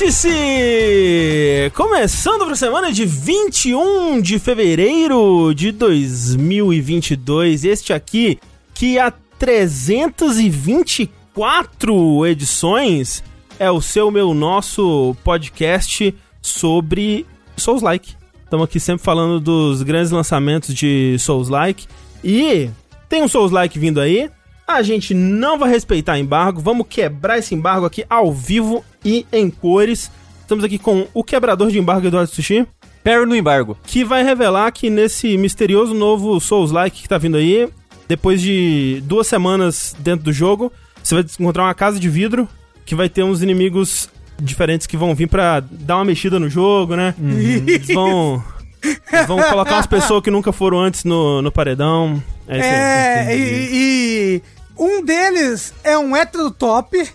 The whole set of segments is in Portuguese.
Vértice! Começando para a semana de 21 de fevereiro de 2022. Este aqui, que há 324 edições, é o seu, meu, nosso podcast sobre Souls-like. Estamos aqui sempre falando dos grandes lançamentos de Souls-like. E tem um Souls-like vindo aí. A gente não vai respeitar embargo, vamos quebrar esse embargo aqui ao vivo e em cores. Estamos aqui com o quebrador de embargo Eduardo Sushi. Perry no embargo. Que vai revelar que nesse misterioso novo Souls-like que tá vindo aí, depois de duas semanas dentro do jogo, você vai encontrar uma casa de vidro que vai ter uns inimigos diferentes que vão vir pra dar uma mexida no jogo, né? Uhum. Eles vão. eles vão colocar umas pessoas que nunca foram antes no, no paredão. É isso aí. É, e, e um deles é um hétero top,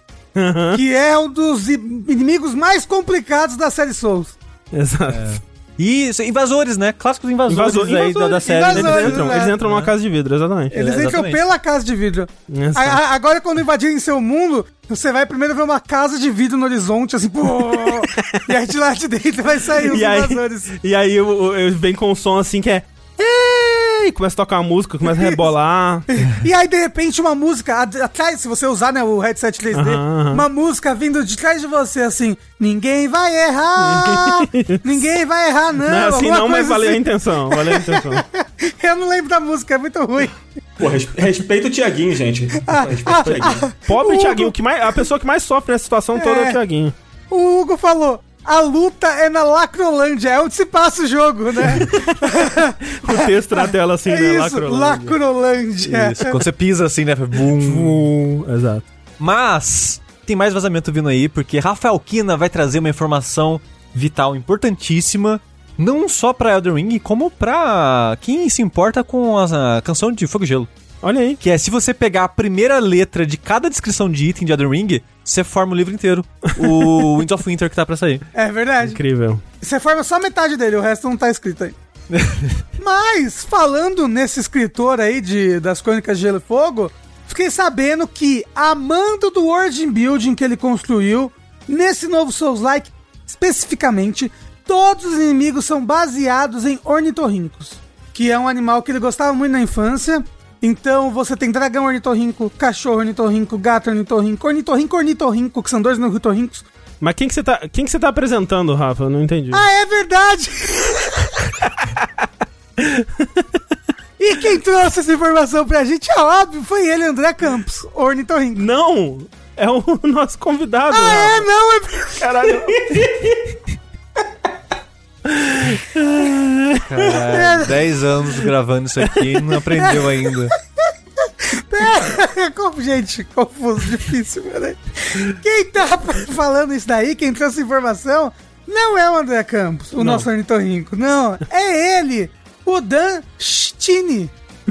que é um dos inimigos mais complicados da série Souls. Exato. Isso, invasores, né? Clássicos invasores, Invasor- aí da, da série. né? invasores, Eles entram, né? eles entram numa casa de vidro, exatamente. Eles entram exatamente. pela casa de vidro. A- a- agora, quando invadirem seu mundo, você vai primeiro ver uma casa de vidro no horizonte, assim, pô, e aí de lá de dentro vai sair os E aí, invasores. e aí eu, eu- eu- vem com um som assim que é. "Ei!" Começa a tocar uma música, começa a rebolar. E aí, de repente, uma música atrás, se você usar né, o headset 3D, Aham, aham. uma música vindo de trás de você, assim, ninguém vai errar, ninguém vai errar, não. Não é assim não, mas valeu a assim. intenção. Valeu a intenção. Eu não lembro da música, é muito ruim. Pô, res- respeita o Tiaguinho, gente. Respeita o Tiaguinho. Pobre Hugo. Thiaguinho, o que mais, a pessoa que mais sofre nessa situação toda é o É. Thiaguinho. O Hugo falou, a luta é na Lacrolândia, é onde se passa o jogo, né? O texto na tela assim, É né? isso, Lacrolândia. Lacrolândia. Isso, quando você pisa assim, né? Bum. Exato. Mas tem mais vazamento vindo aí, porque Rafael Kina vai trazer uma informação vital importantíssima, não só pra Elden Ring, como pra quem se importa com a, a canção de Fogo e Gelo. Olha aí. Que é, se você pegar a primeira letra de cada descrição de item de Elden Ring, você forma o livro inteiro. O Winds of Winter que tá pra sair. É verdade. Incrível. Você forma só metade dele, o resto não tá escrito aí. Mas, falando nesse escritor aí de, das Crônicas de Gelo e Fogo, fiquei sabendo que, amando do World Building que ele construiu, nesse novo Souls-like, especificamente, todos os inimigos são baseados em ornitorrincos, que é um animal que ele gostava muito na infância. Então você tem dragão ornitorrinco, cachorro ornitorrinco, gato ornitorrinco, ornitorrinco, ornitorrinco, que são dois ornitorrincos. Mas quem que você tá, quem que você tá apresentando, Rafa? Eu não entendi. Ah, é verdade! e quem trouxe essa informação pra gente, é óbvio, foi ele, André Campos, ornitorrinco. Não! É o nosso convidado. Ah, é? Rafa. Não, é... Caralho. Caralho, 10 anos gravando isso aqui e não aprendeu ainda. Como, gente, confuso, difícil, peraí. Quem tá falando isso daí, quem trouxe informação, não é o André Campos, o Não. nosso ornitorrinco, não. É ele, o Dan Stini.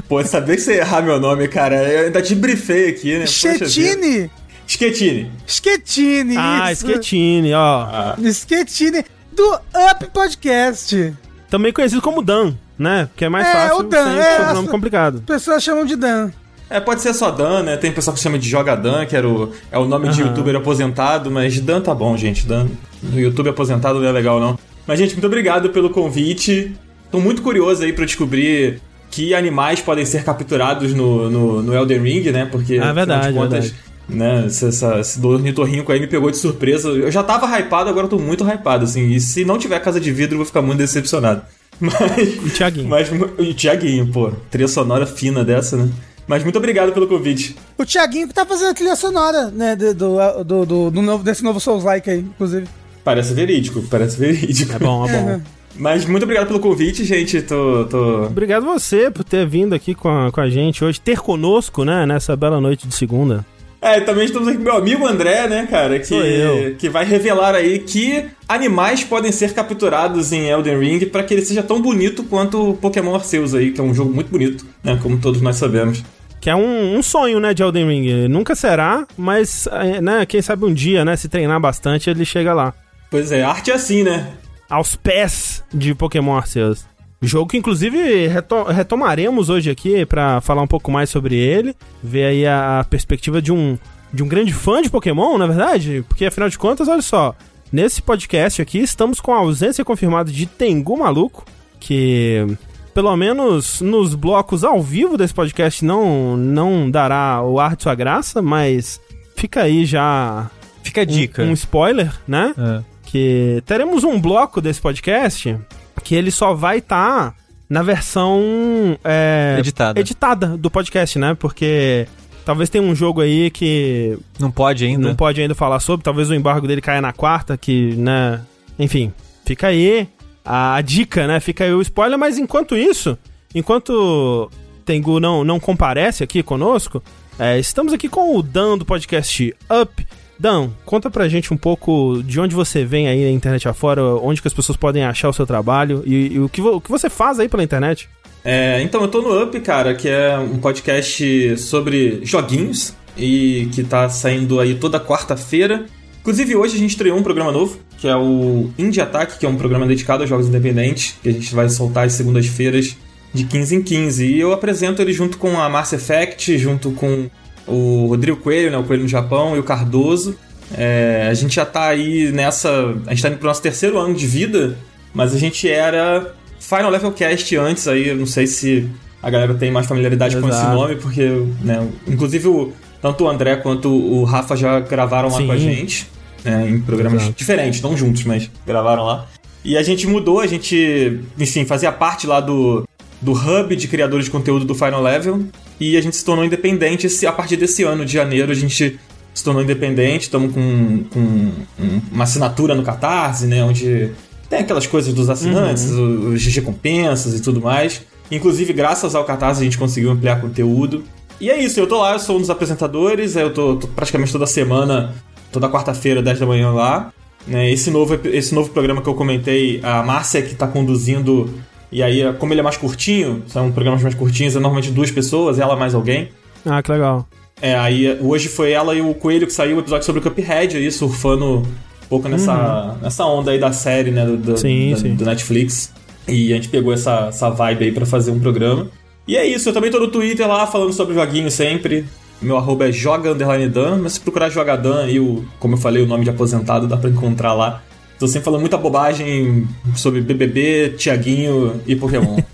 Pô, sabia que você ia errar meu nome, cara. Eu ainda te brifei aqui, né? Schettini. Schettini. Schettini, Ah, isso. Schettini, ó. Ah, Schettini do Up Podcast. Também conhecido como Dan, né? Que é mais É, fácil o Dan, sem é, sobrenome complicado. Pessoas chamam de Dan. É, pode ser só Dan, né? Tem pessoal que chama de Joga Dan, que era o, é o nome de Aham. youtuber aposentado, mas Dan tá bom, gente. Dan no YouTube aposentado não é legal, não. Mas, gente, muito obrigado pelo convite. Tô muito curioso aí pra descobrir que animais podem ser capturados no, no, no Elden Ring, né? Porque, Ah, verdade, afinal de contas, verdade. Né, esse, essa, esse ornitorrinco aí me pegou de surpresa. Eu já tava hypado, agora eu tô muito hypado, assim. E se não tiver casa de vidro, eu vou ficar muito decepcionado. Mas... E Thiaguinho. Mas, e o Tiaguinho, pô, trilha sonora fina dessa, né? Mas muito obrigado pelo convite. O Thiaguinho que tá fazendo a trilha sonora, né? Do, do, do, do- do novo, desse novo Souls-like aí, inclusive. Parece verídico, parece verídico. É bom, é bom. Mas muito obrigado pelo convite, gente. Tô. tô... Obrigado você por ter vindo aqui com a, com a gente hoje, ter conosco, né, nessa bela noite de segunda. É, também estamos aqui com meu amigo André, né, cara? Que, que vai revelar aí que animais podem ser capturados em Elden Ring para que ele seja tão bonito quanto o Pokémon Arceus aí, que é um jogo muito bonito, né? Como todos nós sabemos. Que é um, um sonho, né, de Elden Ring. Nunca será, mas, é, né, quem sabe um dia, né, se treinar bastante, ele chega lá. Pois é, arte é assim, né? Aos pés de Pokémon Arceus. Jogo que, inclusive, reto- retomaremos hoje aqui pra falar um pouco mais sobre ele. Ver aí a, a perspectiva de um de um grande fã de Pokémon, na verdade, porque afinal de contas, olha só, nesse podcast aqui estamos com a ausência confirmada de Tengu Maluco, que pelo menos nos blocos ao vivo desse podcast não não dará o ar de sua graça, mas fica aí já Fica a dica. um, um spoiler, né? É. Que teremos um bloco desse podcast que ele só vai estar na versão é, Editada. editada do podcast, né? Porque talvez tenha um jogo aí que Não pode ainda. não pode ainda falar sobre, talvez o embargo dele caia na quarta, que, né? Enfim, fica aí a, a dica, né? Fica aí o spoiler, mas enquanto isso, enquanto Tengu não, não comparece aqui conosco, é, estamos aqui com o Dan do podcast Up. Dan, conta pra gente um pouco de onde você vem aí na internet afora, onde que as pessoas podem achar o seu trabalho e, e o, que o que você faz aí pela internet. É, então, eu tô no Up, cara, que é um podcast sobre joguinhos e que tá saindo aí toda quarta-feira. Inclusive, hoje a gente estreou um programa novo, que é o Indie Attack, que é um programa dedicado a jogos independentes, que a gente vai soltar às segundas-feiras de 15 em 15. E eu apresento ele junto com a Mass Effect, junto com o Rodrigo Coelho, né, o Coelho no Japão, e o Cardoso. É, a gente já tá aí nessa. A gente tá indo pro nosso terceiro ano de vida, mas a gente era Final Level Cast antes, aí eu não sei se a galera tem mais familiaridade com esse Exato. nome, porque, né, inclusive o, tanto o André quanto o Rafa já gravaram lá Sim. com a gente, né, em programas Exato. diferentes, não juntos, mas gravaram lá. E a gente mudou, a gente, enfim, fazia parte lá do, do hub de criadores de conteúdo do Final Level, e a gente se tornou independente a partir desse ano, de janeiro, a gente se tornou independente, estamos com, com um- uma assinatura no Catarse, né, onde tem aquelas coisas dos assinantes, Uhum. os recompensas e tudo mais. Inclusive, graças ao Catarse, a gente conseguiu ampliar conteúdo. E é isso, eu tô lá, eu sou um dos apresentadores, eu tô, tô praticamente toda semana, toda quarta-feira, 10 da manhã lá. Né, esse, novo, esse novo programa que eu comentei, a Márcia que tá conduzindo, e aí, como ele é mais curtinho, são programas mais curtinhos, é normalmente duas pessoas, ela mais alguém. Ah, que legal. É, aí hoje foi ela e o Coelho que saiu o episódio sobre o Cuphead aí, surfando um pouco nessa, nessa onda aí da série, né, do, do, Uhum. Sim, da- sim. do Netflix. E a gente pegou essa, essa vibe aí pra fazer um programa. E é isso, eu também tô no Twitter lá falando sobre joguinho sempre. Meu arroba é joga underline Dan, mas se procurar joga Dan aí, o, como eu falei, o nome de aposentado dá pra encontrar lá. Tô sempre falando muita bobagem sobre BBB, Tiaguinho e Pokémon.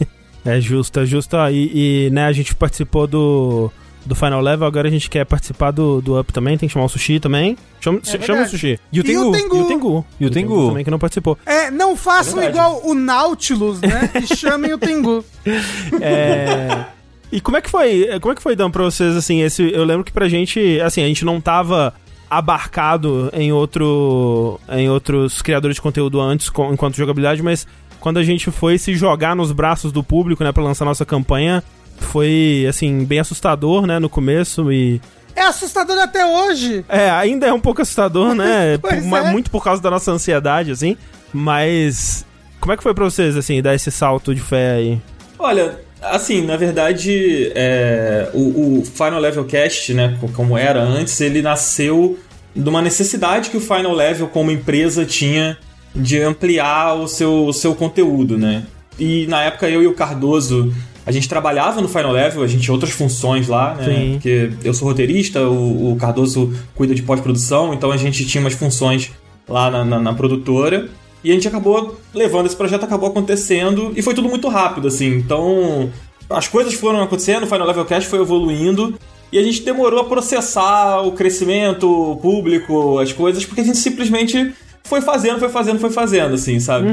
É justo, é justo. Ah, e, e, né, a gente participou do, do Final Level, agora a gente quer participar do, do Up também, tem que chamar o Sushi também. Chama, É chama o. Sushi. E o E Tengu. o Tengu. E o Tengu. E o Tengu. também que não participou. É, não façam É igual o Nautilus, né? E chamem o Tengu. É... E como é que foi? Como é que foi, Dan, pra vocês, assim, esse... Eu lembro que pra gente, assim, a gente não tava abarcado em outro... em outros criadores de conteúdo antes, com- enquanto jogabilidade, mas quando a gente foi se jogar nos braços do público, né, pra lançar nossa campanha, foi, assim, bem assustador, né, no começo e... É assustador até hoje. É, ainda é um pouco assustador, né? Pois Por- mas é. Muito por causa da nossa ansiedade, assim. Mas. Como é que foi pra vocês, assim, dar esse salto de fé aí? Olha, assim, na verdade, é, o, o Final Level Cast, né, co- como era antes, ele nasceu de uma necessidade que o Final Level, como empresa, tinha de ampliar o seu, o seu conteúdo, né? E na época eu e o Cardoso, a gente trabalhava no Final Level, a gente tinha outras funções lá, né? Sim. Porque eu sou roteirista, o, o Cardoso cuida de pós-produção, então a gente tinha umas funções lá na, na- na produtora. E a gente acabou levando esse projeto, acabou acontecendo, e foi tudo muito rápido, assim. Então, as coisas foram acontecendo, o Final Level Cast foi evoluindo, e a gente demorou a processar o crescimento, o público, as coisas, porque a gente simplesmente foi fazendo, foi fazendo, foi fazendo, assim, sabe?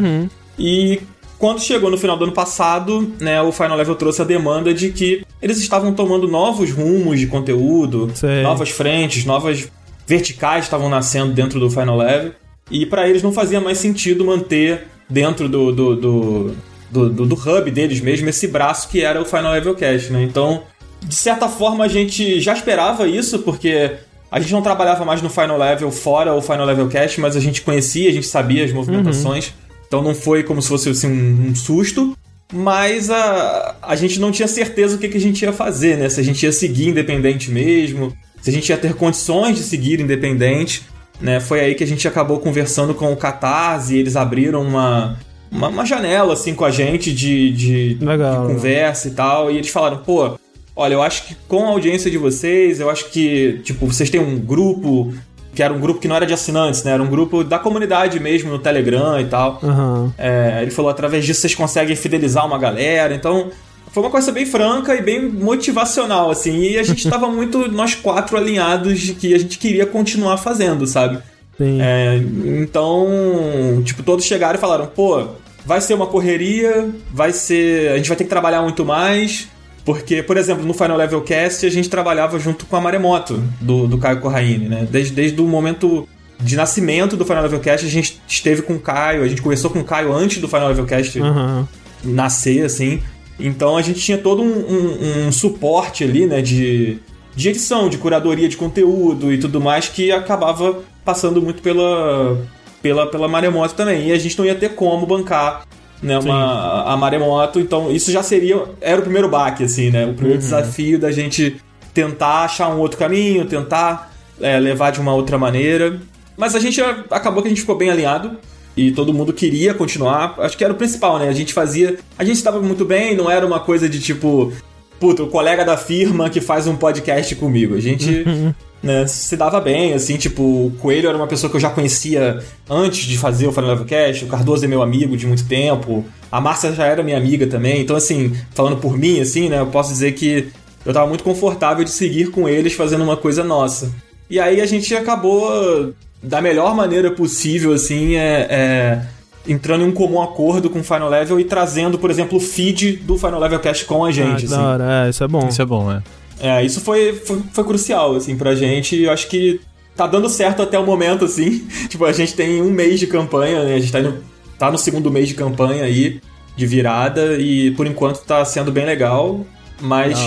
E quando chegou no final do ano passado, né, o Final Level trouxe a demanda de que eles estavam tomando novos rumos de conteúdo, Sei. novas frentes, novas verticais estavam nascendo dentro do Final Level. E pra eles não fazia mais sentido manter dentro do, do, do, do, do- hub deles mesmo esse braço que era o Final Level Cast, né? Então, de certa forma, a gente já esperava isso, porque a gente não trabalhava mais no Final Level fora o Final Level Cast, mas a gente conhecia, a gente sabia as movimentações. Então não foi como se fosse assim, um, um susto. Mas a, a gente não tinha certeza o que, que a gente ia fazer, né? Se a gente ia seguir independente mesmo, se a gente ia ter condições de seguir independente. Né? Foi aí que a gente acabou conversando com o Catarse e eles abriram uma, uma, uma janela assim com a gente de, de, Legal, de conversa e tal. E eles falaram, pô, olha, eu acho que com a audiência de vocês, eu acho que, tipo, vocês têm um grupo que era um grupo que não era de assinantes, né? Era um grupo da comunidade mesmo, no Telegram e tal. Aham. É, ele falou, através disso vocês conseguem fidelizar uma galera. Então, foi uma coisa bem franca e bem motivacional, assim. E a gente tava muito, nós quatro, alinhados de que a gente queria continuar fazendo, sabe? Sim. É, então, tipo, todos chegaram e falaram, pô, vai ser uma correria, vai ser. A gente vai ter que trabalhar muito mais. Porque, por exemplo, no Final Level Cast a gente trabalhava junto com a Maremoto, do, do Caio Corraine, né? Desde, desde o momento de nascimento do Final Level Cast, a gente esteve com o Caio, a gente conversou com o Caio antes do Final Level Cast Aham. nascer, assim. Então a gente tinha todo um, um- um suporte ali, né, de, de edição, de curadoria de conteúdo e tudo mais, que acabava passando muito pela, pela, pela Maremoto também. E a gente não ia ter como bancar né, uma, a Maremoto, então isso já seria. Era o primeiro baque, assim, né? O primeiro desafio da gente tentar achar um outro caminho, tentar é, levar de uma outra maneira. Mas a gente acabou que a gente ficou bem alinhado e todo mundo queria continuar. Acho que era o principal, né? A gente fazia. A gente estava muito bem, não era uma coisa de tipo. Puta, o colega da firma que faz um podcast comigo. A gente né, se dava bem, assim, tipo, o Coelho era uma pessoa que eu já conhecia antes de fazer o Final Level Cast, o Cardoso é meu amigo de muito tempo, a Márcia já era minha amiga também, então assim, falando por mim, assim, né, eu posso dizer que eu tava muito confortável de seguir com eles fazendo uma coisa nossa. E aí a gente acabou, da melhor maneira possível, assim, é, é, entrando em um comum acordo com o Final Level e trazendo, por exemplo, o feed do Final Level Cast com a Ah, gente, que assim. da hora, é, isso é bom. Isso é bom, né? É, isso foi, foi, foi crucial, assim, pra gente. e Eu acho que tá dando certo até o momento, assim. tipo, a gente tem um mês de campanha, né? A gente tá no, tá no segundo mês de campanha aí, de virada, e por enquanto tá sendo bem legal. Mas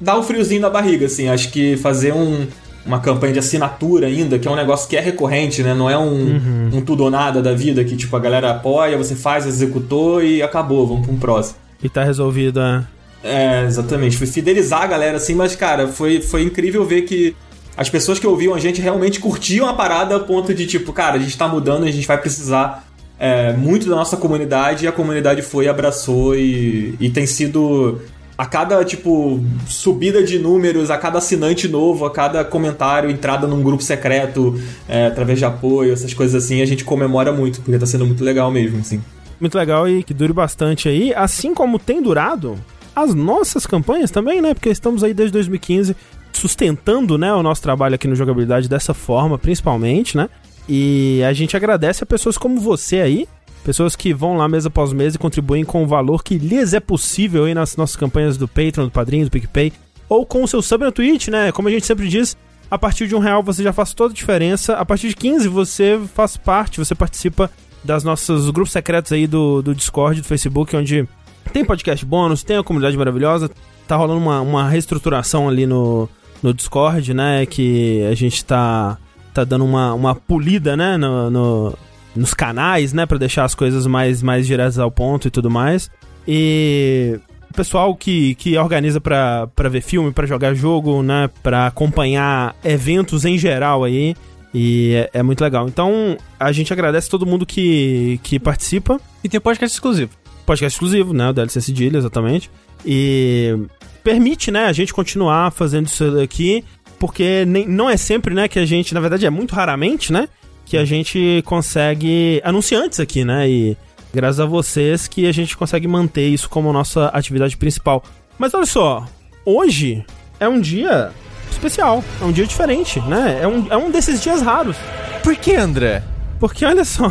dá um friozinho na barriga, assim. Acho que fazer um, uma campanha de assinatura ainda, que é um negócio que é recorrente, né? Não é um, um tudo ou nada da vida, que tipo, a galera apoia, você faz, executou e acabou, vamos pra um próximo. E tá resolvido, é. É, exatamente. Foi fidelizar a galera, assim, mas, cara, foi, foi incrível ver que as pessoas que ouviam a gente realmente curtiam a parada a ponto de, tipo, cara, a gente tá mudando, a gente vai precisar é, muito da nossa comunidade, e a comunidade foi, abraçou e, e tem sido. A cada, tipo, subida de números, a cada assinante novo, a cada comentário, entrada num grupo secreto, é, através de apoio, essas coisas assim, a gente comemora muito, porque tá sendo muito legal mesmo, assim. Muito legal e que dure bastante aí, assim como tem durado as nossas campanhas também, né? Porque estamos aí desde 2015 sustentando, né, o nosso trabalho aqui no jogabilidade dessa forma, principalmente, né? E a gente agradece a pessoas como você aí, pessoas que vão lá mês após mês e contribuem com o valor que lhes é possível aí nas nossas campanhas do Patreon, do Padrinho, do PicPay, ou com o seu sub na Twitch, né? Como a gente sempre diz, a partir de um real você já faz toda a diferença. A partir de 15 você faz parte, você participa das nossos grupos secretos aí do, do Discord, do Facebook, onde tem podcast bônus, tem a comunidade maravilhosa. Tá rolando uma, uma reestruturação ali no, no Discord, né? Que a gente tá, tá dando uma, uma polida, né? No, no- nos canais, né? Pra deixar as coisas mais, mais diretas ao ponto e tudo mais. E o pessoal que, que organiza pra, pra ver filme, pra jogar jogo, né? Pra acompanhar eventos em geral aí. E é, é muito legal. Então, a gente agradece todo mundo que, que participa. E tem podcast exclusivo. Podcast exclusivo, né? O DLC Cedilha, exatamente. E permite, né, a gente continuar fazendo isso daqui. Porque nem, não é sempre, né, que a gente, na verdade, é muito raramente, né? Que a gente consegue anunciantes aqui, né? E graças a vocês que a gente consegue manter isso como nossa atividade principal. Mas olha só, hoje é um dia especial, é um dia diferente, né? É um, é um desses dias raros. Por que, André? Porque olha só,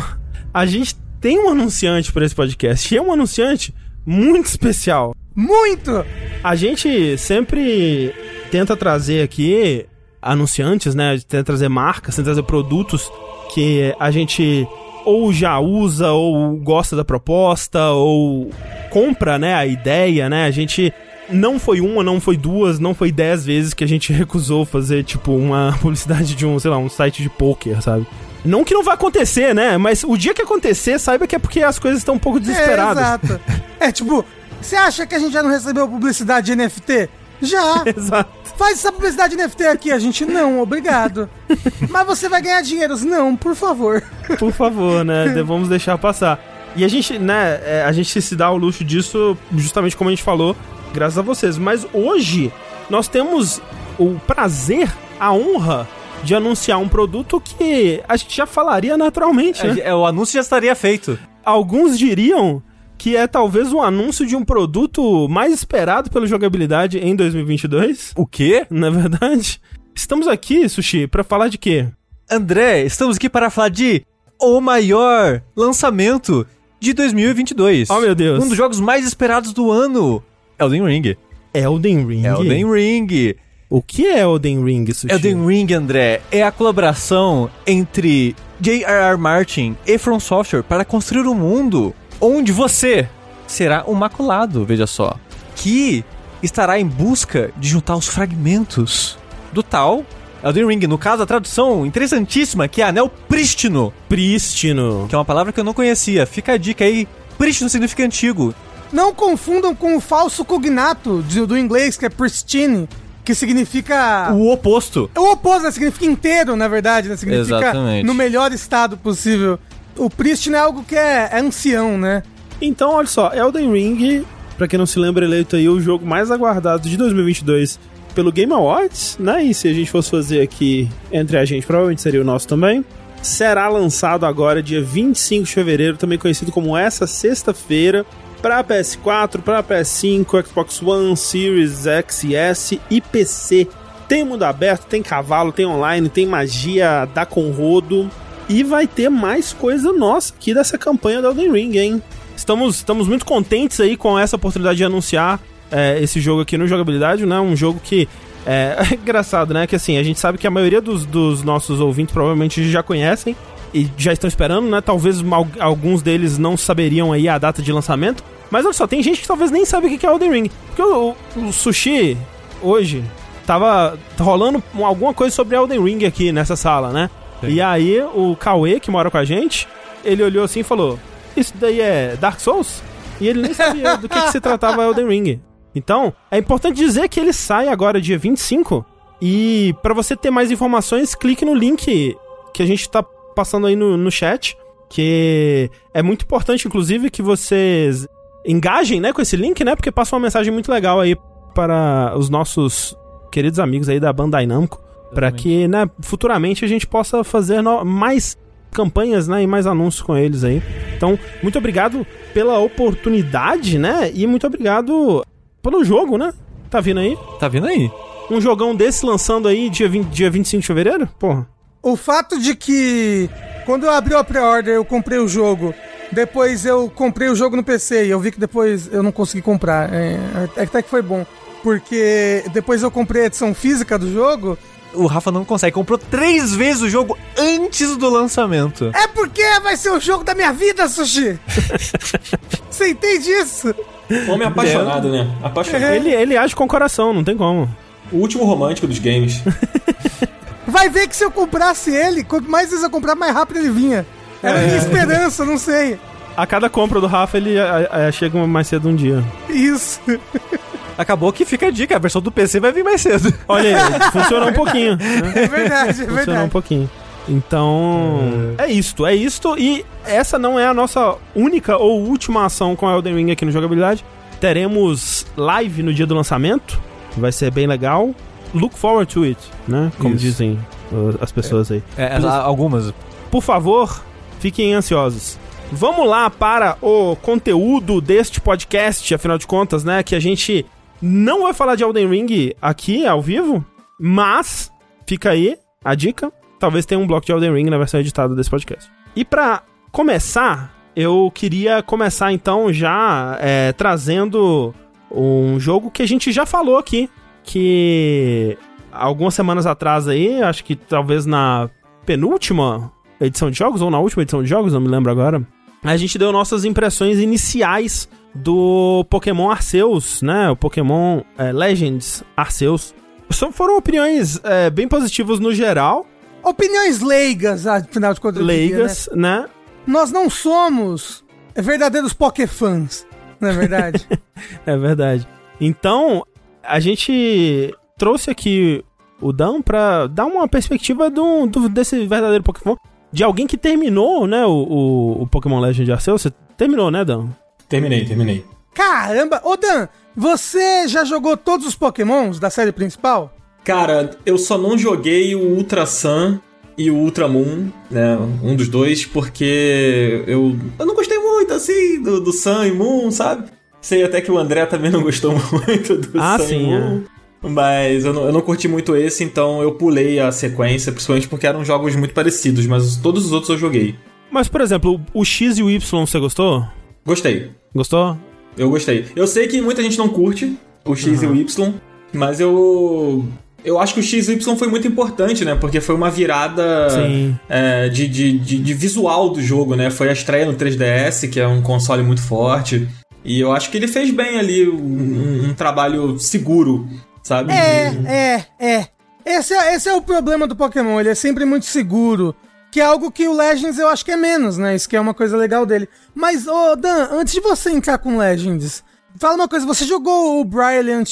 a gente tem um anunciante para esse podcast e é um anunciante muito especial. Muito! A gente sempre tenta trazer aqui anunciantes, né? Tenta trazer marcas, tenta trazer produtos que a gente ou já usa ou gosta da proposta ou compra, né, a ideia, né? A gente não foi uma, não foi duas, não foi dez vezes que a gente recusou fazer, tipo, uma publicidade de um, sei lá, um site de poker, sabe? Não que não vai acontecer, né? Mas o dia que acontecer, saiba que é porque as coisas estão um pouco É, desesperadas. exato. É tipo, você acha que a gente já não recebeu publicidade de NFT? Já! Exato. Faz essa publicidade de NFT aqui, a gente não, obrigado. Mas você vai ganhar dinheiro? Não, por favor. Por favor, né? Vamos deixar passar. E a gente, né, é, a gente se dá o luxo disso, justamente como a gente falou, graças a vocês. Mas hoje nós temos o prazer, a honra de anunciar um produto que a gente já falaria naturalmente, né? É, o anúncio já estaria feito. Alguns diriam que é talvez o anúncio de um produto mais esperado pela jogabilidade em 2022. O quê? Na verdade, estamos aqui, Sushi, para falar de quê? André, estamos aqui para falar de o maior lançamento de 2022. Oh, meu Deus. Um dos jogos mais esperados do ano. Elden Ring. Elden Ring? Elden Ring. O que é Elden Ring, Sushi? Elden Ring, André, é a colaboração entre J.R.R. Martin e From Software para construir um mundo onde você será um maculado, veja só, que estará em busca de juntar os fragmentos do tal Elden Ring. No caso, a tradução interessantíssima que é Anel Prístino. Prístino. Que é uma palavra que eu não conhecia. Fica a dica aí. Prístino significa antigo. Não confundam com o falso cognato do inglês, que é pristine, que significa. O oposto. É o oposto, né? Significa inteiro, na verdade, né? Significa Exatamente. no melhor estado possível. O prístino é algo que é, é ancião, né? Então, olha só, Elden Ring, pra quem não se lembra, eleito aí o jogo mais aguardado de 2022 pelo Game Awards, né? E se a gente fosse fazer aqui entre a gente, provavelmente seria o nosso também. Será lançado agora, dia 25 de fevereiro, também conhecido como essa sexta-feira, para PS4, para PS5, Xbox One, Series X e S e PC. Tem mundo aberto, tem cavalo, tem online, tem magia, dá com rodo. E vai ter mais coisa nossa aqui dessa campanha da Elden Ring, hein? Estamos, estamos muito contentes aí com essa oportunidade de anunciar é, esse jogo aqui no Jogabilidade, né? Um jogo que é, é engraçado, né? Que assim, a gente sabe que a maioria dos, dos nossos ouvintes provavelmente já conhecem e já estão esperando, né? Talvez alguns deles não saberiam aí a data de lançamento. Mas olha só, tem gente que talvez nem sabe o que é Elden Ring. Porque o, o, Sushi, hoje, tava rolando alguma coisa sobre Elden Ring aqui nessa sala, né? Sim. E aí o Cauê, que mora com a gente, ele olhou assim e falou: Isso daí é Dark Souls? E ele nem sabia do que, que se tratava Elden Ring. Então, é importante dizer que ele sai agora dia 25. E para você ter mais informações, clique no link que a gente tá passando aí no, no chat. Que é muito importante, inclusive, que vocês engajem né, com esse link, né? Porque passa uma mensagem muito legal aí para os nossos queridos amigos aí da Bandai Namco. Para que, né, futuramente a gente possa fazer mais campanhas, né, e mais anúncios com eles aí. Então, muito obrigado pela oportunidade, né? E muito obrigado pelo jogo, né? Tá vindo aí? Tá vindo aí. Um jogão desse lançando aí dia, 20, dia 25 de fevereiro? Porra. O fato de que quando eu abri a pré-order eu comprei o jogo, depois eu comprei o jogo no PC e eu vi que depois eu não consegui comprar. É, é até que foi bom. Porque depois eu comprei a edição física do jogo o Rafa não consegue. Comprou três vezes o jogo antes do lançamento. É porque vai ser o jogo da minha vida, Sushi! Você entende isso? Homem apaixonado, né? Apaixonado. É. Ele, ele age com o coração, não tem como. O último romântico dos games. Vai ver que se eu comprasse ele, quanto mais vezes eu comprar, mais rápido ele vinha. Era é. minha esperança, não sei. A cada compra do Rafa, ele a, a, chega mais cedo um dia. Isso. Acabou que fica a dica, a versão do PC vai vir mais cedo. Olha aí, funcionou um pouquinho. Né? É verdade, é funcionou verdade. Funcionou um pouquinho. Então, é. é isto, é isto. E essa não é a nossa única ou última ação com Elden Ring aqui no Jogabilidade. Teremos live no dia do lançamento, vai ser bem legal. Look forward to it, né? Como Isso. dizem uh, as pessoas aí. É, por, algumas. Por favor, fiquem ansiosos. Vamos lá para o conteúdo deste podcast, afinal de contas, né? Que a gente não vai falar de Elden Ring aqui, ao vivo, mas fica aí a dica. Talvez tenha um bloco de Elden Ring na versão editada desse podcast. E para começar, eu queria começar então já é, trazendo um jogo que a gente já falou aqui, que algumas semanas atrás aí, acho que talvez na penúltima edição de jogos ou na última edição de jogos, não me lembro agora, a gente deu nossas impressões iniciais do Pokémon Arceus, né? O Pokémon é, Legends Arceus. Só foram opiniões é, bem positivas no geral. Opiniões leigas, afinal de contas. Leigas, diria, né? né? Nós não somos verdadeiros Pokéfãs, não é verdade? é verdade. Então, a gente trouxe aqui o Dan pra dar uma perspectiva do, do, desse verdadeiro Pokémon. De alguém que terminou, né, o, o, o Pokémon Legend Arceus. Você terminou, né, Dan? Terminei, terminei. Caramba! Ô Dan, Você já jogou todos os Pokémons da série principal? Cara, eu só não joguei o Ultra Sun e o Ultra Moon, né? Um dos dois, porque eu, eu não gostei muito, assim, do, do Sun e Moon, sabe? Sei até que o André também não gostou muito do Ah, Sun sim, e Moon. Mas eu não, eu não curti muito esse, então eu pulei a sequência, principalmente porque eram jogos muito parecidos, mas todos os outros eu joguei. Mas, por exemplo, o X e o Y você gostou? Gostei. Gostou? Eu gostei. Eu sei que muita gente não curte o X e o Y, mas eu. Eu acho que o X e o Y foi muito importante, né? Porque foi uma virada Sim. é, de, de, de, de visual do jogo, né? Foi a estreia no 3DS, que é um console muito forte. E eu acho que ele fez bem ali um, um trabalho seguro, sabe? É, De- é, é. Esse é, esse é o problema do Pokémon, ele é sempre muito seguro. Que é algo que o Legends eu acho que é menos, né? Isso que é uma coisa legal dele. Mas, ô Dan, antes de você entrar com Legends, fala uma coisa, você jogou o Brilliant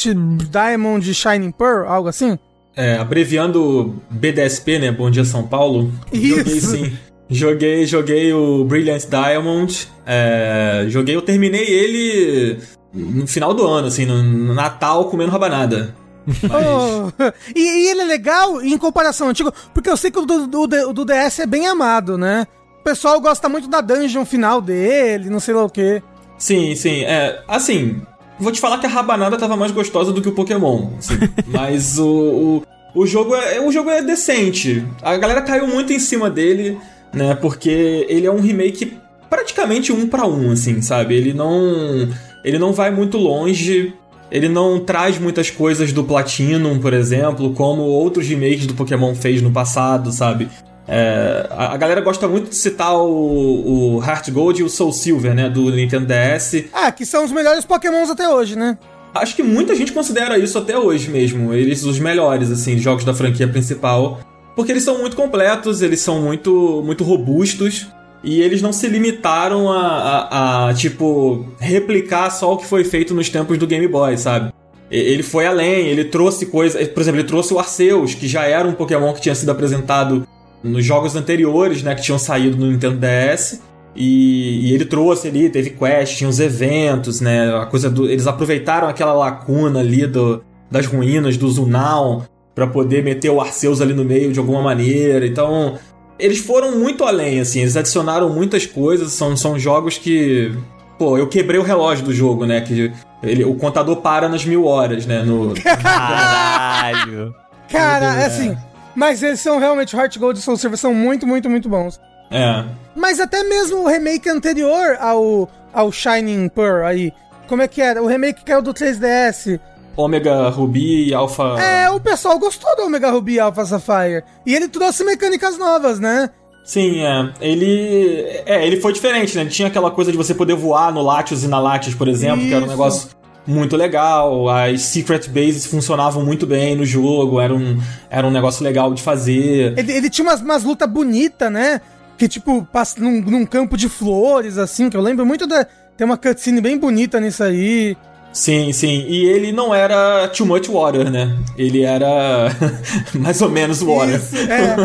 Diamond Shining Pearl, algo assim? É, abreviando BDSP, né? Bom Dia São Paulo. Isso. Joguei sim. Joguei, joguei o Brilliant Diamond. é, joguei, eu terminei ele no final do ano, assim, no, no Natal comendo rabanada. Mas, Oh, e, e ele é legal em comparação ao antigo, porque eu sei que o do, do, do DS é bem amado, né? O pessoal gosta muito da dungeon final dele, não sei lá o quê. Sim, sim. É, assim, vou te falar que a rabanada tava mais gostosa do que o Pokémon. assim, mas o, o, o jogo é, o jogo é decente. A galera caiu muito em cima dele, né? Porque ele é um remake praticamente um pra um, assim, sabe? Ele não. Ele não vai muito longe. Ele não traz muitas coisas do Platinum, por exemplo, como outros remakes do Pokémon fez no passado, sabe? É, a, galera gosta muito de citar o, o Heart Gold e o Soul Silver, né? Do Nintendo DS. Ah, que são os melhores Pokémons até hoje, né? Acho que muita gente considera isso até hoje mesmo. Eles os melhores, assim, jogos da franquia principal. Porque eles são muito completos, eles são muito, muito robustos. E eles não se limitaram a, a, a, tipo, replicar só o que foi feito nos tempos do Game Boy, sabe? Ele foi além, ele trouxe coisas. Por exemplo, ele trouxe o Arceus, que já era um Pokémon que tinha sido apresentado nos jogos anteriores, né? Que tinham saído no Nintendo DS. E, e ele trouxe ali, teve quest, tinha os eventos, né? A coisa do. Eles aproveitaram aquela lacuna ali do, das ruínas do Zunaun pra poder meter o Arceus ali no meio de alguma maneira. Então, eles foram muito além, assim, eles adicionaram muitas coisas, são, são jogos que. Pô, eu quebrei o relógio do jogo, né? Que ele, o contador para nas mil horas, né? No, Caralho. Cara, é assim. Mas eles são realmente, Heart Gold e Soul Silver são muito, muito, muito bons. é. Mas até mesmo o remake anterior ao, ao Shining Pearl aí. Como é que era? O remake que é o do 3DS. Omega Ruby e Alpha. É, o pessoal gostou do Omega Ruby e Alpha Sapphire. E ele trouxe mecânicas novas, né? Sim, é. Ele. É, ele foi diferente, né? Ele tinha aquela coisa de você poder voar no Latios e na Latios, por exemplo, que era um Isso. negócio muito legal. As Secret Bases funcionavam muito bem no jogo, era um, era um negócio legal de fazer. Ele, ele tinha umas, umas lutas bonitas, né? Que tipo, passa num, num campo de flores, assim, que eu lembro muito da. Tem uma cutscene bem bonita nisso aí. Sim, sim. E ele não era too much water, né? Ele era mais ou menos water. Isso, é.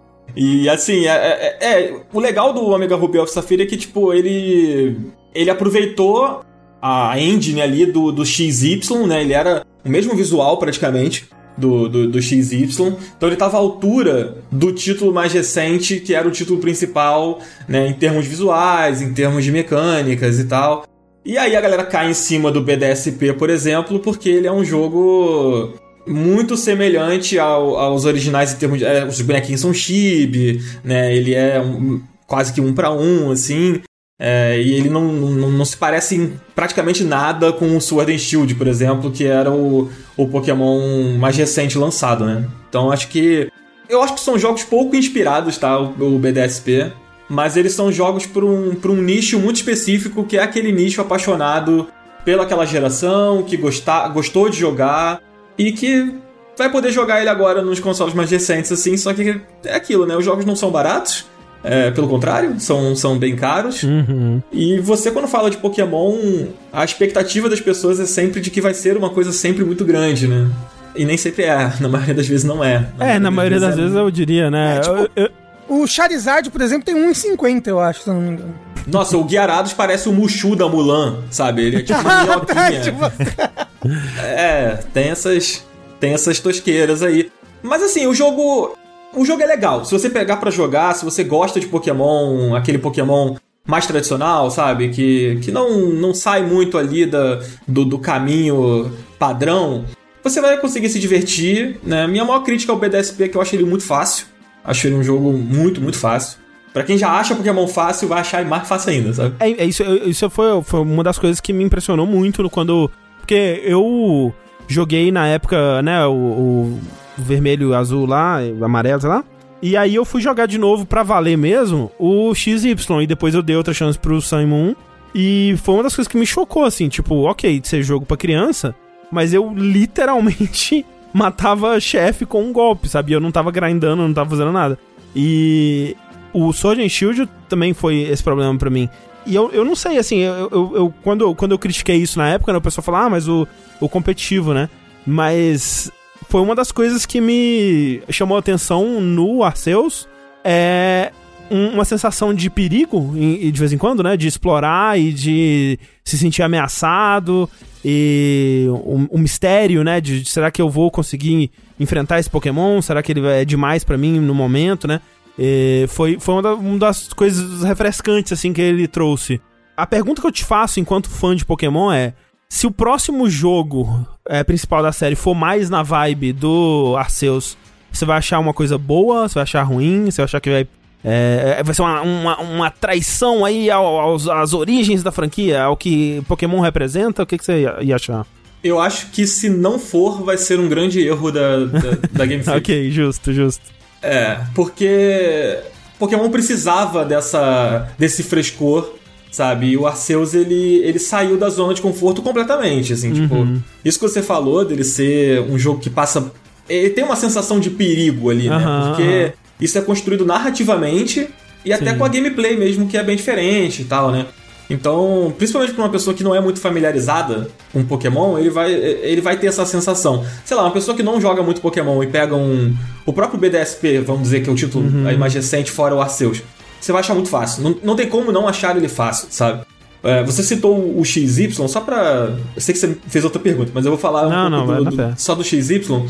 E assim, é, é- é- o legal do Omega Ruby of Sapphire é que, tipo, ele. Ele aproveitou a engine ali do, do XY, né? Ele era o mesmo visual praticamente do, do, do XY. Então ele tava à altura do título mais recente, que era o título principal, né? Em termos visuais, em termos de mecânicas e tal. E aí a galera cai em cima do BDSP, por exemplo, porque ele é um jogo muito semelhante ao- aos originais em termos de. é, os bonequinhos são chibi, né? Ele é um- quase que um pra um, assim. É, e ele não, não, não se parece em praticamente nada com o Sword and Shield, por exemplo, que era o, o Pokémon mais recente lançado, né? Então acho que. Eu acho que são jogos pouco inspirados, tá? O, o BDSP. Mas eles são jogos para um, pra um nicho muito específico, que é aquele nicho apaixonado pelaquela geração, que gostar, gostou de jogar e que vai poder jogar ele agora nos consoles mais recentes, assim. Só que é aquilo, né? Os jogos não são baratos. É, pelo contrário, são, são bem caros. Uhum. E você, quando fala de Pokémon, a expectativa das pessoas é sempre de que vai ser uma coisa sempre muito grande, né? E nem sempre é, na maioria das vezes não é. É, na maioria das vezes é- eu diria, né? É, tipo, Eu- eu- O Charizard, por exemplo, tem 1,50, eu acho, se eu não me engano. Nossa, o Guiarados parece o Mushu da Mulan, sabe? Ele é tipo uma minhoquinha. Tipo, É, tem essas tem essas tosqueiras aí. Mas assim, o jogo o jogo é legal. Se você pegar pra jogar, se você gosta de Pokémon, aquele Pokémon mais tradicional, sabe? Que, que não, não sai muito ali da, do, do caminho padrão, você vai conseguir se divertir, né? Minha maior crítica ao BDSP é que eu acho ele muito fácil. Acho ele um jogo muito, muito fácil. Pra quem já acha Pokémon fácil, vai achar mais fácil ainda, sabe? É, é isso, eu- isso foi, foi uma das coisas que me impressionou muito quando. Porque eu joguei na época, né, o, o vermelho, azul lá, amarelo, sei lá. E aí eu fui jogar de novo pra valer mesmo o XY. E depois eu dei outra chance pro Sun Moon. E foi uma das coisas que me chocou, assim, tipo, ok, ser jogo pra criança, mas eu literalmente matava chefe com um golpe, sabe? Eu não tava grindando, eu não tava fazendo nada. E o Sword Shield também foi esse problema pra mim. E eu, eu não sei, assim, eu, eu, eu- quando, quando eu critiquei isso na época, né, o pessoal falava, ah, mas o, o competitivo, né? Mas foi uma das coisas que me chamou a atenção no Arceus. É um- uma sensação de perigo, de vez em quando, né? De explorar e de se sentir ameaçado. E um, um mistério, né? De, de será que eu vou conseguir enfrentar esse Pokémon? Será que ele é demais pra mim no momento, né? E foi foi uma, da- uma das coisas refrescantes, assim, que ele trouxe. A pergunta que eu te faço enquanto fã de Pokémon é: se o próximo jogo é, principal da série for mais na vibe do Arceus, você vai achar uma coisa boa? Você vai achar ruim? Você vai achar que vai. É, vai ser uma, uma, uma traição aí ao- aos, às origens da franquia, ao que Pokémon representa? O que, que você ia, ia achar? Eu acho que se não for, vai ser um grande erro da, da, da Game Freak. ok, justo, justo. É, porque Pokémon precisava dessa desse frescor, sabe? E o Arceus ele ele saiu da zona de conforto completamente, assim, tipo, isso que você falou dele ser um jogo que passa ele tem uma sensação de perigo ali, né? Porque aham. Isso é construído narrativamente e até Sim. com a gameplay mesmo que é bem diferente e tal, né? Então, principalmente pra uma pessoa que não é muito familiarizada com Pokémon, ele vai, ele vai ter essa sensação. Sei lá, uma pessoa que não joga muito Pokémon e pega um. O próprio BDSP, vamos dizer que é o título aí mais recente, fora o Arceus. Você vai achar muito fácil. Não, não tem como não achar ele fácil, sabe? É, você citou o XY, só pra. Eu sei que você fez outra pergunta, mas eu vou falar Não, um não, pouco vai do- do- só do XY.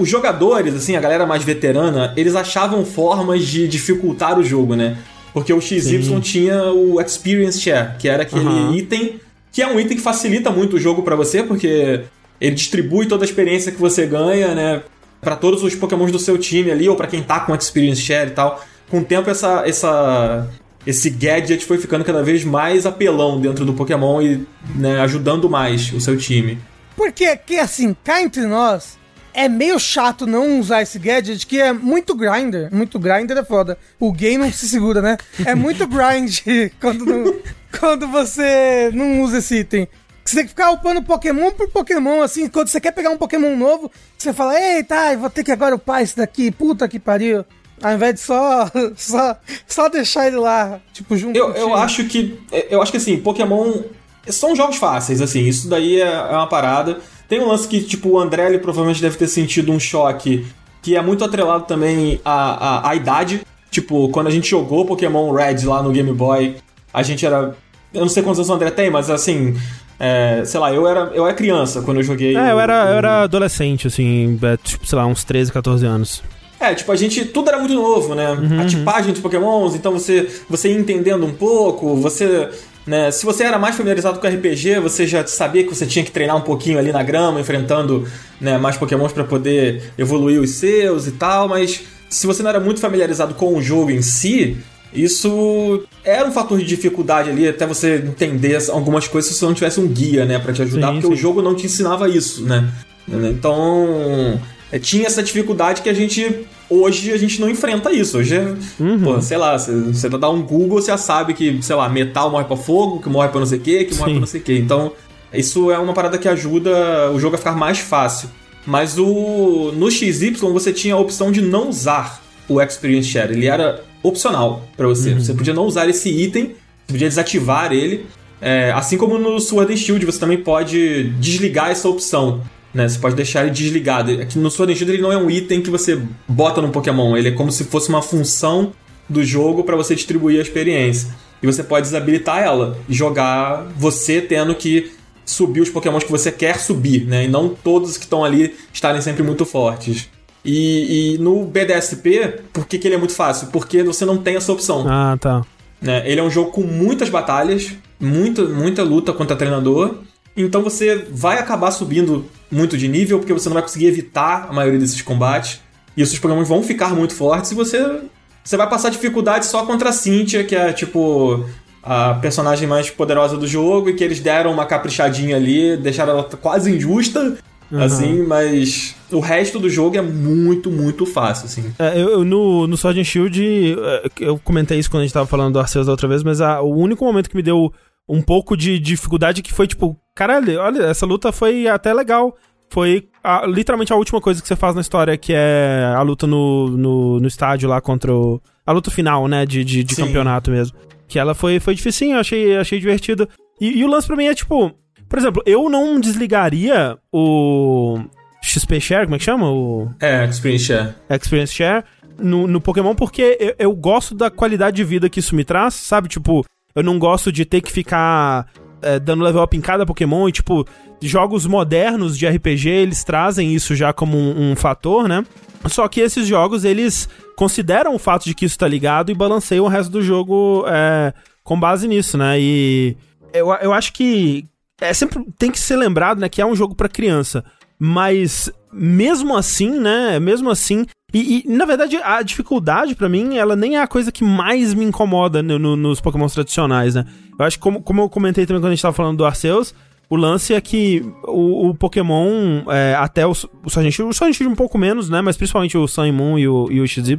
Os jogadores, assim, a galera mais veterana, eles achavam formas de dificultar o jogo, né? Porque o XY Sim. tinha o Experience Share, que era aquele Aham. item que é um item que facilita muito o jogo pra você, porque ele distribui toda a experiência que você ganha, né, Pra todos os Pokémons do seu time ali ou pra quem tá com Experience Share e tal. Com o tempo essa essa esse gadget foi ficando cada vez mais apelão dentro do Pokémon e né, ajudando mais o seu time. Porque, que assim, cá entre nós, é meio chato não usar esse gadget, que é muito grinder. Muito grinder é foda. O gay não se segura, né? É muito grind quando, não- quando você não usa esse item. Você tem que ficar upando Pokémon por Pokémon, assim, quando você quer pegar um Pokémon novo, você fala, eita, eu vou ter que agora upar esse daqui, puta que pariu. Ao invés de só, só, só deixar ele lá, tipo, junto Eu, eu acho que. Eu acho que assim, Pokémon. São jogos fáceis, assim, isso daí é, é uma parada. Tem um lance que, tipo, o André ele provavelmente deve ter sentido um choque que é muito atrelado também à, à, à idade. Tipo, quando a gente jogou Pokémon Red lá no Game Boy, a gente era. Eu não sei quantos anos o André tem, mas assim. é, sei lá, eu era, eu era criança quando eu joguei. É, eu era, eu era adolescente, assim, é, tipo, sei lá, uns 13, 14 anos. É, tipo, a gente. Tudo era muito novo, né? Uhum, a tipagem de Pokémons, então você, você ia entendendo um pouco, você. Né, se você era mais familiarizado com RPG, você já sabia que você tinha que treinar um pouquinho ali na grama, enfrentando né, mais Pokémons pra poder evoluir os seus e tal, mas se você não era muito familiarizado com o jogo em si, isso era um fator de dificuldade ali, até você entender algumas coisas se você não tivesse um guia, né, pra te ajudar, Sim, porque sim. o jogo não te ensinava isso, né? Então, é, tinha essa dificuldade que a gente. Hoje a gente não enfrenta isso. Hoje, é, Uhum. pô, sei lá, você, dá um Google, você já sabe que, sei lá, metal morre pra fogo, que morre pra não sei o que, que morre Sim. pra não sei o que. Então, isso é uma parada que ajuda o jogo a ficar mais fácil. Mas o no XY você tinha a opção de não usar o Experience Share. Ele era opcional pra você. Você podia não usar esse item, você podia desativar ele. É, assim como no Sword and Shield, você também pode desligar essa opção. Né? Você pode deixar ele desligado. Aqui no Sword and Shield ele não é um item que você bota no Pokémon. Ele é como se fosse uma função do jogo para você distribuir a experiência. E você pode desabilitar ela e jogar você tendo que subir os pokémons que você quer subir, né? E não todos que estão ali estarem sempre muito fortes. E, e, no BDSP, por que, que ele é muito fácil? Porque você não tem essa opção. Ah, tá. Né? Ele é um jogo com muitas batalhas, muita, muita luta contra treinador. Então você vai acabar subindo muito de nível, porque você não vai conseguir evitar a maioria desses combates. E os seus vão ficar muito fortes e você, você vai passar dificuldade só contra a Cynthia, que é tipo a personagem mais poderosa do jogo e que eles deram uma caprichadinha ali, deixaram ela quase injusta, uhum. assim, mas o resto do jogo é muito, muito fácil, assim. É, eu, eu, no, no Sword and Shield, é, eu comentei isso quando a gente tava falando do Arceus da outra vez, mas a, o único momento que me deu um pouco de dificuldade que foi tipo, caralho, olha, essa luta foi até legal. Foi a, literalmente a última coisa que você faz na história, que é a luta no, no, no estádio lá contra o. A luta final, né? De, de, de campeonato mesmo. Que ela foi, foi dificinho, eu achei, achei divertido. E, e o lance pra mim é tipo. Por exemplo, eu não desligaria o XP Share, como é que chama? O... É, Experience Share. Experience Share no, no Pokémon porque eu, eu, gosto da qualidade de vida que isso me traz, sabe? Tipo, eu não gosto de ter que ficar é, dando level up em cada Pokémon e, tipo, jogos modernos de RPG, eles trazem isso já como um, um fator, né? Só que esses jogos, eles consideram o fato de que isso tá ligado e balanceiam o resto do jogo é, com base nisso, né? E eu, eu acho que é sempre tem que ser lembrado, né, que é um jogo para criança. Mas mesmo assim, né, mesmo assim, e, e, na verdade, a dificuldade para mim, ela nem é a coisa que mais me incomoda no, no, nos Pokémons tradicionais, né? Eu acho que, como, como eu comentei também quando a gente tava falando do Arceus, o lance é que o, o Pokémon, é, até o, o Sargent o Sargent um pouco menos, né? Mas principalmente o Sun e Moon e o, e o XY,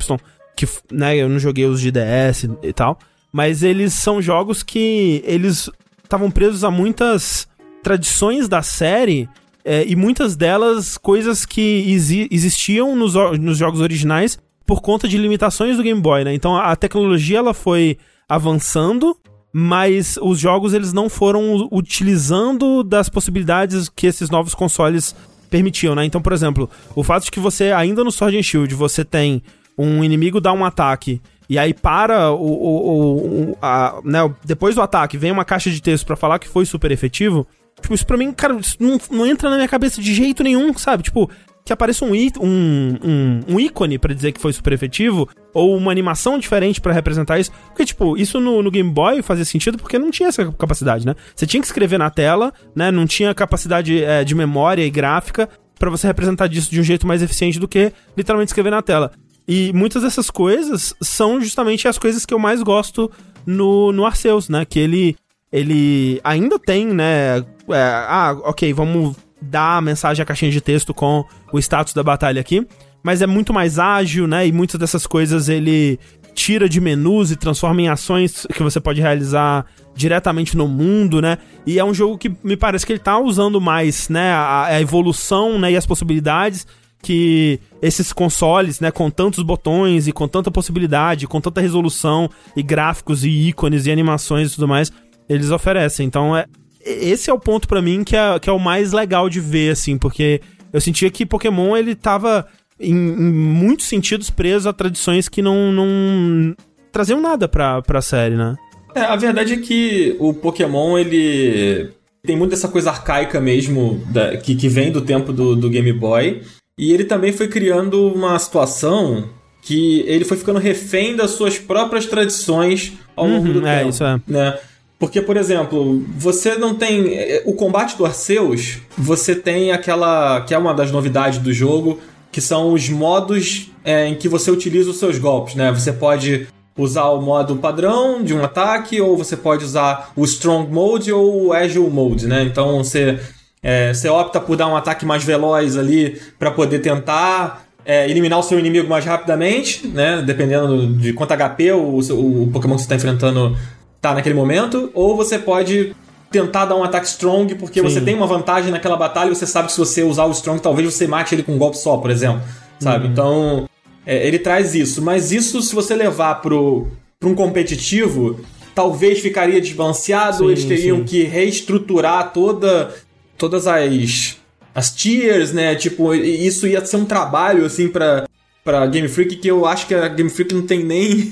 que, né, eu não joguei os de DS e tal. Mas eles são jogos que eles estavam presos a muitas tradições da série é, e muitas delas coisas que exi existiam nos, nos jogos originais por conta de limitações do Game Boy, né? Então a tecnologia ela foi avançando mas os jogos eles não foram utilizando das possibilidades que esses novos consoles permitiam, né? Então, por exemplo, o fato de que você ainda no Sword and Shield você tem um inimigo dar um ataque e aí para o, o, o a, né, depois do ataque vem uma caixa de texto para falar que foi super efetivo. Tipo, isso pra mim, cara, não, não entra na minha cabeça de jeito nenhum, sabe? Tipo, que apareça um, um, um, um ícone para dizer que foi super efetivo, ou uma animação diferente para representar isso. Porque, tipo, isso no, no, Game Boy fazia sentido porque não tinha essa capacidade, né? Você tinha que escrever na tela, né? Não tinha capacidade é, de memória e gráfica para você representar disso de um jeito mais eficiente do que literalmente escrever na tela. E muitas dessas coisas são justamente as coisas que eu mais gosto no, no Arceus, né? Que ele, ele ainda tem, né? É, ah, ok, vamos dá a mensagem à caixinha de texto com o status da batalha aqui, mas é muito mais ágil, né? E muitas dessas coisas ele tira de menus e transforma em ações que você pode realizar diretamente no mundo, né? E é um jogo que me parece que ele tá usando mais, né, a, a evolução, né, e as possibilidades que esses consoles, né, com tantos botões e com tanta possibilidade, com tanta resolução e gráficos e ícones e animações e tudo mais, eles oferecem. Então é, esse é o ponto para mim que é, que é o mais legal de ver, assim, porque eu sentia que Pokémon ele tava em, em muitos sentidos preso a tradições que não, não traziam nada pra, pra série, né? É, a verdade é que o Pokémon, ele tem muito essa coisa arcaica mesmo, da, que, que vem do tempo do, do Game Boy. E ele também foi criando uma situação que ele foi ficando refém das suas próprias tradições ao longo uhum, do é, tempo. Isso é. Né? Porque, por exemplo, você não tem. Eh, o combate do Arceus, você tem aquela. que é uma das novidades do jogo, que são os modos é, em que você utiliza os seus golpes, né? Você pode usar o modo padrão de um ataque, ou você pode usar o Strong Mode ou o Agile Mode, né? Então você, é, você opta por dar um ataque mais veloz ali para poder tentar é, eliminar o seu inimigo mais rapidamente, né? Dependendo de quanto HP o, o Pokémon que você está enfrentando tá naquele momento, ou você pode tentar dar um ataque strong porque Sim. você tem uma vantagem naquela batalha e você sabe que se você usar o strong, talvez você mate ele com um golpe só, por exemplo. Sabe? Uhum. Então, é, ele traz isso. Mas isso, se você levar pro, um competitivo, talvez ficaria desbalanceado, sim, eles teriam sim. que reestruturar toda, todas as, as tiers, né? Tipo, isso ia ser um trabalho, assim, pra, pra Game Freak que eu acho que a Game Freak não tem nem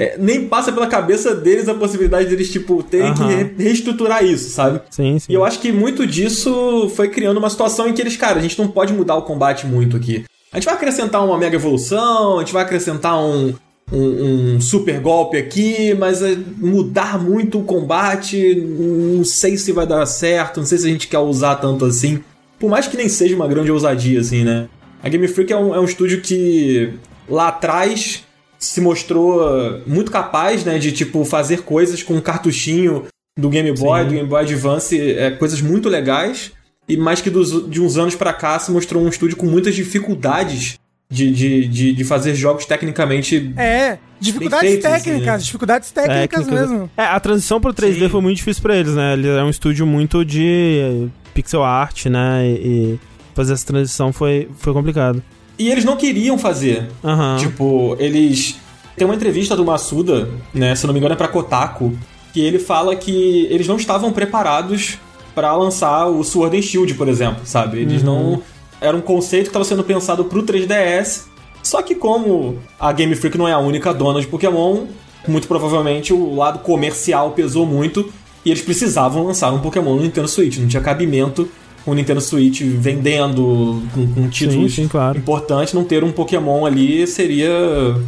é, nem passa pela cabeça deles a possibilidade deles, tipo, terem que Aham. re- reestruturar isso, sabe? Sim, sim. E eu acho que muito disso foi criando uma situação em que eles, cara, a gente não pode mudar o combate muito aqui. A gente vai acrescentar uma mega evolução, a gente vai acrescentar um, um, um super golpe aqui, mas é, mudar muito o combate, não sei se vai dar certo, não sei se a gente quer usar tanto assim. Por mais que nem seja uma grande ousadia, assim, né? A Game Freak é um, é um estúdio que lá atrás se mostrou muito capaz, né, de tipo fazer coisas com um cartuchinho do Game Boy, Sim. do Game Boy Advance, é, coisas muito legais. E mais que dos, de uns anos pra cá se mostrou um estúdio com muitas dificuldades de, de, de, de fazer jogos tecnicamente. É, dificuldades feitos, técnicas, assim, né? dificuldades técnicas mesmo. É, a transição pro 3D Sim. foi muito difícil pra eles, né? Ele é um estúdio muito de pixel art, né? E, e fazer essa transição foi, foi complicado. E eles não queriam fazer. Aham. Tipo, eles. Tem uma entrevista do Masuda, né? Se não me engano, é pra Kotaku, que ele fala que eles não estavam preparados pra lançar o Sword and Shield, por exemplo, sabe? Eles não. Era um conceito que estava sendo pensado pro 3DS. Só que como a Game Freak não é a única dona de Pokémon, muito provavelmente o lado comercial pesou muito e eles precisavam lançar um Pokémon no Nintendo Switch. Não tinha cabimento o Nintendo Switch vendendo com, com títulos sim, claro. importantes, não ter um Pokémon ali seria.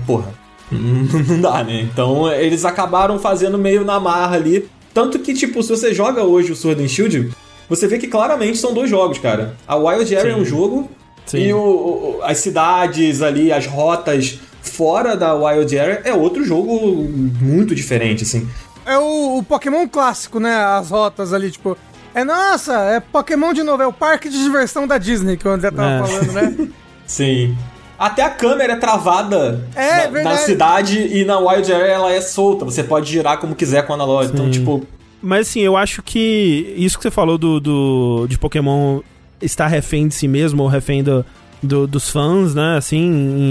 Porra. Não dá, né? Então eles acabaram fazendo meio na marra ali. Tanto que, tipo, se você joga hoje o Sword and Shield, você vê que claramente são dois jogos, cara. A Wild Area é um jogo Sim. e o- o- as cidades ali, as rotas fora da Wild Area é outro jogo muito diferente, assim. É o, o Pokémon clássico, né? As rotas ali, tipo. É nossa, é Pokémon de novo, é o parque de diversão da Disney que o André tava É. falando, né? Sim. Até a câmera é travada É, na, na cidade e na Wild Area ela é solta. Você pode girar como quiser com o analógico. Então, tipo, Mas assim, eu acho que isso que você falou do, do de Pokémon estar refém de si mesmo ou refém do, do- dos fãs, né? Assim,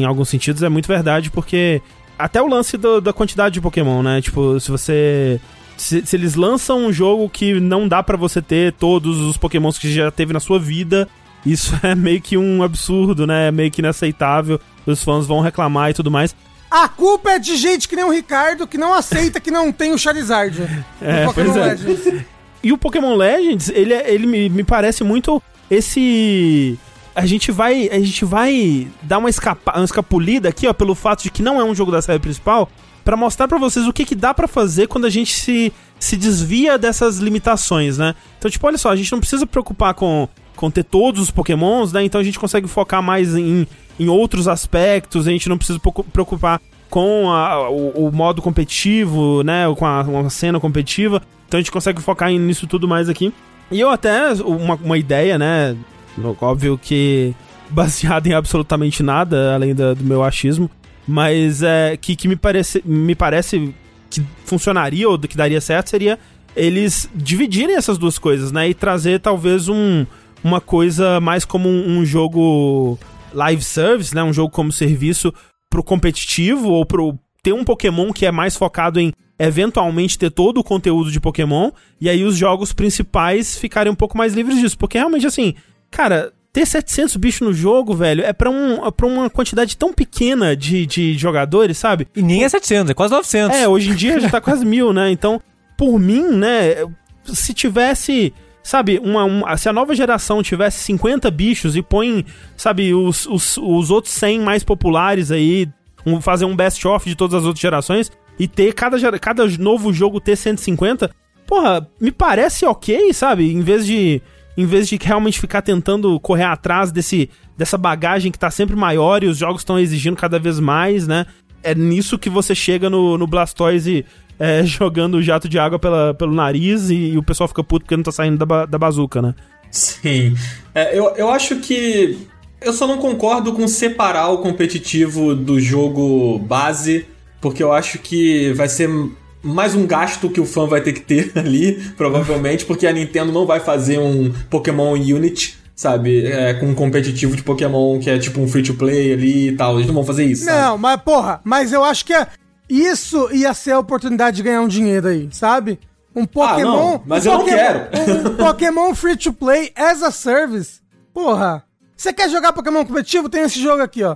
em alguns sentidos é muito verdade, porque até o lance do- da quantidade de Pokémon, né? Tipo, se você. Se, se eles lançam um jogo que não dá pra você ter todos os Pokémons que já teve na sua vida, isso é meio que um absurdo, né? É meio que inaceitável. Os fãs vão reclamar e tudo mais. A culpa é de gente que nem o Ricardo que não aceita que não tem o Charizard. É, pois é. Legends. E o Pokémon Legends, ele, é- ele me, me parece muito esse. A gente vai. A gente vai dar uma, escapa, uma escapulida aqui, ó, pelo fato de que não é um jogo da série principal, pra mostrar pra vocês o que, que dá pra fazer quando a gente se, se desvia dessas limitações, né? Então, tipo, olha só, a gente não precisa preocupar com, com ter todos os Pokémons, né? Então a gente consegue focar mais em, em outros aspectos, a gente não precisa preocu- preocupar com a- o, o modo competitivo, né? Com a, uma cena competitiva. Então a gente consegue focar nisso tudo mais aqui. E eu até, uma, uma ideia, né? Óbvio que baseada em absolutamente nada, além da- do meu achismo, mas é que, que me, parece, me parece que funcionaria ou que daria certo seria eles dividirem essas duas coisas, né? E trazer talvez um, uma coisa mais como um, um jogo live service, né? Um jogo como serviço pro competitivo ou pro ter um Pokémon que é mais focado em eventualmente ter todo o conteúdo de Pokémon e aí os jogos principais ficarem um pouco mais livres disso, porque realmente assim, cara, ter 700 bichos no jogo, velho, é pra, um, é pra uma quantidade tão pequena de, de jogadores, sabe? E nem é 700, é quase 900. É, hoje em dia já tá quase mil, né? Então, por mim, né, se tivesse, sabe, uma, uma- se a nova geração tivesse 50 bichos e põe, sabe, os, os, os outros 100 mais populares aí, um- fazer um best-of de todas as outras gerações e ter cada, cada novo jogo ter 150, porra, me parece ok, sabe? Em vez de em vez de realmente ficar tentando correr atrás desse, dessa bagagem que tá sempre maior e os jogos estão exigindo cada vez mais, né? É nisso que você chega no, no Blastoise é, jogando o jato de água pela, pelo nariz e, e o pessoal fica puto porque não tá saindo da, da bazuca, né? Sim. É, eu, eu acho que. Eu só não concordo com separar o competitivo do jogo base, porque eu acho que vai ser mais um gasto que o fã vai ter que ter ali, provavelmente, porque a Nintendo não vai fazer um Pokémon Unity, sabe? É, com um competitivo de Pokémon que é tipo um free to play ali e tal. Eles não vão fazer isso. sabe? Não, mas porra, mas eu acho que é- isso ia ser a oportunidade de ganhar um dinheiro aí, sabe? Um Pokémon. não, mas um eu não Pokémon- quero. Um Pokémon free to play as a service. Porra. Você quer jogar Pokémon competitivo? Tem esse jogo aqui, ó.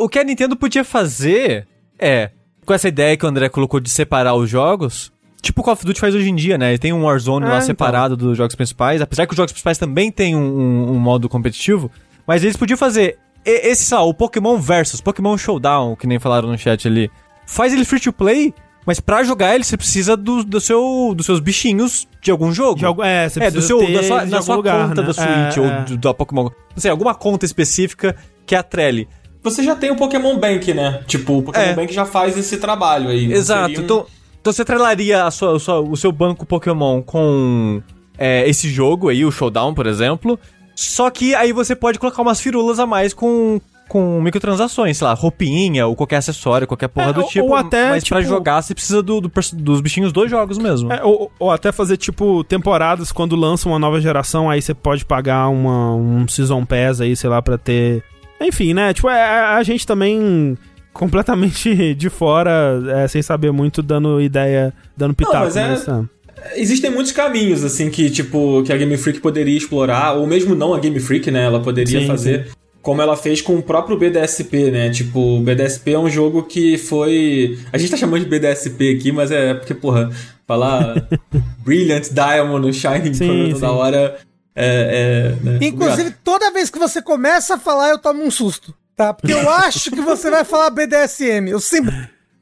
O que a Nintendo podia fazer é. Com essa ideia que o André colocou de separar os jogos, tipo o Call of Duty faz hoje em dia, né? Ele tem um Warzone Ah, lá então. separado dos jogos principais, apesar que os jogos principais também têm um, um- um modo competitivo, mas eles podiam fazer esse, sei lá, o Pokémon Versus, Pokémon Showdown, que nem falaram no chat ali. Faz ele free to play, mas pra jogar ele você precisa do, do seu, dos seus bichinhos de algum jogo. De algum- é, você É, do precisa seu, ter da sua, algum sua lugar, conta né? da Switch É, ou é. do, da Pokémon. Não sei, alguma conta específica que atrele. Você já tem o Pokémon Bank, né? Tipo, o Pokémon É. Bank já faz esse trabalho aí. Exato. um- Então, então você atrelaria a sua, o sua- o seu banco Pokémon com é, esse jogo aí, o Showdown, por exemplo. Só que aí você pode colocar umas firulas a mais com, com microtransações, sei lá, roupinha ou qualquer acessório, qualquer porra É, do ou- tipo. ou até, mas pra tipo- jogar você precisa do, do dos bichinhos dos jogos mesmo. É, ou, ou até fazer, tipo, temporadas quando lança uma nova geração, aí você pode pagar uma, um Season Pass aí, sei lá, pra ter... Enfim, né? Tipo, é, a, a gente também completamente de fora, é, sem saber muito, dando ideia, dando pitaco. mas é- nessa- Existem muitos caminhos, assim, que, tipo, que a Game Freak poderia explorar, ou mesmo não a Game Freak, né? Ela poderia Sim, fazer. Como ela fez com o próprio BDSP, né? Tipo, o BDSP é um jogo que foi. A gente tá chamando de BDSP aqui, mas é porque, porra, falar Brilliant Diamond, Shining Sim, Pearl toda sim. hora é. é né? Inclusive, toda vez que você começa a falar, eu tomo um susto, tá? Porque eu acho que você vai falar BDSM. Eu sempre.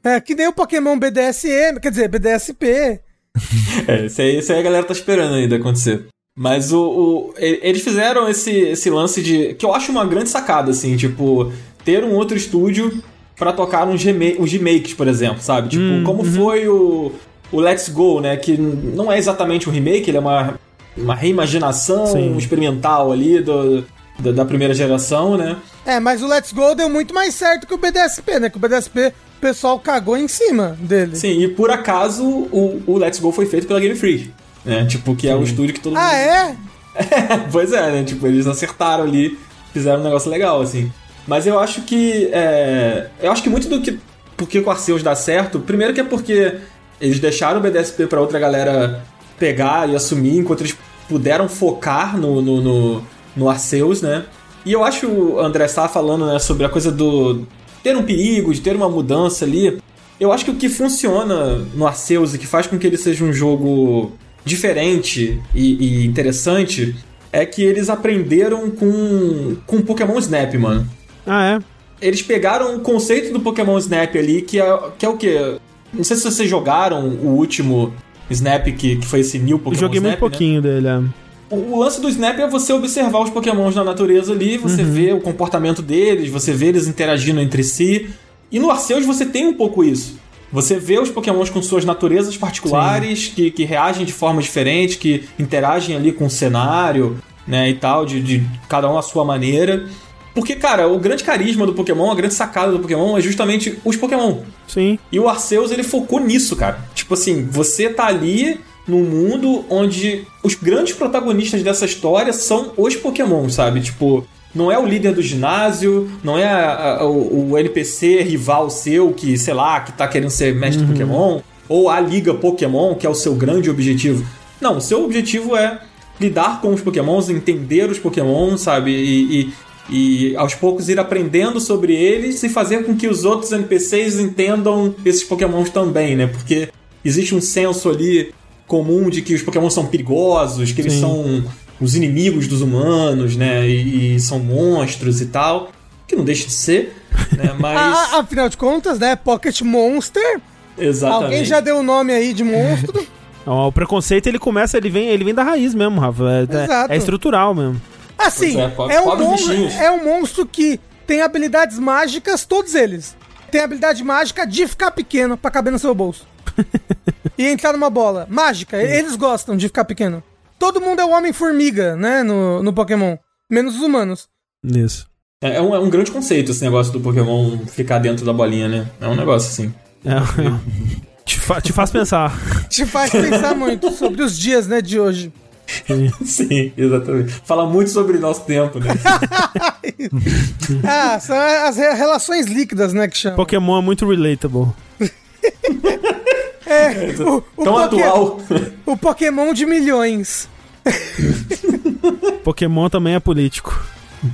É que nem o Pokémon BDSM, quer dizer, BDSP. É, isso aí, isso aí a galera tá esperando ainda acontecer. Mas o, o- eles fizeram esse, esse lance de. que eu acho uma grande sacada, assim, tipo, ter um outro estúdio pra tocar uns, rema uns remakes, por exemplo, sabe? Tipo, Hum, como uhum. foi o, o Let's Go, né? Que não é exatamente um remake, ele é uma, uma reimaginação Sim. experimental ali do, da, da primeira geração, né? É, mas o Let's Go deu muito mais certo que o BDSP, né? Que o BDSP o pessoal cagou em cima dele. Sim, e por acaso o, o Let's Go foi feito pela Game Freak, né? Tipo, que é o estúdio que todo mundo Ah, é? pois é, né? Tipo, eles acertaram ali, fizeram um negócio legal, assim. Mas eu acho que. é, Eu acho que muito do que. Por que o Arceus dá certo, primeiro que é porque eles deixaram o BDSP pra outra galera pegar e assumir, enquanto eles puderam focar no, no, no, no Arceus, né? E eu acho o André Sá falando né, sobre a coisa do. ter um perigo, de ter uma mudança ali. Eu acho que o que funciona no Arceus e que faz com que ele seja um jogo diferente e, e interessante é que eles aprenderam com, com Pokémon Snap, mano. Ah, é? Eles pegaram o conceito do Pokémon Snap ali, que é, que é o quê? Não sei se vocês jogaram o último Snap, que, que foi esse New Eu Pokémon joguei Snap, muito né? pouquinho dele, é. O, lance do Snap é você observar os Pokémons na natureza ali, você vê o comportamento deles, você vê eles interagindo entre si. E no Arceus você tem um pouco isso. Você vê os Pokémons com suas naturezas particulares, que, que reagem de forma diferente, que interagem ali com o cenário, né, e tal, de, de cada um à sua maneira. Porque, cara, o grande carisma do Pokémon, a grande sacada do Pokémon é justamente os Pokémon. Sim. E o Arceus, ele focou nisso, cara. Tipo assim, você tá ali num mundo onde os grandes protagonistas dessa história são os Pokémon, sabe? Tipo, não é o líder do ginásio, não é a- a- o, o NPC rival seu que, sei lá, que tá querendo ser mestre Pokémon, ou a Liga Pokémon, que é o seu grande objetivo. Não, o seu objetivo é lidar com os Pokémons, entender os Pokémon, sabe? E, e, e aos poucos ir aprendendo sobre eles e fazer com que os outros NPCs entendam esses Pokémons também, né? Porque existe um senso ali comum de que os Pokémon são perigosos, que eles Sim. são os inimigos dos humanos, né? E, e são monstros e tal. Que não deixa de ser, né? Mas. A- a- afinal de contas, né? Pocket Monster. exatamente. Alguém já deu o nome aí de monstro. Ó, O preconceito, ele começa, ele vem, ele vem da raiz mesmo, Rafa. É, é- Exato. é estrutural mesmo. Assim, é, é, um monstro, é um monstro que tem habilidades mágicas, todos eles. Tem habilidade mágica de ficar pequeno pra caber no seu bolso. e entrar numa bola. Mágica, eles gostam de ficar pequeno. Todo mundo é o Homem-Formiga, né, no, no Pokémon. Menos os humanos. Isso. É, é um, é um grande conceito esse negócio do Pokémon ficar dentro da bolinha, né? É um negócio assim. É, te, fa- te faz pensar. Te faz pensar muito sobre os dias, né, de hoje. Sim, exatamente. Fala muito sobre nosso tempo, né? Ah, são as re- relações líquidas, né, que chama. Pokémon é muito relatable. É, o, o Tão atual. O Pokémon de milhões. Pokémon também é político.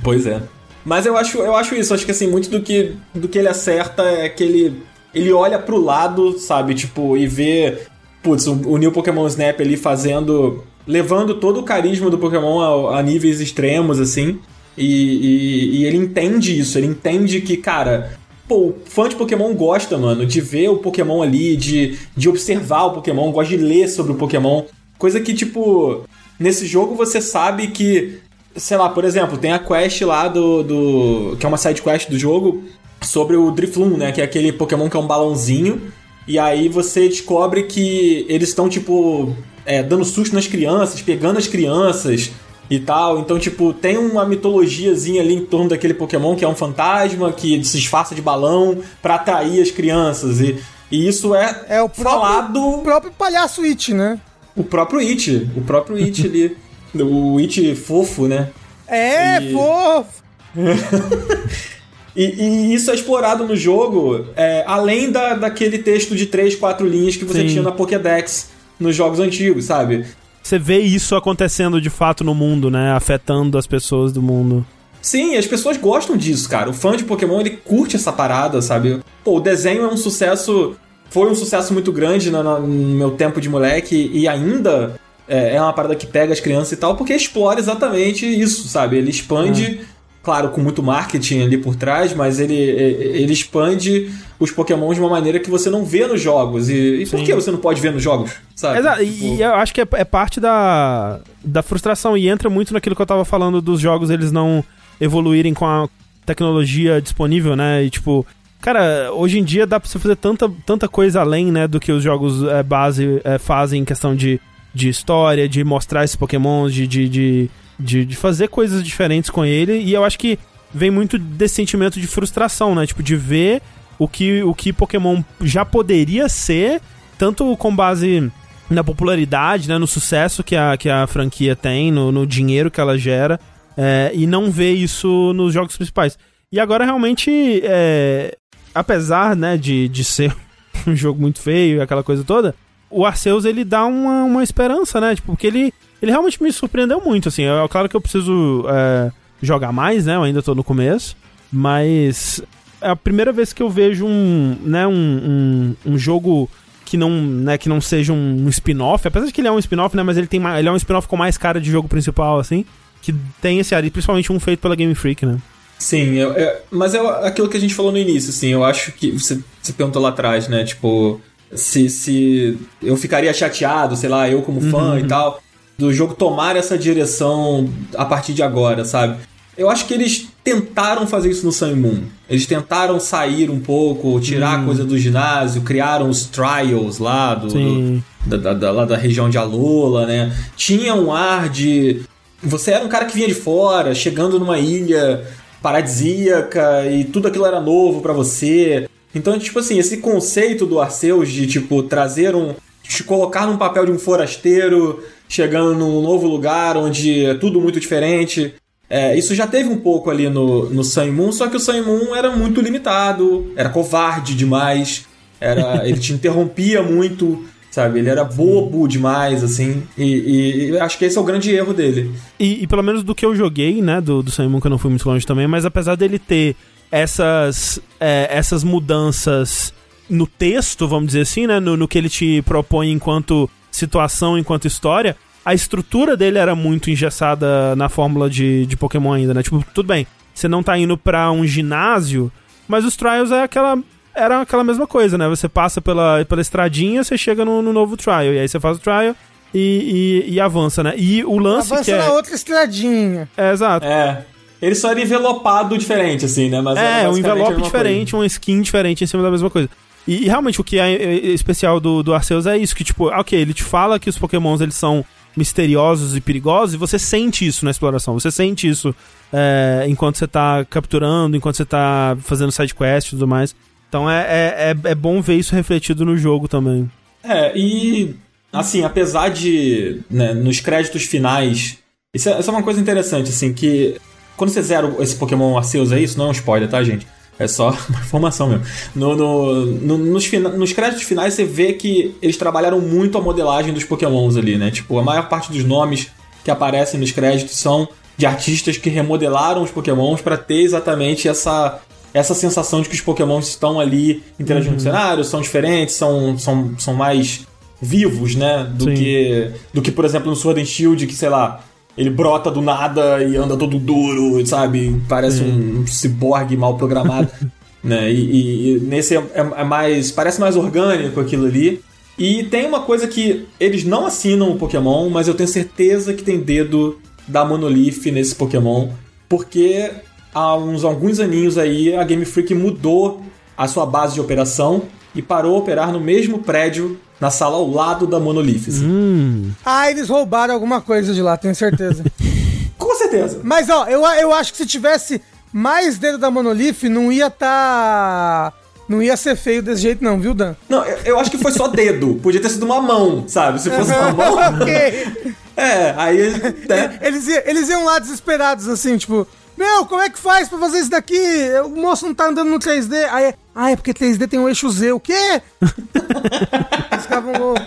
Pois é. Mas eu acho, eu acho isso, acho que assim, muito do que, do que ele acerta é que ele, ele olha pro lado, sabe? Tipo, e vê, putz, o, o New Pokémon Snap ali fazendo. Levando todo o carisma do Pokémon a, a níveis extremos, assim. E, e, e, ele entende isso, ele entende que, cara, pô, fã de Pokémon gosta, mano, de ver o Pokémon ali, de, de observar o Pokémon, gosta de ler sobre o Pokémon. Coisa que, tipo, nesse jogo você sabe que, sei lá, por exemplo, tem a quest lá do. do que é uma side quest do jogo sobre o Drifloon, né? Que é aquele Pokémon que é um balãozinho. E aí você descobre que eles estão, tipo, é, dando susto nas crianças, pegando as crianças e tal. Então, tipo, tem uma mitologiazinha ali em torno daquele Pokémon que é um fantasma que se disfarça de balão para atrair as crianças. E, e isso é, é o falado. Próprio, o próprio palhaço It, né? O próprio It. O próprio It ali. O It fofo, né? É, e... fofo! E, e, isso é explorado no jogo, é, além da, daquele texto de 3, 4 linhas que você Sim. tinha na Pokédex nos jogos antigos, sabe? Você vê isso acontecendo de fato no mundo, né? Afetando as pessoas do mundo. Sim, as pessoas gostam disso, cara. O fã de Pokémon, ele curte essa parada, sabe? Pô, o desenho é um sucesso... Foi um sucesso muito grande no, no meu tempo de moleque e ainda é, é, uma parada que pega as crianças e tal, porque explora exatamente isso, sabe? Ele expande... É claro, com muito marketing ali por trás, mas ele, ele expande os Pokémon de uma maneira que você não vê nos jogos. E, e por que você não pode ver nos jogos? Sabe? Exato, tipo... e eu acho que é, é, parte da, da frustração, e entra muito naquilo que eu tava falando dos jogos eles não evoluírem com a tecnologia disponível, né? E tipo, cara, hoje em dia dá pra você fazer tanta, tanta coisa além, né, do que os jogos é, base é, fazem em questão de, de história, de mostrar esses Pokémons, de, de, de de, de fazer coisas diferentes com ele. E eu acho que vem muito desse sentimento de frustração, né? Tipo, de ver o que, o que Pokémon já poderia ser, tanto com base na popularidade, né, no sucesso que a, que a franquia tem, no, no dinheiro que ela gera, é, e não ver isso nos jogos principais. E agora, realmente, é, apesar né, de, de ser um jogo muito feio e aquela coisa toda, o Arceus ele dá uma, uma esperança, né? Tipo, porque ele ele realmente me surpreendeu muito, assim. É claro que eu preciso é, jogar mais, né? Eu ainda tô no começo. Mas é a primeira vez que eu vejo um, né, um, um, um jogo que não, né, que não seja um, spin-off, apesar de que ele é um spin-off, né, mas ele tem ele é um spin-off com mais cara de jogo principal assim, que tem esse ar, e principalmente um feito pela Game Freak, né? Sim, eu, eu, mas é aquilo que a gente falou no início, assim, eu acho que você, você perguntou lá atrás, né, tipo, se, se eu ficaria chateado, sei lá, eu como fã uhum. e tal do jogo tomar essa direção a partir de agora, sabe? Eu acho que eles tentaram fazer isso no Sun Moon. Eles tentaram sair um pouco, tirar hum. a coisa do ginásio, criaram os trials lá do, do da, da, da, lá da região de Alola, né? Tinha um ar de. Você era um cara que vinha de fora, chegando numa ilha paradisíaca e tudo aquilo era novo para você. Então, tipo assim, esse conceito do Arceus de, tipo, trazer um. te colocar num papel de um forasteiro chegando num novo lugar onde é tudo muito diferente. É, isso já teve um pouco ali no, no Sun Moon, só que o Sun Moon era muito limitado, era covarde demais, era, ele te interrompia muito, sabe? Ele era bobo demais, assim, e, e, acho que esse é o grande erro dele. E, e, pelo menos do que eu joguei, né, do, do Sun Moon, que eu não fui muito longe também, mas apesar dele ter essas, é, essas mudanças no texto, vamos dizer assim, né, no, no que ele te propõe enquanto situação enquanto história, a estrutura dele era muito engessada na fórmula de, de Pokémon ainda, né? Tipo, tudo bem, você não tá indo pra um ginásio, mas os Trials é aquela. Era aquela mesma coisa, né? Você passa pela, pela estradinha, você chega no, no novo trial. E aí você faz o trial e, e, e avança, né? E o lance avança que é... na outra estradinha. É, exato. É. Ele só era envelopado diferente, assim, né? Mas é, um envelope diferente, coisa. uma skin diferente em cima da mesma coisa. E, e, realmente o que é, é especial do, do Arceus é isso, que tipo, ok, ele te fala que os pokémons eles são misteriosos e perigosos e você sente isso na exploração, você sente isso é, enquanto você tá capturando, enquanto você tá fazendo sidequest e tudo mais. Então é, é, é, é bom ver isso refletido no jogo também. É, e assim, apesar de, né, nos créditos finais, isso é, isso é uma coisa interessante, assim, que quando você zera esse Pokémon Arceus aí, isso não é um spoiler, tá, gente? É só uma informação mesmo. No, no, no, nos, nos créditos finais você vê que eles trabalharam muito a modelagem dos pokémons ali, né? Tipo, a maior parte dos nomes que aparecem nos créditos são de artistas que remodelaram os pokémons para ter exatamente essa essa sensação de que os pokémons estão ali interagindo Uhum. com o cenário, são diferentes, são, são, são mais vivos, né? Do Sim. que, do que, por exemplo, no Sword and Shield, que, sei lá, ele brota do nada e anda todo duro, sabe? Parece um, um ciborgue mal programado. né? E, e- e nesse é, é- é mais. Parece mais orgânico aquilo ali. E tem uma coisa que eles não assinam o Pokémon, mas eu tenho certeza que tem dedo da Monolith nesse Pokémon, porque há uns alguns aninhos aí a Game Freak mudou a sua base de operação e parou a operar no mesmo prédio, na sala ao lado da Monolith. assim. Hum. Ah, eles roubaram alguma coisa de lá, tenho certeza. Com certeza. Mas, ó, eu, eu acho que se tivesse mais dedo da Monolith, não ia tá... Não ia ser feio desse jeito não, viu, Dan? Não, eu, eu acho que foi só dedo. Podia ter sido uma mão, sabe? Se fosse uma mão. ok. É, aí. Né? Eles, iam- eles iam lá desesperados, assim, tipo... Meu, como é que faz pra fazer isso daqui? O moço não tá andando no 3D. Aí, ah, é porque 3D tem um eixo Z. O quê? Eles ficavam loucos.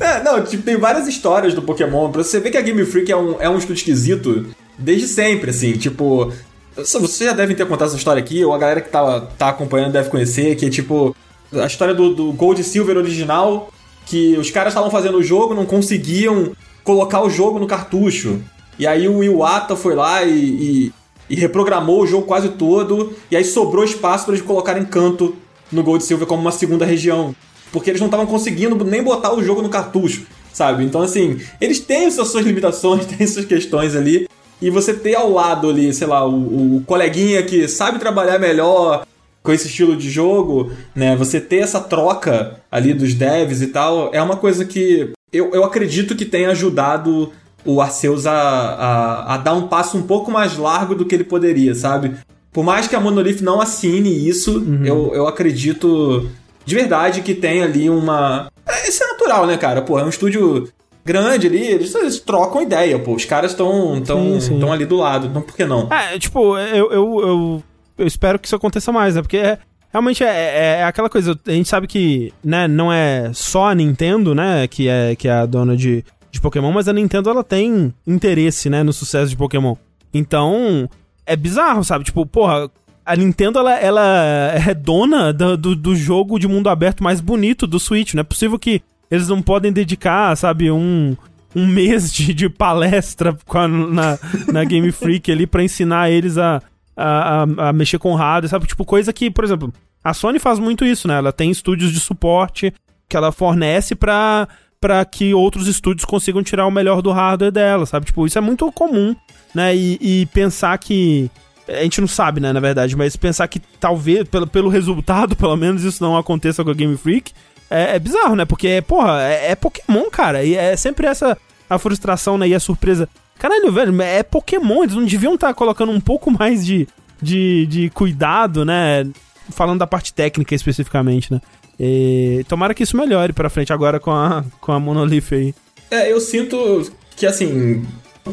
É, não, tipo, tem várias histórias do Pokémon. Pra você ver que a Game Freak é um, é um estúdio esquisito desde sempre, assim. Tipo, vocês já devem ter contado essa história aqui, ou a galera que tá, tá acompanhando deve conhecer, que é tipo a história do, do Gold e Silver original, que os caras estavam fazendo o jogo, não conseguiam colocar o jogo no cartucho. E aí o Iwata foi lá e, e, e reprogramou o jogo quase todo, e aí sobrou espaço pra eles colocarem canto no Gold Silver como uma segunda região. Porque eles não estavam conseguindo nem botar o jogo no cartucho, sabe? Então, assim, eles têm as suas limitações, têm suas questões ali. E você ter ao lado ali, sei lá, o, o coleguinha que sabe trabalhar melhor com esse estilo de jogo, né? Você ter essa troca ali dos devs e tal, é uma coisa que eu, eu acredito que tenha ajudado o Arceus a, a, a dar um passo um pouco mais largo do que ele poderia, sabe? Por mais que a Monolith não assine isso, eu, eu acredito de verdade que tem ali uma. É, Isso é natural, né, cara? Pô, é um estúdio grande ali, eles, eles trocam ideia, pô. Os caras estão tão, Sim, sim. tão ali do lado, então por que não? É, tipo, eu, eu, eu, eu espero que isso aconteça mais, né? Porque é- realmente é, é- é aquela coisa, a gente sabe que, né, não é só a Nintendo, né, que é, que é a dona de, de Pokémon, mas a Nintendo, ela tem interesse, né, no sucesso de Pokémon. Então, é bizarro, sabe? Tipo, porra, a Nintendo, ela, ela é dona do, do, do jogo de mundo aberto mais bonito do Switch. Não é possível que eles não podem dedicar, sabe, um, um mês de, de palestra a- na, na Game Freak ali pra ensinar eles a, a, a, a mexer com hardware, sabe? Tipo, coisa que, por exemplo, a Sony faz muito isso, né? Ela tem estúdios de suporte que ela fornece pra, pra que outros estúdios consigam tirar o melhor do hardware dela, sabe? Tipo, isso é muito comum, né? E, e pensar que. A gente não sabe, né, na verdade, mas pensar que talvez, pelo, pelo resultado, pelo menos, isso não aconteça com a Game Freak, é, é bizarro, né? Porque, porra, é, é Pokémon, cara. E é sempre essa a frustração, né? E a surpresa. Caralho, velho, é Pokémon. Eles não deviam estar colocando um pouco mais de, de, de cuidado, né? Falando da parte técnica especificamente, né? E tomara que isso melhore pra frente agora com a, com a Monolith aí. É, eu sinto que, assim,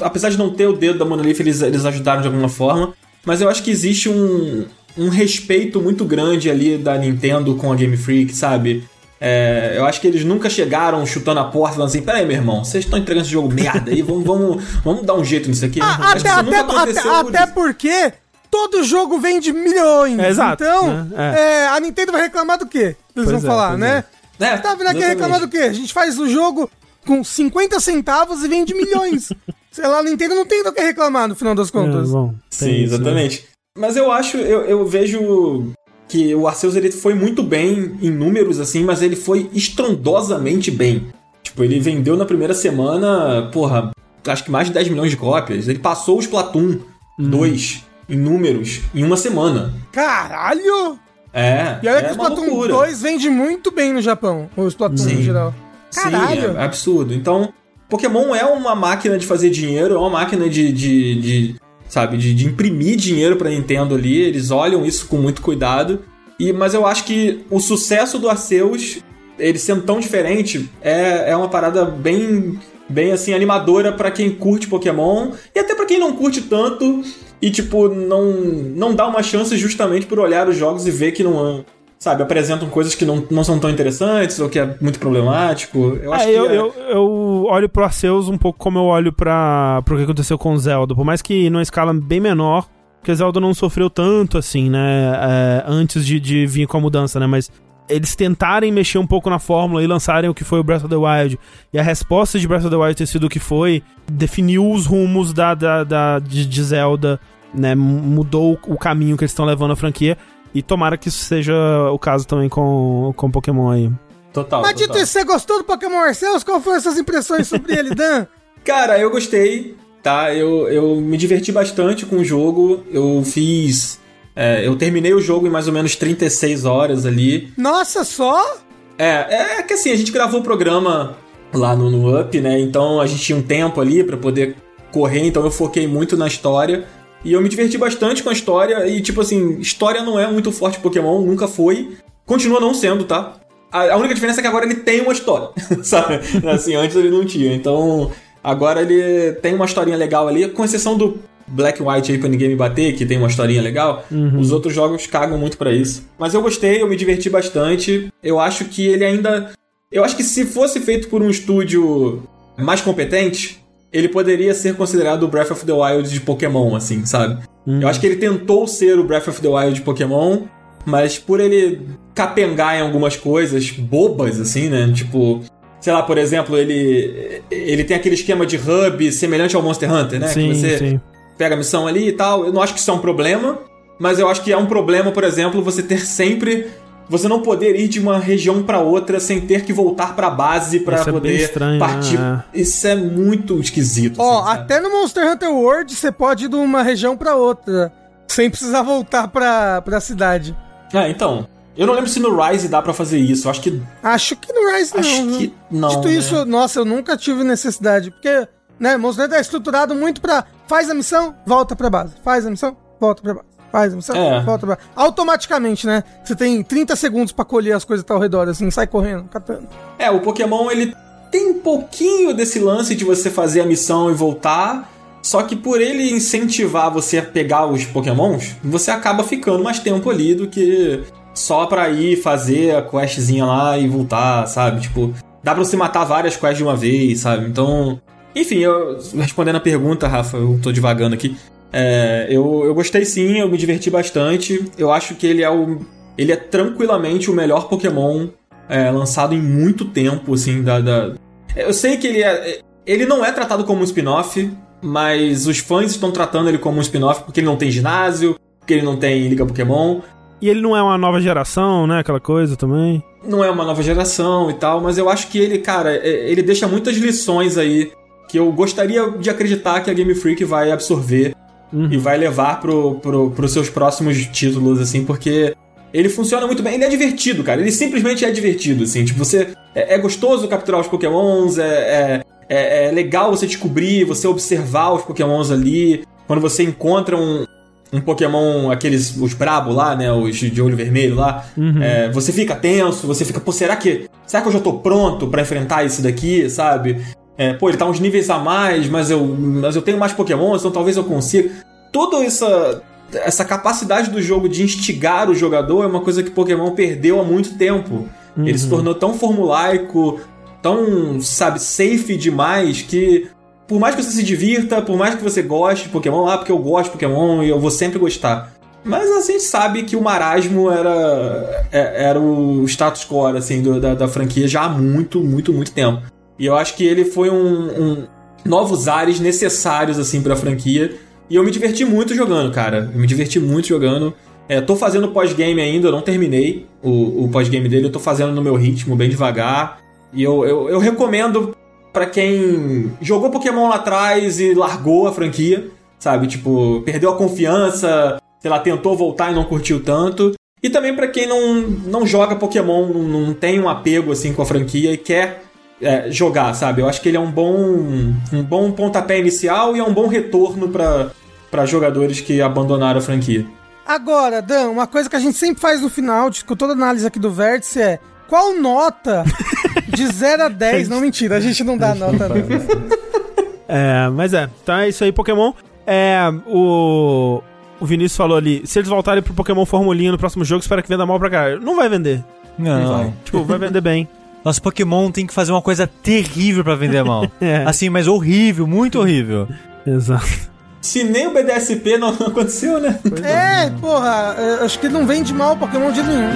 apesar de não ter o dedo da Monolith, eles, eles ajudaram de alguma forma, mas eu acho que existe um, um respeito muito grande ali da Nintendo com a Game Freak, sabe? É, eu acho que eles nunca chegaram chutando a porta falando assim: peraí, meu irmão, vocês estão entregando esse jogo merda aí, vamos, vamos, vamos dar um jeito nisso aqui. Ah, acho até, que isso nunca até, aconteceu até, por até isso. porque todo jogo vende milhões. É, exato, Então, né? é, a Nintendo vai reclamar do quê? Eles Pois vão é, falar, né? É, Tá vindo aqui reclamar do quê? A gente faz o jogo com 50 centavos e vende milhões. Sei lá, a Nintendo não tem do que reclamar no final das contas. É, bom, Sim, isso, né? exatamente. Mas eu acho, eu, eu vejo que o Arceus ele foi muito bem em números, assim, mas ele foi estrondosamente bem. Tipo, ele vendeu na primeira semana, porra, acho que mais de 10 milhões de cópias. Ele passou o Splatoon Hum. 2 em números em uma semana. Caralho! É, E olha é que o Splatoon loucura. 2 vende muito bem no Japão. O Splatoon Sim. em geral. Caralho! Sim, é absurdo. Então, Pokémon é uma máquina de fazer dinheiro, é uma máquina de, de, de, sabe, de, de imprimir dinheiro pra Nintendo ali. Eles olham isso com muito cuidado. E, mas eu acho que o sucesso do Arceus, ele sendo tão diferente, é, é uma parada bem, bem assim, animadora pra quem curte Pokémon e até pra quem não curte tanto e, tipo, não, não dá uma chance justamente por olhar os jogos e ver que não. Sabe, apresentam coisas que não, não são tão interessantes ou que é muito problemático. Eu acho É, que eu, é- eu, eu olho pro Arceus um pouco como eu olho pra, pro que aconteceu com o Zelda. Por mais que numa escala bem menor, Porque Zelda não sofreu tanto assim, né? É, antes de, de vir com a mudança, né? Mas eles tentarem mexer um pouco na fórmula e lançarem o que foi o Breath of the Wild, e a resposta de Breath of the Wild ter sido o que foi, definiu os rumos da, da, da de, de Zelda, né? Mudou o caminho que eles estão levando a franquia. E tomara que isso seja o caso também com, com Pokémon aí. Total. Mas dito isso, você gostou do Pokémon Arceus? Qual foram essas impressões sobre ele, Dan? Cara, eu gostei, tá? Eu, eu me diverti bastante com o jogo. Eu fiz é, eu terminei o jogo em mais ou menos 36 horas ali. Nossa, só? É, é que assim, a gente gravou o programa lá no, no Up, né? Então a gente tinha um tempo ali para poder correr, então eu foquei muito na história. E eu me diverti bastante com a história. E, tipo assim, história não é muito forte Pokémon, nunca foi. Continua não sendo, tá? A, a única diferença é que agora ele tem uma história, sabe? Assim, antes ele não tinha. Então, agora ele tem uma historinha legal ali, com exceção do Black White aí pra ninguém me bater, que tem uma historinha legal. Uhum. Os outros jogos cagam muito para isso. Mas eu gostei, eu me diverti bastante. Eu acho que ele ainda. Eu acho que se fosse feito por um estúdio mais competente, ele poderia ser considerado o Breath of the Wild de Pokémon, assim, sabe? Uhum. Eu acho que ele tentou ser o Breath of the Wild de Pokémon, mas por ele capengar em algumas coisas bobas, assim, né? Tipo, sei lá, por exemplo, ele ele tem aquele esquema de hub semelhante ao Monster Hunter, né? Sim, que você sim pega a missão ali e tal. Eu não acho que isso é um problema, mas eu acho que é um problema, por exemplo, você ter sempre você não poder ir de uma região para outra sem ter que voltar para base para é poder estranho, partir. Né? Isso é muito esquisito. Ó, assim, até no Monster Hunter World você pode ir de uma região para outra sem precisar voltar para para cidade. É, então. Eu não lembro se no Rise dá para fazer isso. Acho que Acho que no Rise não. Acho que não. Dito né? isso, nossa, eu nunca tive necessidade, porque né, Monster Hunter é estruturado muito para Faz a missão, volta pra base. Faz a missão, volta pra base. Faz a missão, é. volta pra base. Automaticamente, né? Você tem 30 segundos para colher as coisas que tá ao redor, assim, sai correndo, catando. É, o Pokémon, ele tem um pouquinho desse lance de você fazer a missão e voltar. Só que por ele incentivar você a pegar os Pokémons, você acaba ficando mais tempo ali do que só pra ir fazer a questzinha lá e voltar, sabe? Tipo, dá pra você matar várias quests de uma vez, sabe? Então, enfim, eu, respondendo a pergunta, Rafa, eu tô devagando aqui. É, eu, eu gostei sim, eu me diverti bastante. Eu acho que ele é o. Ele é tranquilamente o melhor Pokémon é, lançado em muito tempo, assim, da, da. Eu sei que ele é. Ele não é tratado como um spin-off, mas os fãs estão tratando ele como um spin-off porque ele não tem ginásio, porque ele não tem Liga Pokémon. E ele não é uma nova geração, né? Aquela coisa também. Não é uma nova geração e tal, mas eu acho que ele, cara, é, ele deixa muitas lições aí que eu gostaria de acreditar que a Game Freak vai absorver uhum. e vai levar pro, pro, pros seus próximos títulos, assim, porque ele funciona muito bem. Ele é divertido, cara. Ele simplesmente é divertido, assim. Tipo, você. É, é gostoso capturar os Pokémons, é, é, é, é, legal você descobrir, você observar os Pokémons ali. Quando você encontra um, um Pokémon, aqueles, os brabo lá, né? Os de olho vermelho lá. Uhum. É, você fica tenso, você fica, pô, será que. Será que eu já tô pronto para enfrentar esse daqui, sabe? É, pô, ele tá uns níveis a mais, mas eu, mas eu tenho mais Pokémon, então talvez eu consiga. Toda essa, essa capacidade do jogo de instigar o jogador é uma coisa que Pokémon perdeu há muito tempo. Uhum. Ele se uhum. tornou tão formulaico, tão, sabe, safe demais que por mais que você se divirta, por mais que você goste de Pokémon, ah, porque eu gosto de Pokémon e eu vou sempre gostar. Mas a gente sabe que o marasmo era, é, era o status quo assim, do, da, da franquia já há muito, muito, muito tempo. E eu acho que ele foi um, um novos ares necessários assim para a franquia. E eu me diverti muito jogando, cara. Eu me diverti muito jogando. É, tô fazendo pós-game ainda, eu não terminei o, o pós-game dele, eu tô fazendo no meu ritmo, bem devagar. E eu, eu, eu recomendo para quem jogou Pokémon lá atrás e largou a franquia, sabe? Tipo, perdeu a confiança, sei lá, tentou voltar e não curtiu tanto. E também para quem não, não joga Pokémon, não, não tem um apego assim com a franquia e quer é, jogar, sabe? Eu acho que ele é um bom, um bom pontapé inicial e é um bom retorno para jogadores que abandonaram a franquia. Agora, Dan, uma coisa que a gente sempre faz no final, com toda análise aqui do Vértice, é qual nota de 0 a 10? não, mentira, a gente não dá nota. Não. É, mas é, tá, é isso aí, Pokémon. É, o, o Vinícius falou ali, se eles voltarem pro Pokémon Formulinha no próximo jogo, espera que venda mal pra cá. Não vai vender. Não. não vai. Tipo, vai vender bem. Nosso Pokémon tem que fazer uma coisa terrível para vender mal. é. Assim, mas horrível, muito horrível. Exato. Se nem o BDSP não aconteceu, né? É, porra, é, acho que não vende mal Pokémon de nenhum.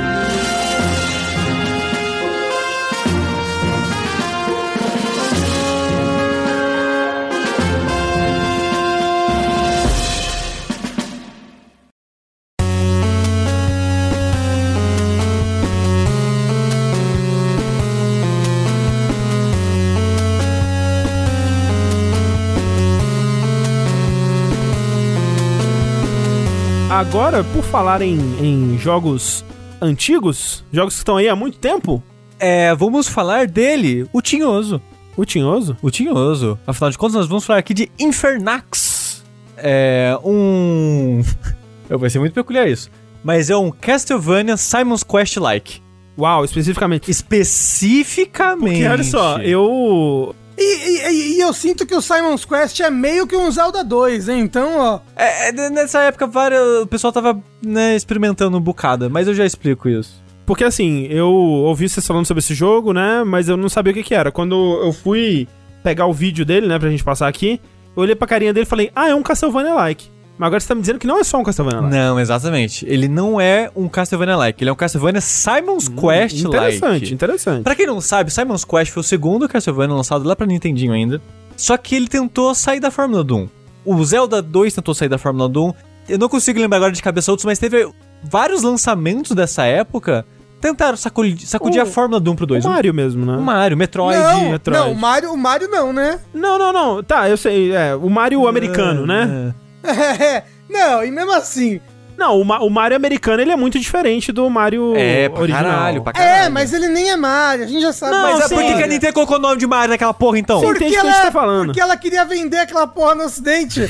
Agora, por falar em, em jogos antigos, jogos que estão aí há muito tempo, É, vamos falar dele, o Tinhoso. o Tinhoso. O Tinhoso. Afinal de contas, nós vamos falar aqui de Infernax. É um. Vai ser muito peculiar isso. Mas é um Castlevania Simon's Quest-like. Uau, especificamente. Especificamente. Porque olha só, eu. E, e- e eu sinto que o Simon's Quest é meio que um Zelda 2, hein? Então, ó. É, é, nessa época, várias, o pessoal tava né, experimentando um bocado, mas eu já explico isso. Porque assim, eu ouvi vocês falando sobre esse jogo, né? Mas eu não sabia o que, que era. Quando eu fui pegar o vídeo dele, né, pra gente passar aqui, eu olhei pra carinha dele e falei, ah, é um Castlevania-like. Mas agora você tá me dizendo que não é só um Castlevania-like. Não, exatamente. Ele não é um Castlevania-like, ele é um Castlevania Simon's Quest-like. Interessante, interessante. Pra quem não sabe, Simon's Quest foi o segundo Castlevania lançado lá pra Nintendinho ainda. Só que ele tentou sair da Fórmula Doom. O Zelda 2 tentou sair da Fórmula Doom. Eu não consigo lembrar agora de cabeça outros, mas teve vários lançamentos dessa época. Tentaram sacudir, sacudir O- a Fórmula Doom pro 2. O Mario mesmo, né? O Mario, Metroid. não, Metroid. não, o Mario, o Mario não, né? Não, não, não. Tá, eu sei. É, o Mario americano, né? É, não, e mesmo assim. Não, o, Ma- o Mario americano ele é muito diferente do Mario É, pra original. caralho, pra caralho. É, mas ele nem é Mario, a gente já sabe. Não, Mas é por que, que a Nintendo colocou o nome de Mario naquela porra então? Sim. entende o que a gente tá falando. Porque ela queria vender aquela porra no ocidente.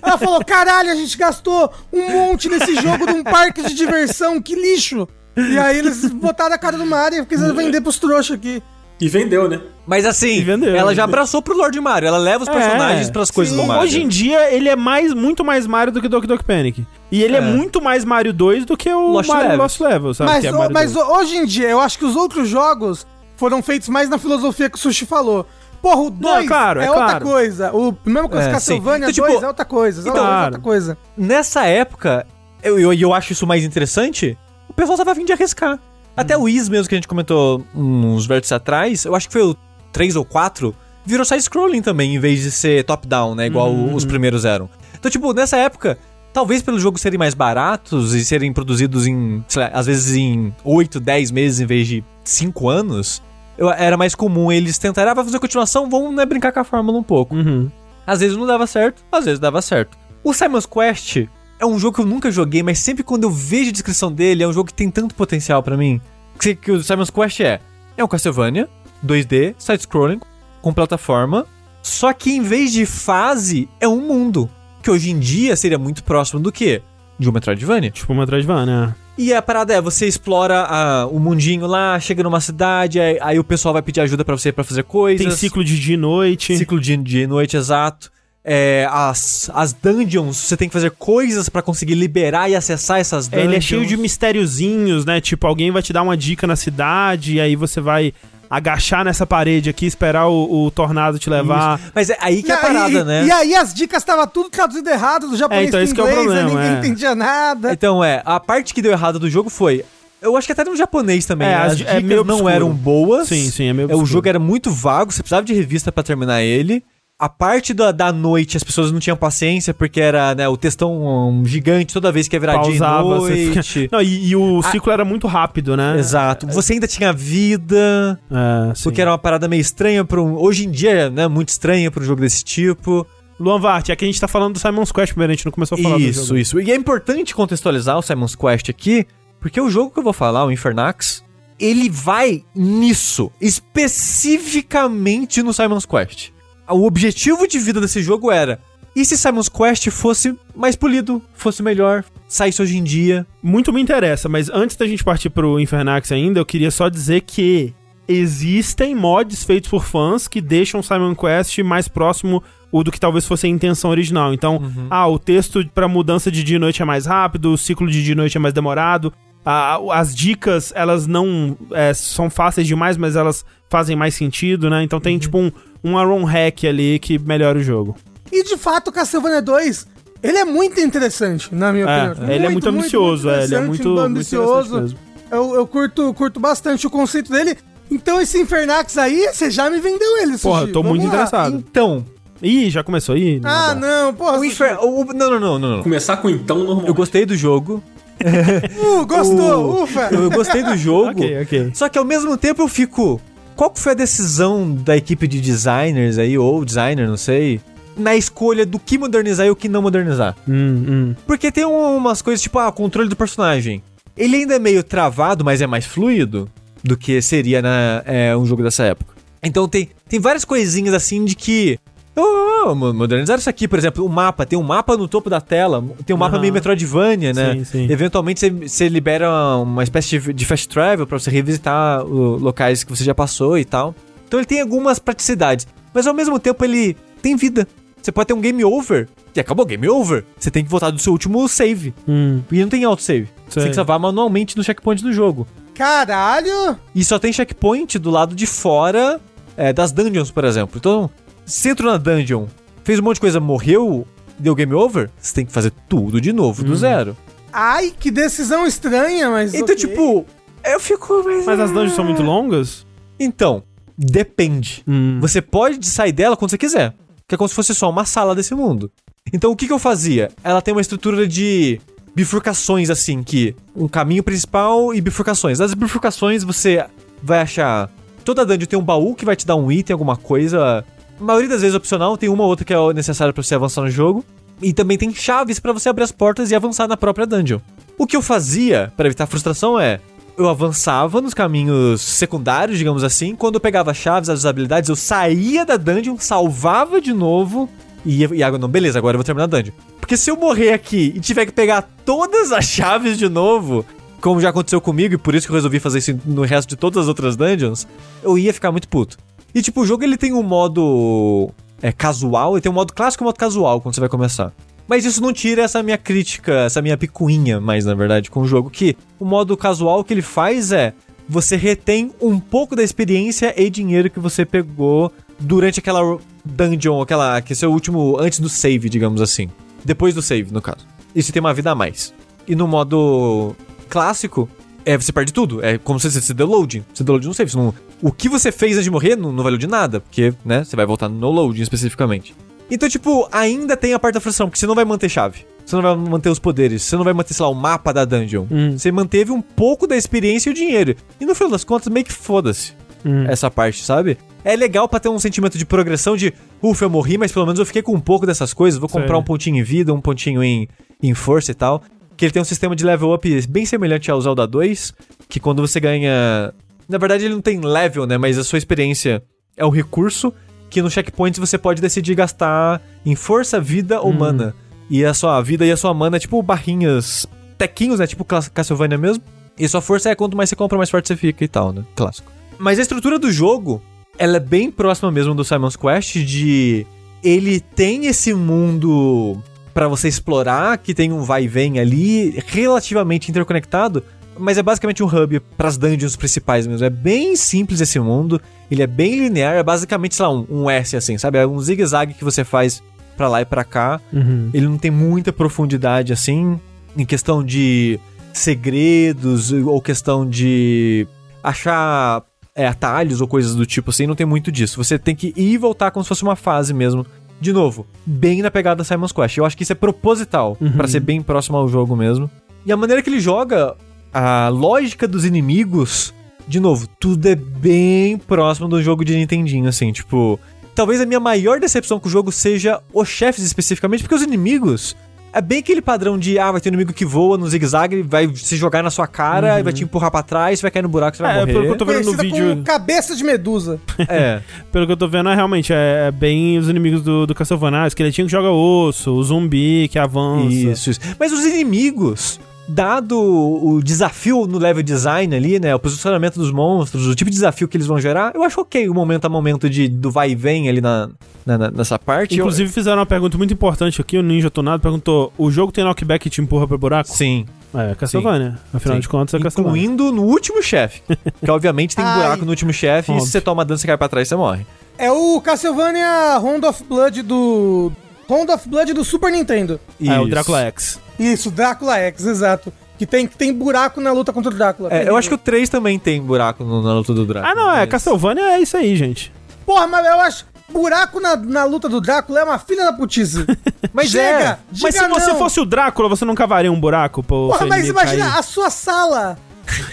Ela falou, caralho, a gente gastou um monte nesse jogo de um parque de diversão, que lixo. E aí eles botaram a cara do Mario e quiseram vender pros trouxas aqui. E vendeu, né? Mas assim, E vendeu. ela já abraçou pro Lord Mario. Ela leva os É, personagens pras coisas sim. do Mario. Hoje em dia, ele é mais, muito mais Mario do que Doki Doki Panic. E ele é, É. muito mais Mario 2 do que o Lost Mario Levels. Lost Level, sabe? Mas, que é o- mas 2. hoje em dia, eu acho que os outros jogos foram feitos mais na filosofia que o Sushi falou. Porra, o 2 é claro, é, é outra claro. coisa. O mesmo com É, Castlevania sim. Então, 2 tipo, é outra coisa. Então, 2 é claro. outra coisa. Nessa época, eu, eu, eu acho isso mais interessante, o pessoal tava vindo de arriscar. Até o Is mesmo, que a gente comentou uns vértices atrás, eu acho que foi o 3 ou 4, virou side-scrolling também, em vez de ser top-down, né? Igual Uhum. os primeiros eram. Então, tipo, nessa época, talvez pelos jogos serem mais baratos e serem produzidos em, sei lá, às vezes em 8, 10 meses em vez de 5 anos, eu- era mais comum eles tentarem, ah, vai fazer continuação, vamos né, brincar com a fórmula um pouco. Uhum. Às vezes não dava certo, às vezes dava certo. O Simon's Quest é um jogo que eu nunca joguei, mas sempre quando eu vejo a descrição dele, é um jogo que tem tanto potencial pra mim. Que, que o Simon's Quest é? É um Castlevania, 2D, side-scrolling, com plataforma, só que em vez de fase, é um mundo. Que hoje em dia seria muito próximo do que? De um Metroidvania. Tipo uma Metroidvania. E a parada é, você explora ah, o mundinho lá, chega numa cidade, aí, aí o pessoal vai pedir ajuda pra você pra fazer coisas. Tem ciclo de dia e noite. Ciclo de dia e noite, exato. É, as, as dungeons, você tem que fazer coisas pra conseguir liberar e acessar essas É, dungeons. ele é cheio de mistériozinhos, né? Tipo, alguém vai te dar uma dica na cidade, e aí você vai agachar nessa parede aqui, esperar o, o tornado te levar. Mas é aí que é a parada, e, né? E aí as dicas estavam tudo traduzido errado do japonês É, então esse que é o problema, ninguém é. entendia nada. Então é, a parte que deu errado do jogo foi. Eu acho que até no japonês também. É, as- é dicas meio não eram boas. Sim, sim, é meio É, O obscuro. jogo era muito vago, você precisava de revista pra terminar ele. A parte da, da noite, as pessoas não tinham paciência, porque era né, o textão um, gigante toda vez que ia virar dia e Pausava, você noite. fica... Não, e, e o ciclo era muito rápido, né? Exato. Você ainda tinha vida. É. Porque era uma parada meio estranha para um. Hoje em dia, né? Muito estranha para um jogo desse tipo. Luan Vart, é que a gente tá falando do Simon's Quest primeiro, a gente não começou a falar do Isso, jogo. isso. E é importante contextualizar o Simon's Quest aqui, porque o jogo que eu vou falar, o Infernax, ele vai nisso, especificamente no Simon's Quest. O objetivo de vida desse jogo era: e se Simon's Quest fosse mais polido, fosse melhor, saísse hoje em dia? Muito me interessa, mas antes da gente partir pro Infernax ainda, eu queria só dizer que existem mods feitos por fãs que deixam Simon Quest mais próximo o do que talvez fosse a intenção original. Então, ah, o texto pra mudança de dia e noite é mais rápido, o ciclo de dia e noite é mais demorado. Ah, as dicas, elas não é, são fáceis demais, mas elas fazem mais sentido, né? Então tem tipo um, um Aaron Hack ali que melhora o jogo. E de fato, Castlevania 2 Ele é muito interessante, na minha É, opinião. ele é muito ambicioso, é, ele é muito, muito ambicioso. Eu, eu curto, curto bastante o conceito dele. Então esse Infernax aí, você já me vendeu ele, Porra, Sushi. tô Vamos muito lá. interessado. Então, Ih, já começou aí? Ah, não, porra. o Sushi. infer... o- Não, não, não, não, não. Começar com então normal. Eu gostei do jogo. Uh, gostou, O- ufa. Eu gostei do jogo. Ok, ok. Só que ao mesmo tempo eu fico. Qual que foi a decisão da equipe de designers aí, ou designer, não sei, na escolha do que modernizar e o que não modernizar? Hum, hum. Porque tem um- umas coisas tipo, ah, o controle do personagem. Ele ainda é meio travado, mas é mais fluido do que seria na, é, um jogo dessa época. Então tem, tem várias coisinhas assim de que. Oh, oh, modernizar isso aqui, por exemplo, o mapa. Tem um mapa no topo da tela, tem um mapa meio Metroidvania, né? Sim, sim. Eventualmente você, libera uma espécie de, fast travel pra você revisitar locais que você já passou e tal. Então ele tem algumas praticidades, mas ao mesmo tempo ele tem vida. Você pode ter um game over e acabou game over. Você tem que voltar do seu último save. Hum. E não tem autosave. Você tem que salvar manualmente no checkpoint do jogo. Caralho. E só tem checkpoint do lado de fora é, das dungeons, por exemplo. Então, se entrou na dungeon, fez um monte de coisa, morreu, deu game over, você tem que fazer tudo de novo, Uhum. do zero. Ai, que decisão estranha, mas. Então, ok. tipo, eu fico. Mas as dungeons são muito longas? Então, depende. Hum. Você pode sair dela quando você quiser. Que é como se fosse só uma sala desse mundo. Então o que, que eu fazia? Ela tem uma estrutura de bifurcações, assim, que. Um caminho principal e bifurcações. Nas bifurcações você vai achar. Toda dungeon tem um baú que vai te dar um item, alguma coisa. A maioria das vezes opcional, tem uma ou outra que é necessária pra você avançar no jogo. E também tem chaves pra você abrir as portas e avançar na própria dungeon. O que eu fazia pra evitar frustração é. Eu avançava nos caminhos secundários, digamos assim. Quando eu pegava chaves, as habilidades, eu saía da dungeon, salvava de novo. E, e agora, não, beleza, agora eu vou terminar a dungeon. Porque se eu morrer aqui e tiver que pegar todas as chaves de novo, como já aconteceu comigo, e por isso que eu resolvi fazer isso no resto de todas as outras dungeons, eu ia ficar muito puto. E tipo, o jogo ele tem um modo é, casual, e tem um modo clássico e um modo casual quando você vai começar. Mas isso não tira essa minha crítica, essa minha picuinha, mais na verdade, com o jogo, que o modo casual que ele faz é você retém um pouco da experiência e dinheiro que você pegou durante aquela dungeon, aquela que é seu último antes do save, digamos assim. Depois do save, no caso. E você tem uma vida a mais. E no modo clássico, é, você perde tudo. É como se você se loading. Você deu loading no save. Você não- o que você fez antes de morrer não, não valeu de nada, porque, né, você vai voltar no loading especificamente. Então, tipo, ainda tem a parte da frustração, porque você não vai manter chave. Você não vai manter os poderes. Você não vai manter, sei lá, o mapa da dungeon. Hum. Você manteve um pouco da experiência e o dinheiro. E no final das contas, meio que foda-se Hum. essa parte, sabe? É legal pra ter um sentimento de progressão de, ufa, eu morri, mas pelo menos eu fiquei com um pouco dessas coisas. Vou comprar Sei. um pontinho em vida, um pontinho em, em força e tal. Que ele tem um sistema de level up bem semelhante ao Zelda 2, que quando você ganha. Na verdade, ele não tem level, né? Mas a sua experiência é um recurso que no checkpoint você pode decidir gastar em força, vida ou mana. E a sua vida e a sua mana é tipo barrinhas, tequinhos, né? Tipo Cas- Castlevania mesmo. E sua força é quanto mais você compra, mais forte você fica e tal, né? Clássico. Mas a estrutura do jogo, ela é bem próxima mesmo do Simon's Quest de ele tem esse mundo pra você explorar, que tem um vai e vem ali, relativamente interconectado, mas é basicamente um hub pras dungeons principais mesmo. É bem simples esse mundo, ele é bem linear, é basicamente, sei lá, um, um S assim, sabe? É um zigue-zague que você faz pra lá e pra cá. Uhum. Ele não tem muita profundidade assim, em questão de segredos ou questão de achar é, atalhos ou coisas do tipo assim, não tem muito disso. Você tem que ir e voltar como se fosse uma fase mesmo. De novo, bem na pegada Simon's Quest. Eu acho que isso é proposital, pra ser bem próximo ao jogo mesmo. E a maneira que ele joga, a lógica dos inimigos, de novo, tudo é bem próximo do jogo de Nintendinho, assim, tipo. Talvez a minha maior decepção com o jogo seja os chefes especificamente, porque os inimigos. É bem aquele padrão de, ah, vai ter um inimigo que voa no zigue-zague, vai se jogar na sua cara e vai te empurrar pra trás, vai cair no buraco, você vai É, morrer. pelo que eu tô vendo no Conhecida vídeo. como cabeça de medusa. É. Pelo que eu tô vendo, é realmente é, é bem os inimigos do, do Castlevania. O esqueletinho que joga osso, o zumbi que avança. Isso, isso. Mas os inimigos, dado o desafio no level design ali, né? O posicionamento dos monstros, o tipo de desafio que eles vão gerar, eu acho ok o momento a momento de, do vai e vem ali na, na- na- nessa parte. Eu- Inclusive fizeram uma pergunta muito importante aqui, o Ninja Tonado perguntou, o jogo tem knockback que te empurra pro buraco? Sim. É, Castlevania. Afinal Sim. de contas, é Castlevania. Incluindo no último chefe. que obviamente tem Ai. buraco no último chefe e se você toma dano, você cai pra trás, você morre. É o Castlevania Round of Blood do. Round of Blood do Super Nintendo. É, o Isso. Drácula X. Isso, Drácula X, exato. Que tem, que tem buraco na luta contra o Drácula. É, eu acho que o 3 também tem buraco no- na luta do Drácula. Ah, não, é. mas- Castlevania é isso aí, gente. Porra, mas eu acho. Buraco na, na luta do Drácula é uma filha da putice. Mas Chega! é. diga Mas se você não. fosse o Drácula, você não cavaria um buraco pro Porra, mas imagina, cair? a sua sala.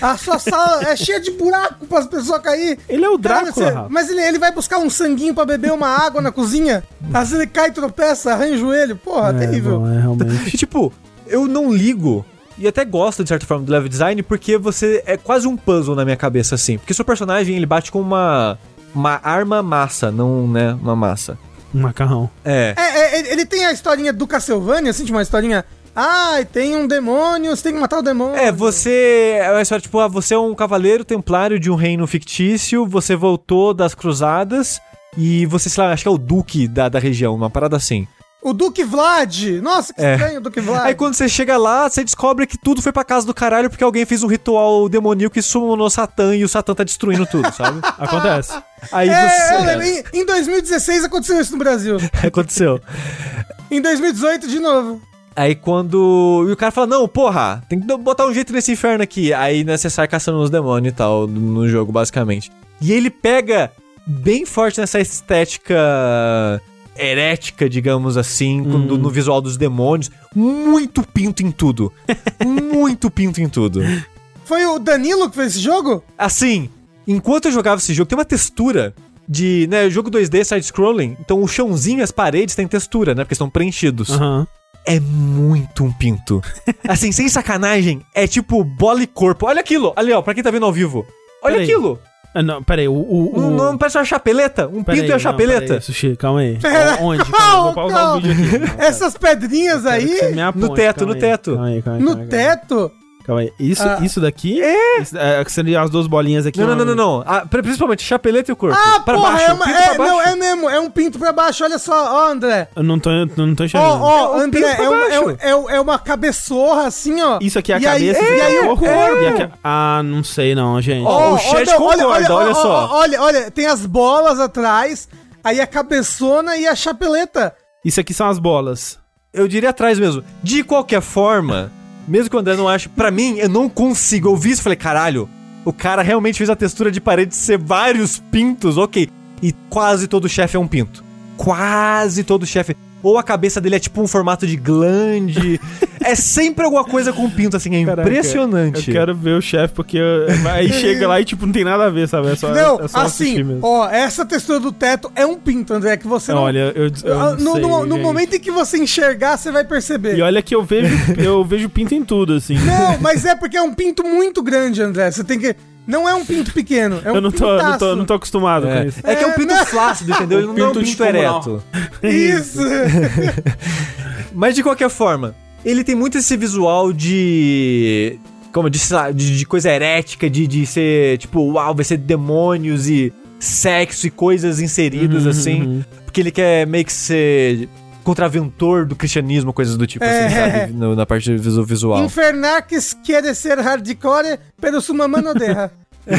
A sua sala é cheia de buraco para as pessoas cair. Ele é o Caralho, Drácula, você- Rafa. Mas ele, ele vai buscar um sanguinho pra beber uma água na cozinha? Às vezes ele cai, tropeça, arranha o joelho. Porra, É, terrível. bom, é realmente. E tipo, eu não ligo. E até gosto, de certa forma, do level design, porque você é quase um puzzle na minha cabeça, assim. Porque seu personagem, ele bate com uma, uma arma massa, não, né, uma massa. Um macarrão. É. É, é, ele- tem a historinha do Castlevania, assim, tipo uma historinha. Ai, tem um demônio, você tem que matar o demônio. É, você. É uma história, tipo, ah, você é um cavaleiro templário de um reino fictício, você voltou das cruzadas e você, sei lá, acho que é o duque da, da região, uma parada assim. O Duque Vlad. Nossa, que É. estranho o Duque Vlad. Aí quando você chega lá, você descobre que tudo foi pra casa do caralho porque alguém fez um ritual demoníaco e summonou Satã e o Satã tá destruindo tudo, sabe? Acontece. Aí É, eu você. em, em 2016 aconteceu isso no Brasil. Aconteceu. Em 2018, de novo. Aí quando. E o cara fala: Não, porra, tem que botar um jeito nesse inferno aqui. Aí né, você sai caçando os demônios e tal no jogo, basicamente. E ele pega bem forte nessa estética herética, digamos assim, quando- no visual dos demônios. Muito pinto em tudo. muito pinto em tudo. Foi o Danilo que fez esse jogo? Assim, enquanto eu jogava esse jogo, tem uma textura de. né, jogo 2D side-scrolling. Então o chãozinho e as paredes têm textura, né? Porque estão preenchidos. Aham. É muito um pinto. Assim, sem sacanagem, é tipo bola e corpo. Olha aquilo, ali ó, pra quem tá vendo ao vivo. Olha aquilo. Ah, não, peraí, o. o, o... Não, não parece uma chapeleta? Um pinto e uma não, chapeleta. peraí, Sushi, calma aí. Pera- Onde? Calma, Não, o vídeo aqui. Não. Essas pedrinhas aí No teto, calma no aí. teto. Calma aí, calma aí, no aí, teto. Calma aí. Isso, Ah. isso daqui? É. Isso, é, as duas bolinhas aqui. Não, não, não, não, não. Ah, pri- principalmente chapeleta e o corpo. Ah, pra porra, baixo, é, uma, pinto é, pra baixo. não, é mesmo, é um pinto pra baixo. Olha só, ó, André. Eu não tô, não tô Ó, enxergando. ó, É um André, é, um- é, é, um- é uma cabeçorra assim, ó. Isso aqui é a E aí- cabeça. e isso aqui aí é o corpo, e aqui é- Ah, não sei não, gente. Ó, o chat concorda, olha só. ó, Olha, olha, tem as bolas atrás, aí a cabeçona e a chapeleta. Isso aqui são as bolas. Eu diria atrás mesmo. De qualquer forma, mesmo que o André não ache, pra mim, eu não consigo. Eu vi isso e falei, caralho, o cara realmente fez a textura de parede ser vários pintos, ok. E quase todo chefe é um pinto. Quase todo chefe. Ou a cabeça dele é tipo um formato de glande. é sempre alguma coisa com pinto, assim, é Caraca, impressionante. Eu quero ver o chefe, porque eu- aí chega lá e tipo, não tem nada a ver, sabe? É só, não, é só assim, mesmo. ó, essa textura do teto é um pinto, André, que você não... Olha, eu, eu Ah, não no, sei, no- no momento em que você enxergar, você vai perceber. E olha que eu vejo, eu vejo pinto em tudo, assim. Não, mas é porque é um pinto muito grande, André. Você tem que... Não é um pinto pequeno, é um eu não tô, não tô, pintaço. não tô acostumado com É, isso. é que é um É, pinto né? flácido, entendeu? Ele não é um Pinto pinto descomunal. ereto. Isso. Mas de qualquer forma, ele tem muito esse visual de. Como lá, de, de coisa herética, de, de ser tipo, uau, vai ser demônios e sexo e coisas inseridas Uhum, assim. uhum. Porque ele quer meio que ser contraventor do cristianismo, coisas do tipo É. assim, sabe? No- na parte visu- visual. Infernax quer ser hardcore, pero sua mamãe não derra.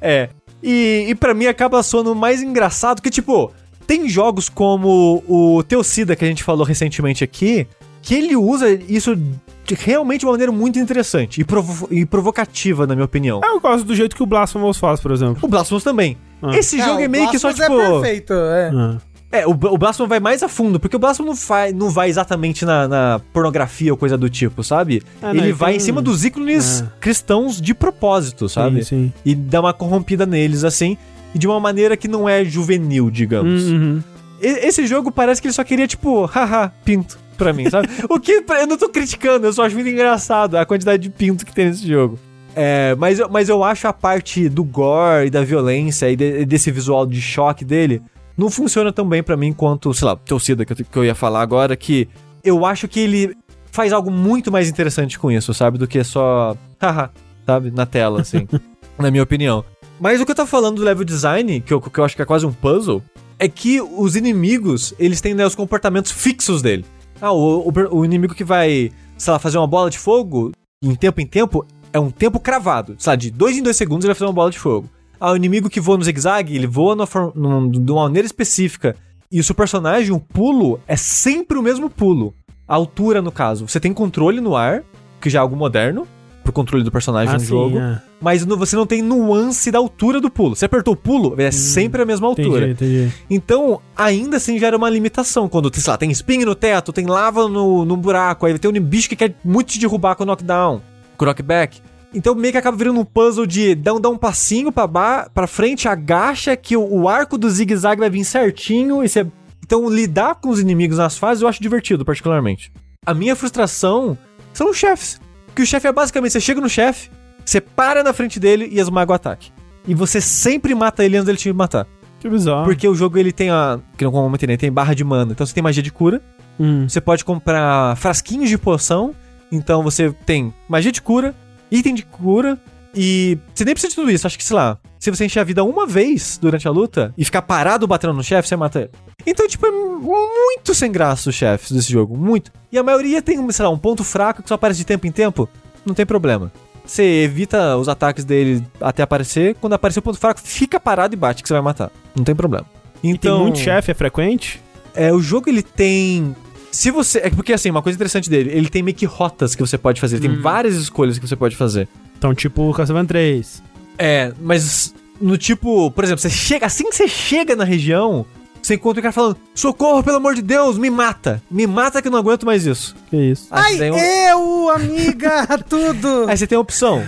É. E, e para mim acaba soando mais engraçado que, tipo, tem jogos como o Teocida que a gente falou recentemente aqui, que ele usa isso de realmente de uma maneira muito interessante e, provo- e provocativa, na minha opinião. Ah, eu gosto do jeito que o Blasphemous faz, por exemplo. O Blasphemous também. Ah. Esse Não, jogo é meio que só, Blasphemous tipo. É perfeito, é. Ah. É, o, o Blasphemous vai mais a fundo, porque o Blasphemous não vai, não vai exatamente na, na pornografia ou coisa do tipo, sabe? Ah, não, ele ele vai em cima dos ícones É. cristãos de propósito, sabe? Sim, sim. e dá uma corrompida neles, assim, e de uma maneira que não é juvenil, digamos. Uhum. E- Esse jogo parece que ele só queria, tipo, haha, pinto pra mim, sabe? o que eu não tô criticando, eu só acho muito engraçado a quantidade de pinto que tem nesse jogo. É, mas, eu- mas eu acho a parte do gore e da violência e de- desse visual de choque dele não funciona tão bem pra mim quanto, sei lá, Torcida que eu, que eu ia falar agora, que eu acho que ele faz algo muito mais interessante com isso, sabe? Do que só, haha, sabe? Na tela, assim. na minha opinião. Mas o que eu tô falando do level design, que eu, que eu acho que é quase um puzzle, é que os inimigos, eles têm né, os comportamentos fixos dele. Ah, o, o, o inimigo que vai, sei lá, fazer uma bola de fogo, em tempo em tempo, é um tempo cravado. Sei lá, de dois em dois segundos ele vai fazer uma bola de fogo. Ah, o inimigo que voa no zigue-zague, ele voa numa, de uma maneira específica. E o seu personagem, o pulo, é sempre o mesmo pulo. A altura, no caso. Você tem controle no ar, que já é algo moderno, pro controle do personagem Ah, no sim, jogo. é. Mas no- você não tem nuance da altura do pulo. Você apertou o pulo, é sempre a mesma altura. Hum, Entendi, entendi. Então, ainda assim gera uma limitação. Quando, sei lá, tem spin no teto, tem lava no, no buraco, aí tem um bicho que quer muito te derrubar com o knockdown, com o knockback. Então meio que acaba virando um puzzle de dá um, dá um passinho pra, ba pra frente, agacha, que o, o arco do zigue-zague vai vir certinho. E você... Então lidar com os inimigos nas fases eu acho divertido, particularmente. A minha frustração são os chefes. Que o chefe é basicamente, você chega no chefe, você para na frente dele e esmaga o ataque. E você sempre mata ele antes dele te matar. Que bizarro. Porque o jogo ele tem a. Que não comentei, né? Tem barra de mana. Então você tem magia de cura. Hum. Você pode comprar frasquinhos de poção. Então você tem magia de cura, item de cura. E você nem precisa de tudo isso. Acho que, sei lá, se você encher a vida uma vez durante a luta e ficar parado batendo no chefe, você mata ele. Então, tipo, é muito sem graça os chefes desse jogo. Muito. E a maioria tem, sei lá, um ponto fraco que só aparece de tempo em tempo. Não tem problema. Você evita os ataques dele até aparecer. Quando aparecer o ponto fraco, fica parado e bate que você vai matar. Não tem problema. E Então, tem muito chefe, é frequente? é, o jogo ele tem. Se você. É porque assim, uma coisa interessante dele, ele tem meio que rotas que você pode fazer. Ele tem várias escolhas que você pode fazer. Então, tipo Castlevania 3. É, mas no tipo, por exemplo, você chega. Assim que você chega na região, você encontra o cara falando: Socorro, pelo amor de Deus, me mata! Me mata que eu não aguento mais isso. Que isso? Aí Ai, tem um- eu, amiga, tudo. Aí você tem a opção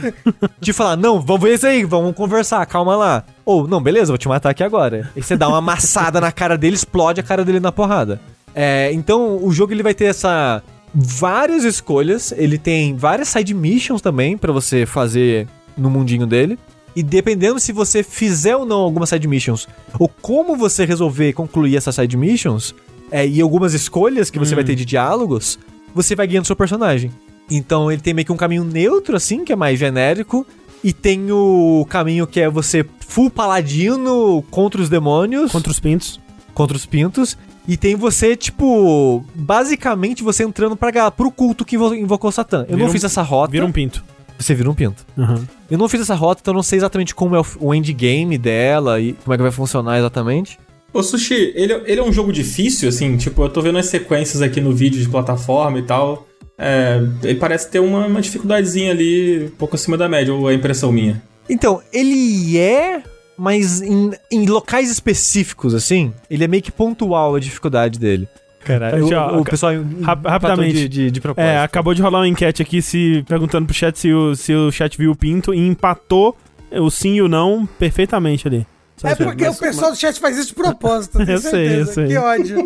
de falar, não, vamos ver isso aí, vamos conversar, calma lá. Ou, não, beleza, vou te matar aqui agora. E você dá uma amassada na cara dele, explode a cara dele na porrada. É, então, o jogo ele vai ter essa várias escolhas, ele tem várias side missions também pra você fazer no mundinho dele. E dependendo se você fizer ou não algumas side missions, ou como você resolver concluir essas side missions, é, e algumas escolhas que você vai ter de diálogos, você vai guiando seu personagem. Então ele tem meio que um caminho neutro, assim, que é mais genérico. E tem o caminho que é você full paladino contra os demônios, contra, Contra os pintos. os pintos. E tem você, tipo, basicamente você entrando pra, pro culto que invo- invocou Satã. Eu Vira não um- fiz essa rota. Vira um pinto. Você vira um pinto. Aham. Eu não fiz essa rota, então eu não sei exatamente como é o, o endgame dela e como é que vai funcionar exatamente. Ô, Sushi, ele, ele é um jogo difícil, assim? Tipo, eu tô vendo as sequências aqui no vídeo de plataforma e tal. É, ele parece ter uma, uma dificuldadezinha ali, um pouco acima da média, ou é impressão minha? Então, ele é, mas em, em locais específicos, assim, ele é meio que pontual a dificuldade dele. Ó, o, o pessoal rap- rapidamente. de, de, de propósito. É, acabou de rolar uma enquete aqui se perguntando pro chat se o, se o chat viu o pinto e empatou o sim e o não perfeitamente ali. Só É porque mas- o pessoal do chat faz isso de propósito, tenho Eu sei, certeza. eu sei. Que ódio.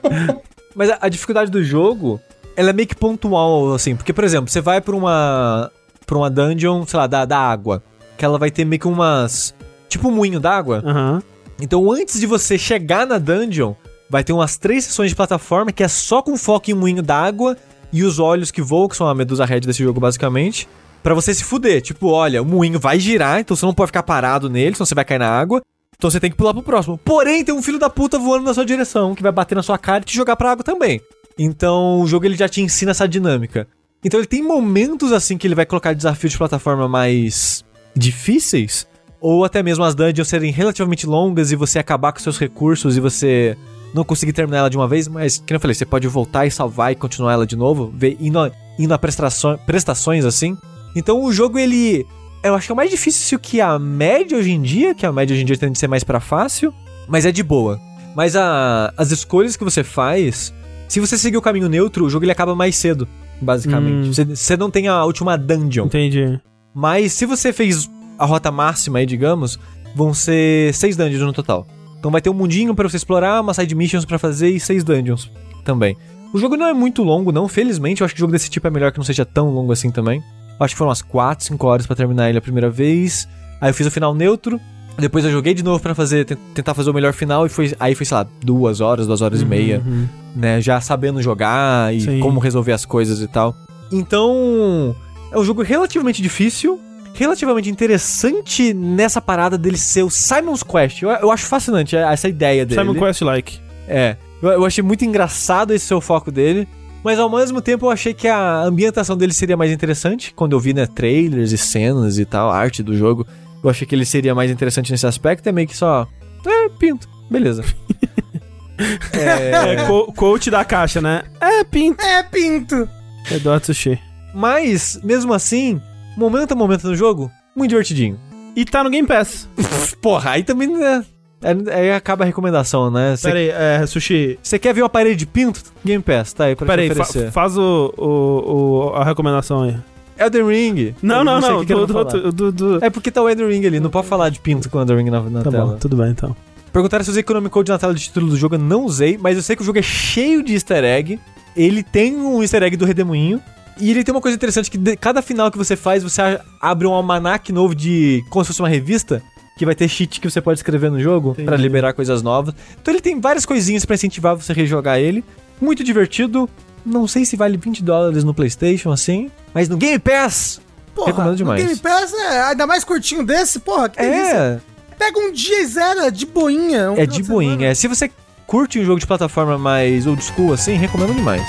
Mas a, a dificuldade do jogo, ela é meio que pontual, assim. Porque, por exemplo, você vai pra uma. pra uma dungeon, sei lá, da, da água. Que ela vai ter meio que umas. Tipo um moinho d'água. Aham. Então, antes de você chegar na dungeon, vai ter umas três sessões de plataforma que é só com foco em moinho d'água e os olhos que voam, que são a medusa red desse jogo, basicamente. Pra você se fuder. Tipo, olha, o moinho vai girar, então você não pode ficar parado nele, senão você vai cair na água. Então você tem que pular pro próximo. Porém, tem um filho da puta voando na sua direção, que vai bater na sua cara e te jogar pra água também. Então, o jogo ele já te ensina essa dinâmica. Então ele tem momentos assim que ele vai colocar desafios de plataforma mais difíceis, ou até mesmo as dungeons serem relativamente longas e você acabar com seus recursos e você não conseguir terminar ela de uma vez, mas, como eu falei, você pode voltar e salvar e continuar ela de novo, ver, indo, a- indo a prestações, prestações assim. Então o jogo, ele. Eu acho que é mais difícil que a média hoje em dia, que a média hoje em dia tende a ser mais pra fácil, mas é de boa. Mas a- as escolhas que você faz, se você seguir o caminho neutro, o jogo ele acaba mais cedo, basicamente. Hum. Você, você não tem a última dungeon. Entendi. Mas se você fez a rota máxima aí, digamos, vão ser seis dungeons no total. Então vai ter um mundinho pra você explorar, uma side missions pra fazer e seis dungeons também. O jogo não é muito longo, não, felizmente. Eu acho que jogo desse tipo é melhor que não seja tão longo assim também. Eu acho que foram umas 4, 5 horas pra terminar ele a primeira vez. Aí eu fiz o final neutro. Depois eu joguei de novo pra fazer, te- tentar fazer o melhor final e foi, aí foi, sei lá, duas horas, duas horas e meia Uhum. né? Já sabendo jogar e Sim. como resolver as coisas e tal. Então, é um jogo relativamente difícil, relativamente interessante nessa parada dele ser o Simon's Quest. Eu, eu acho fascinante essa ideia dele. Simon Quest-like. É. Eu, eu achei muito engraçado esse seu foco dele. Mas ao mesmo tempo eu achei que a ambientação dele seria mais interessante. Quando eu vi, né, trailers e cenas e tal, a arte do jogo. Eu achei que ele seria mais interessante nesse aspecto. É meio que só. É, pinto. Beleza. É, co- coach da caixa, né? É, pinto. É, pinto. Eduardo Sushi. Mas, mesmo assim, momento a momento no jogo, muito divertidinho. E tá no Game Pass. Porra, aí também né, é, aí acaba a recomendação, né? Pera aí, é, Sushi. você quer ver uma parede de pinto? Game Pass, tá aí pra Pera te aí, fa- faz o, o, o- a recomendação aí. Elden Ring. Não, não, não. do, falar. outro- do, do- É porque tá o Elden Ring ali, não pode falar de pinto com o Elden Ring na, na Tá tela. bom, tudo bem então. Perguntaram se eu usei Economic Code na tela de título do jogo, eu não usei, mas eu sei que o jogo é cheio de easter egg. Ele tem um easter egg do Redemoinho. E ele tem uma coisa interessante que de- cada final que você faz, você abre um almanac novo de. como se fosse uma revista. Que vai ter cheat que você pode escrever no jogo pra liberar coisas novas. Então ele tem várias coisinhas pra incentivar você a rejogar ele. Muito divertido. Não sei se vale 20 dólares no PlayStation assim, mas no Game Pass. Porra, Recomendo demais. O Game Pass é ainda mais curtinho desse, porra. Que delícia. É, Pega um dia e zero, de boinha. um é de boinha. É, Se você curte um jogo de plataforma mais old school assim, recomendo demais.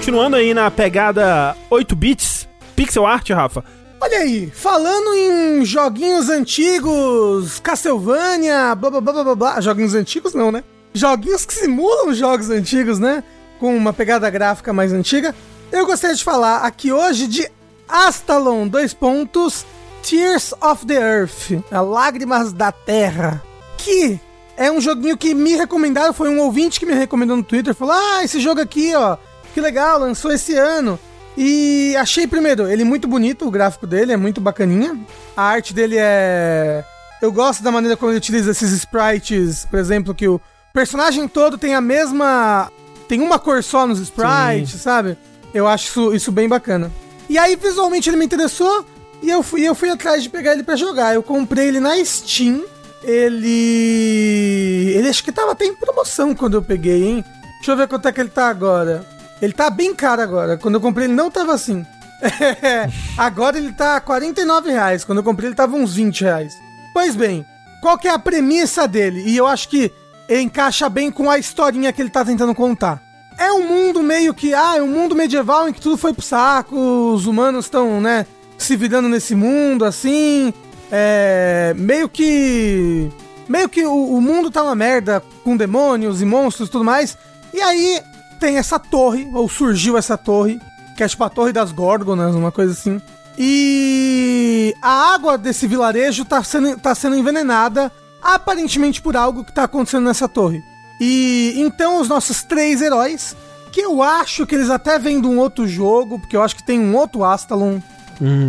Continuando aí na pegada 8 bits, pixel art, Rafa. Olha aí, falando em joguinhos antigos, Castlevania, blá blá blá blá blá. Joguinhos antigos não, né? Joguinhos que simulam jogos antigos, né? Com uma pegada gráfica mais antiga. Eu gostaria de falar aqui hoje de Astalon, dois pontos, Tears of the Earth, a Lágrimas da Terra. Que é um joguinho que me recomendaram, foi um ouvinte que me recomendou no Twitter, falou, ah, esse jogo aqui, ó, que legal, lançou esse ano. E achei primeiro, ele muito bonito, o gráfico dele é muito bacaninha. A arte dele é. Eu gosto da maneira como ele utiliza esses sprites, por exemplo, que o personagem todo tem a mesma. Tem uma cor só nos sprites, sabe? Eu acho isso, isso bem bacana. E aí, visualmente, ele me interessou e eu fui, eu fui atrás de pegar ele pra jogar. Eu comprei ele na Steam. Ele. Ele acho que tava até em promoção quando eu peguei, hein? Deixa eu ver quanto é que ele tá agora. Ele tá bem caro agora. Quando eu comprei ele não tava assim. agora ele tá 49 reais. Quando eu comprei ele tava uns 20 reais. Pois bem, qual que é a premissa dele? E eu acho que encaixa bem com a historinha que ele tá tentando contar. É um mundo meio que, ah, é um mundo medieval em que tudo foi pro saco, os humanos estão, né, se virando nesse mundo, assim, é, meio que, meio que o, o mundo tá uma merda, com demônios e monstros e tudo mais, e aí tem essa torre, ou surgiu essa torre, que é tipo a torre das górgonas, uma coisa assim, e a água desse vilarejo tá sendo, tá sendo envenenada, aparentemente por algo que tá acontecendo nessa torre. E então os nossos três heróis, que eu acho que eles até vêm de um outro jogo, porque eu acho que tem um outro Astalon,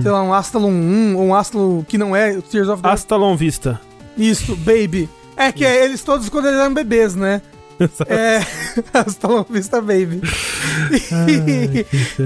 sei lá, um Astalon 1, ou um Astalon que não é o Tears of the Astalon Vista. Isso, Baby. É que eles todos quando eles eram bebês, né? É. Astalon Vista Baby.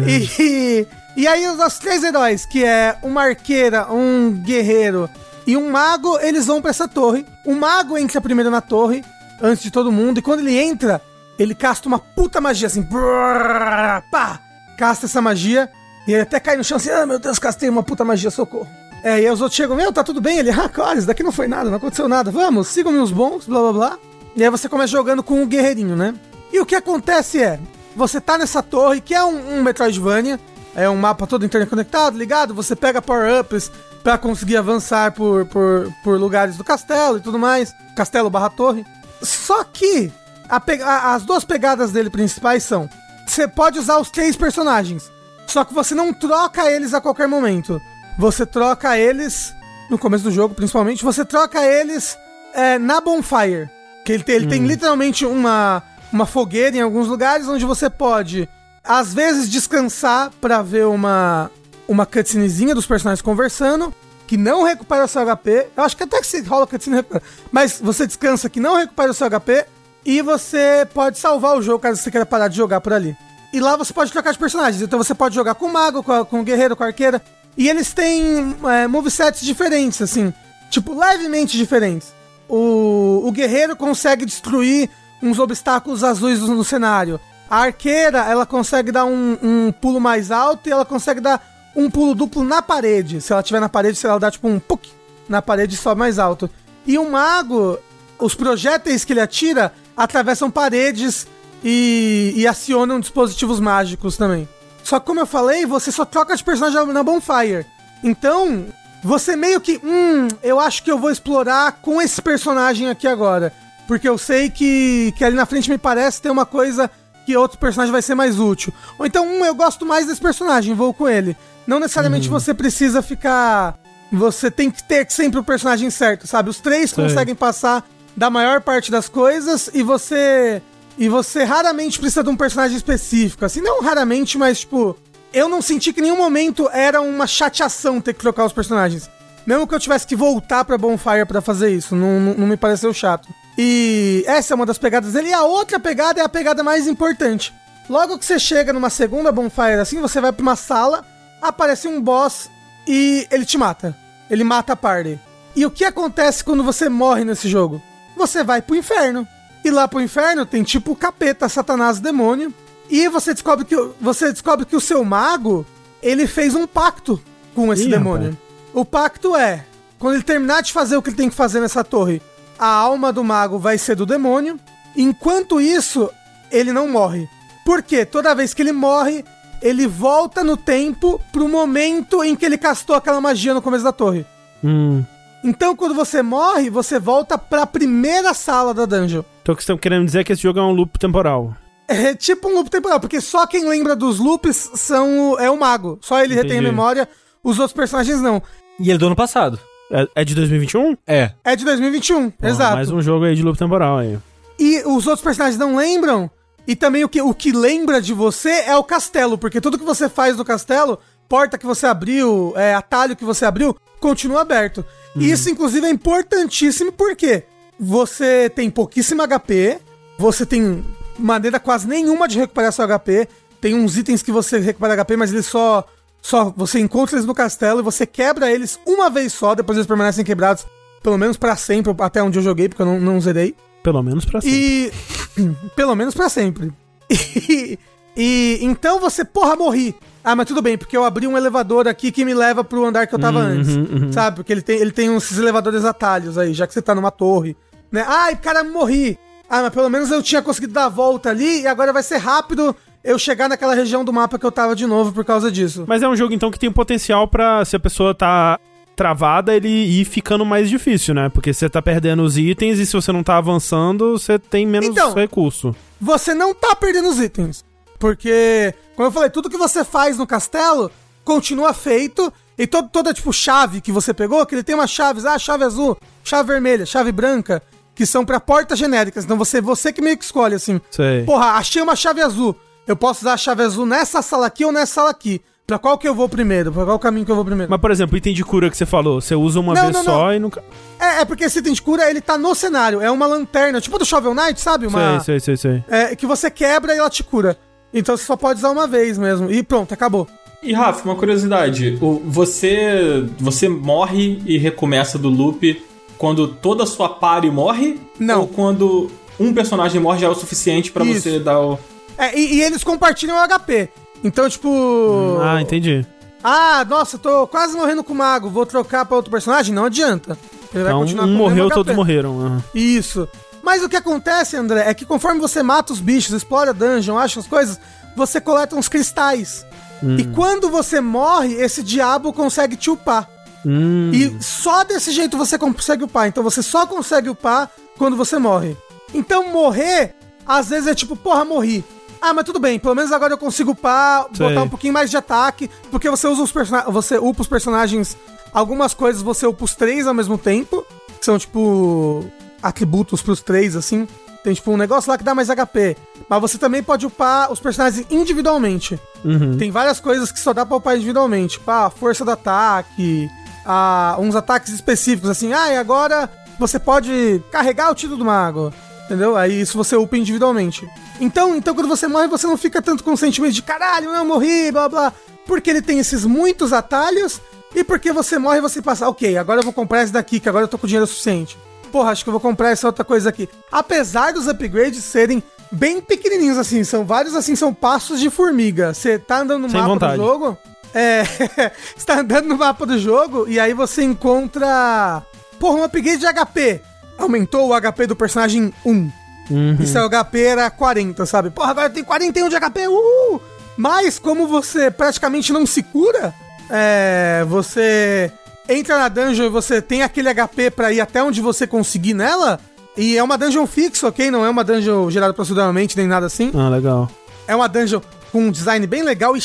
E, e, e aí os nossos três heróis, que é uma arqueira, um guerreiro e um mago, eles vão pra essa torre. O mago entra primeiro na torre, antes de todo mundo, e quando ele entra, ele casta uma puta magia assim. brrr, Pá! Casta essa magia. E ele até cai no chão assim, ah, meu Deus, castei uma puta magia, socorro. É, e aí os outros chegam, meu, tá tudo bem? Ele, ah, claro, isso daqui não foi nada, não aconteceu nada. Vamos, sigam-me os bons, blá blá blá. E aí você começa jogando com o guerreirinho, né? E o que acontece é, você tá nessa torre, que é um, um Metroidvania, é um mapa todo interconectado, ligado? Você pega power-ups pra conseguir avançar por, por, por lugares do castelo e tudo mais. Castelo barra torre. Só que a a- as duas pegadas dele principais são: você pode usar os três personagens, só que você não troca eles a qualquer momento. Você troca eles no começo do jogo, principalmente. Você troca eles é, na bonfire, que ele tem, ele tem literalmente uma uma fogueira em alguns lugares onde você pode às vezes descansar pra ver uma uma cutscenezinha dos personagens conversando que não recupera o seu HP. Eu acho que até que se rola cutscene. Mas você descansa que não recupera o seu HP. E você pode salvar o jogo caso você queira parar de jogar por ali. E lá você pode trocar de personagens. Então você pode jogar com o mago, com, a- com o guerreiro, com a arqueira. E eles têm é, movesets diferentes, assim. Tipo, levemente diferentes. O, o guerreiro consegue destruir uns obstáculos azuis no, cenário. A arqueira, ela consegue dar um, um pulo mais alto e ela consegue dar um pulo duplo na parede. Se ela estiver na parede, se ela dá tipo um puk na parede, sobe mais alto. E o mago, os projéteis que ele atira atravessam paredes e, e acionam dispositivos mágicos também. Só que, como eu falei, você só troca de personagem na Bonfire. Então, você meio que, hum, eu acho que eu vou explorar com esse personagem aqui agora. Porque eu sei que, que ali na frente me parece ter uma coisa que outro personagem vai ser mais útil. Ou então, hum, eu gosto mais desse personagem, vou com ele. Não necessariamente uhum. você precisa ficar. Você tem que ter sempre o personagem certo, sabe? Os três Sim. conseguem passar da maior parte das coisas e você e você raramente precisa de um personagem específico. Assim, não raramente, mas tipo, eu não senti que em nenhum momento era uma chateação ter que trocar os personagens. Mesmo que eu tivesse que voltar pra Bonfire para fazer isso, não, não, não, me pareceu chato. E essa é uma das pegadas dele. E a outra pegada é a pegada mais importante. Logo que você chega numa segunda Bonfire assim, você vai pra uma sala, aparece um boss e ele te mata. Ele mata a party. E o que acontece quando você morre nesse jogo? Você vai pro inferno. E lá pro inferno tem tipo capeta, satanás, demônio. E você descobre que você descobre que o seu mago, ele fez um pacto com esse Ih, demônio. Rapaz. O pacto é, quando ele terminar de fazer o que ele tem que fazer nessa torre, a alma do mago vai ser do demônio. Enquanto isso, ele não morre. Porque toda vez que ele morre, ele volta no tempo pro momento em que ele castou aquela magia no começo da torre. Hum. Então, quando você morre, você volta pra primeira sala da dungeon. Então, o que tá querendo dizer é que esse jogo é um loop temporal. É tipo um loop temporal, porque só quem lembra dos loops são é o mago. Só ele Entendi. retém a memória, os outros personagens não. E ele é do ano passado. É, é de 2021? É. É de 2021, Pô, exato. Mais um jogo aí de loop temporal aí. E os outros personagens não lembram. E também o que, o que lembra de você é o castelo, porque tudo que você faz no castelo, porta que você abriu, é, atalho que você abriu, continua aberto. Uhum. E isso, inclusive, é importantíssimo porque você tem pouquíssimo HP, você tem maneira quase nenhuma de recuperar seu HP. Tem uns itens que você recupera HP, mas eles só. Só você encontra eles no castelo e você quebra eles uma vez só, depois eles permanecem quebrados, pelo menos para sempre, até onde eu joguei, porque eu não, não zerei. Pelo menos pra sempre. E. pelo menos para sempre. E, e. Então você, porra, morri. Ah, mas tudo bem, porque eu abri um elevador aqui que me leva pro andar que eu tava uhum, antes. Uhum. Sabe? Porque ele tem, ele tem uns elevadores atalhos aí, já que você tá numa torre. Né? Ai, cara, morri. Ah, mas pelo menos eu tinha conseguido dar a volta ali e agora vai ser rápido eu chegar naquela região do mapa que eu tava de novo por causa disso. Mas é um jogo então que tem um potencial para se a pessoa tá travada, ele ir ficando mais difícil, né? Porque você tá perdendo os itens e se você não tá avançando, você tem menos então, recurso. Você não tá perdendo os itens. Porque, como eu falei, tudo que você faz no castelo continua feito. E todo, toda, tipo, chave que você pegou, que ele tem umas chaves, ah, chave azul, chave vermelha, chave branca, que são para portas genéricas. Então você, você que meio que escolhe, assim. Sei. Porra, achei uma chave azul. Eu posso usar a chave azul nessa sala aqui ou nessa sala aqui. Pra qual que eu vou primeiro? Pra qual caminho que eu vou primeiro? Mas, por exemplo, item de cura que você falou, você usa uma não, vez não, só não. e nunca. É, é porque esse item de cura, ele tá no cenário. É uma lanterna, tipo do Shovel Knight, sabe? Uma... Sei, sei, sei, sei. É, que você quebra e ela te cura. Então você só pode usar uma vez mesmo. E pronto, acabou. E Rafa, uma curiosidade. O, você, você morre e recomeça do loop quando toda a sua party morre? Não. Ou quando um personagem morre já é o suficiente para você dar o. É, e, e, eles compartilham o HP. Então, tipo. Hum, ah, entendi. Ah, nossa, tô quase morrendo com o mago, vou trocar pra outro personagem? Não adianta. Ele vai então, continuar um morreu, todos morreram. Uhum. Isso. Mas o que acontece, André, é que conforme você mata os bichos, explora a dungeon, acha as coisas, você coleta uns cristais. Hum. E quando você morre, esse diabo consegue te upar. Hum. E só desse jeito você consegue upar. Então você só consegue upar quando você morre. Então morrer, às vezes é tipo, porra, morri. Ah, mas tudo bem, pelo menos agora eu consigo upar, Sei. botar um pouquinho mais de ataque, porque você usa os personagens. Você upa os personagens. Algumas coisas você upa os três ao mesmo tempo. Que são tipo atributos pros três, assim. Tem tipo um negócio lá que dá mais HP. Mas você também pode upar os personagens individualmente. Uhum. Tem várias coisas que só dá pra upar individualmente. Tipo, a força do ataque, a, uns ataques específicos, assim. Ah, e agora você pode carregar o título do mago. Entendeu? Aí isso você upa individualmente. Então, então quando você morre, você não fica tanto com o sentimento de caralho, eu morri, blá blá. Porque ele tem esses muitos atalhos. E porque você morre, você passa, ok, agora eu vou comprar esse daqui, que agora eu tô com dinheiro suficiente porra, acho que eu vou comprar essa outra coisa aqui. Apesar dos upgrades serem bem pequenininhos, assim. São vários, assim, são passos de formiga. Você tá andando no Sem mapa vontade. do jogo. É. Você tá andando no mapa do jogo e aí você encontra. Porra, um upgrade de HP. Aumentou o HP do personagem 1. Uhum. E seu HP era 40, sabe? Porra, agora tem 41 de HP, uhul! Mas como você praticamente não se cura, é, você entra na dungeon e você tem aquele HP pra ir até onde você conseguir nela. E é uma dungeon fixa, ok? Não é uma dungeon gerada proceduralmente nem nada assim. Ah, legal. É uma dungeon com um design bem legal e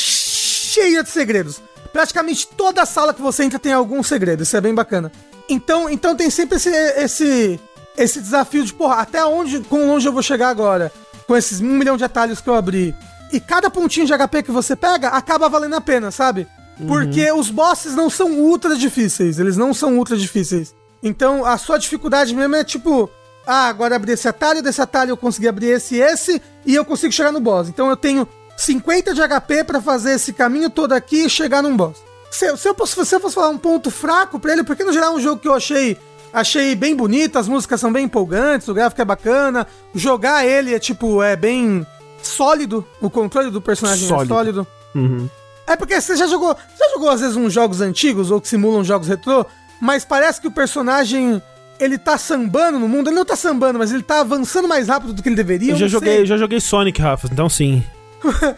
cheia de segredos. Praticamente toda sala que você entra tem algum segredo, isso é bem bacana. Então, então tem sempre esse, esse, esse desafio de, porra, até onde, quão longe eu vou chegar agora? Com esses um milhão de atalhos que eu abri. E cada pontinho de HP que você pega acaba valendo a pena, sabe? Porque os bosses não são ultra difíceis, eles não são ultra difíceis. Então a sua dificuldade mesmo é tipo, ah, agora abri esse atalho, desse atalho eu consegui abrir esse e esse, e eu consigo chegar no boss. Então eu tenho 50 de HP pra fazer esse caminho todo aqui e chegar num boss. Se, se eu, posso, se eu fosse falar um ponto fraco pra ele, porque no geral é um jogo que eu achei achei bem bonito, as músicas são bem empolgantes, o gráfico é bacana, jogar ele é tipo, é bem sólido, o controle do personagem Sólido. é sólido. Uhum. É porque você já jogou. Já jogou às vezes uns jogos antigos ou que simulam jogos retrô, mas parece que o personagem ele tá sambando no mundo. Ele não tá sambando, mas ele tá avançando mais rápido do que ele deveria. Eu já joguei, sei. já joguei Sonic, Rafa, então sim.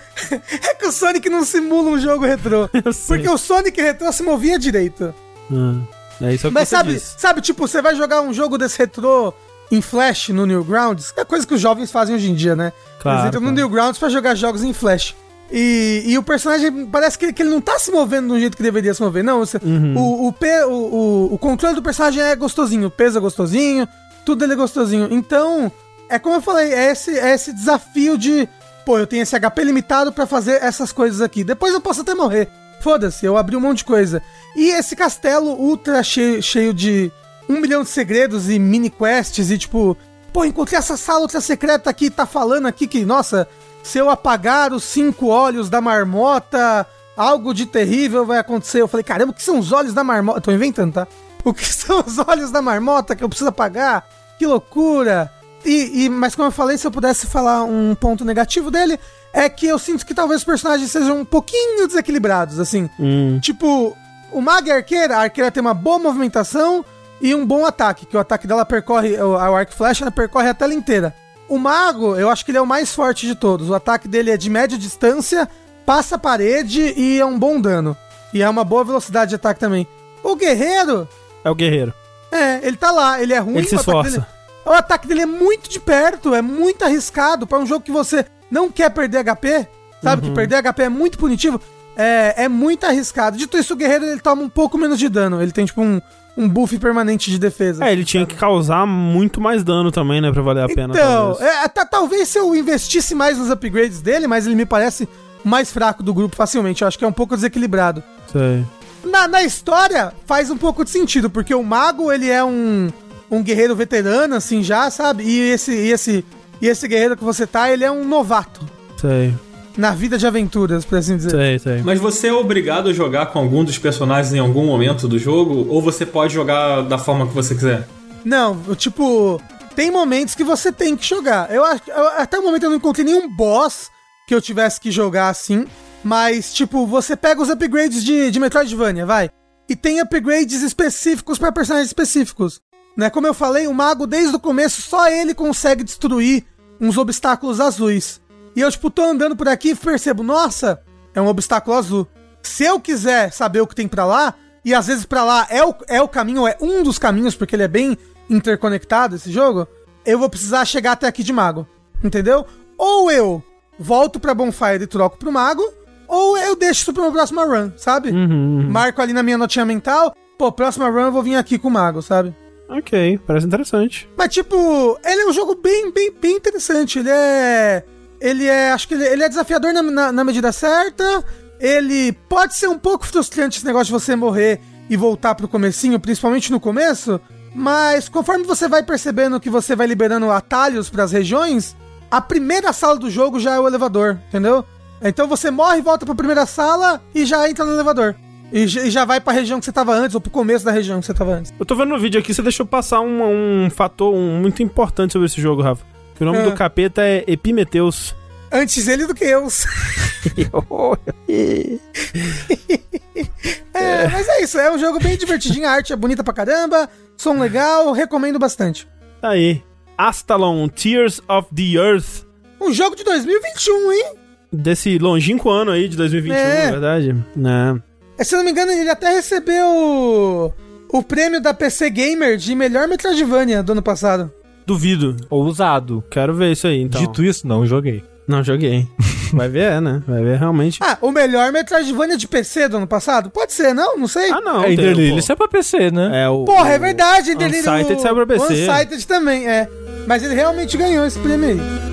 É que o Sonic não simula um jogo retrô. Porque o Sonic retrô se movia direito. Ah, é isso é que Mas sabe, disse. sabe, tipo, você vai jogar um jogo desse retrô em Flash no Newgrounds, é coisa que os jovens fazem hoje em dia, né? Claro, Eles entram no claro. Newgrounds pra jogar jogos em Flash. E, e o personagem parece que, que ele não tá se movendo do jeito que deveria se mover. Não, você- Uhum. o, o, pe- o, o, o controle do personagem é gostosinho, o peso é gostosinho, tudo dele é gostosinho. Então, é como eu falei, é esse, é esse desafio de, pô, eu tenho esse HP limitado pra fazer essas coisas aqui. Depois eu posso até morrer. Foda-se, eu abri um monte de coisa. E esse castelo ultra cheio, cheio de um milhão de segredos e mini quests e tipo, pô, encontrei essa sala ultra secreta aqui, tá falando aqui que, nossa, se eu apagar os cinco olhos da marmota, algo de terrível vai acontecer. Eu falei, caramba, o que são os olhos da marmota? Tô inventando, tá? O que são os olhos da marmota que eu preciso apagar? Que loucura! E, e- mas como eu falei, se eu pudesse falar um ponto negativo dele, é que eu sinto que talvez os personagens sejam um pouquinho desequilibrados, assim. Hum, Tipo, o Mago e a Arqueira, a Arqueira tem uma boa movimentação e um bom ataque, que o ataque dela percorre, o, o Arc Flash, ela percorre a tela inteira. O Mago, eu acho que ele é o mais forte de todos. O ataque dele é de média distância, passa a parede e é um bom dano. E é uma boa velocidade de ataque também. O Guerreiro, é o guerreiro. é, ele tá lá, ele é ruim. Ele se esforça. O ataque dele é muito de perto, é muito arriscado pra um jogo que você não quer perder HP, sabe? Uhum. Que perder HP é muito punitivo. É, é muito arriscado. Dito isso, o guerreiro ele toma um pouco menos de dano. Ele tem tipo um, um buff permanente de defesa. É, ele tinha que causar muito mais dano também, né, pra valer a pena. Então, talvez. é, tá- talvez se eu investisse mais nos upgrades dele, mas ele me parece mais fraco do grupo facilmente. Eu acho que é um pouco desequilibrado. Sei. Na, na história, faz um pouco de sentido, porque o mago, ele é um, um guerreiro veterano, assim, já, sabe? E esse, e esse, e esse guerreiro que você tá, ele é um novato Sei, na vida de aventuras, por assim dizer. sei, sei. Mas você é obrigado a jogar com algum dos personagens em algum momento do jogo? Ou você pode jogar da forma que você quiser? Não, tipo, tem momentos que você tem que jogar. Eu acho eu- até o momento eu não encontrei nenhum boss que eu tivesse que jogar assim, mas tipo, você pega os upgrades de, de Metroidvania, vai. E tem upgrades específicos para personagens específicos. Né? Como eu falei, o mago desde o começo só ele consegue destruir uns obstáculos azuis. E eu tipo tô andando por aqui e percebo, nossa, é um obstáculo azul. Se eu quiser saber o que tem pra lá, e às vezes pra lá é o, é o caminho, é um dos caminhos, porque ele é bem interconectado esse jogo, eu vou precisar chegar até aqui de mago. Entendeu? Ou eu volto pra Bonfire e troco pro mago, ou eu deixo isso pra uma próxima run, sabe? Uhum, Marco ali na minha notinha mental, pô, próxima run eu vou vir aqui com o mago, sabe? Ok, parece interessante. Mas, tipo, ele é um jogo bem, bem, bem interessante. Ele é. Ele é. Acho que ele, ele é desafiador na, na, na medida certa. Ele pode ser um pouco frustrante esse negócio de você morrer e voltar pro comecinho, principalmente no começo. Mas conforme você vai percebendo que você vai liberando atalhos pras regiões, a primeira sala do jogo já é o elevador, entendeu? Então você morre, volta pra primeira sala e já entra no elevador. E, já- e já vai pra região que você tava antes, ou pro começo da região que você tava antes. Eu tô vendo no vídeo aqui, você deixou passar um, um fator um, muito importante sobre esse jogo, Rafa. Que o nome Ah. do capeta é Epimeteus. Antes ele do que eu. É, mas é isso, é um jogo bem divertidinho, a arte é bonita pra caramba, som legal, recomendo bastante. Tá aí. Astalon, Tears of the Earth. Um jogo de 2021, hein? Desse longínquo ano aí de 2021, É. na verdade. Né? É, Se eu não me engano, ele até recebeu o prêmio da PC Gamer de melhor Metroidvania do ano passado. Duvido. Ousado. Quero ver isso aí, então. Dito isso, não joguei. Não, joguei. Vai ver, é, né? Vai ver realmente. Ah, o melhor Metroidvania de PC do ano passado? Pode ser, não? Não sei. Ah, não. é pô. isso é pra PC, né? É o. Porra, é o- verdade, Interlily. Unsighted saiu pra PC. Unsighted também, é. Mas ele realmente ganhou esse prêmio aí.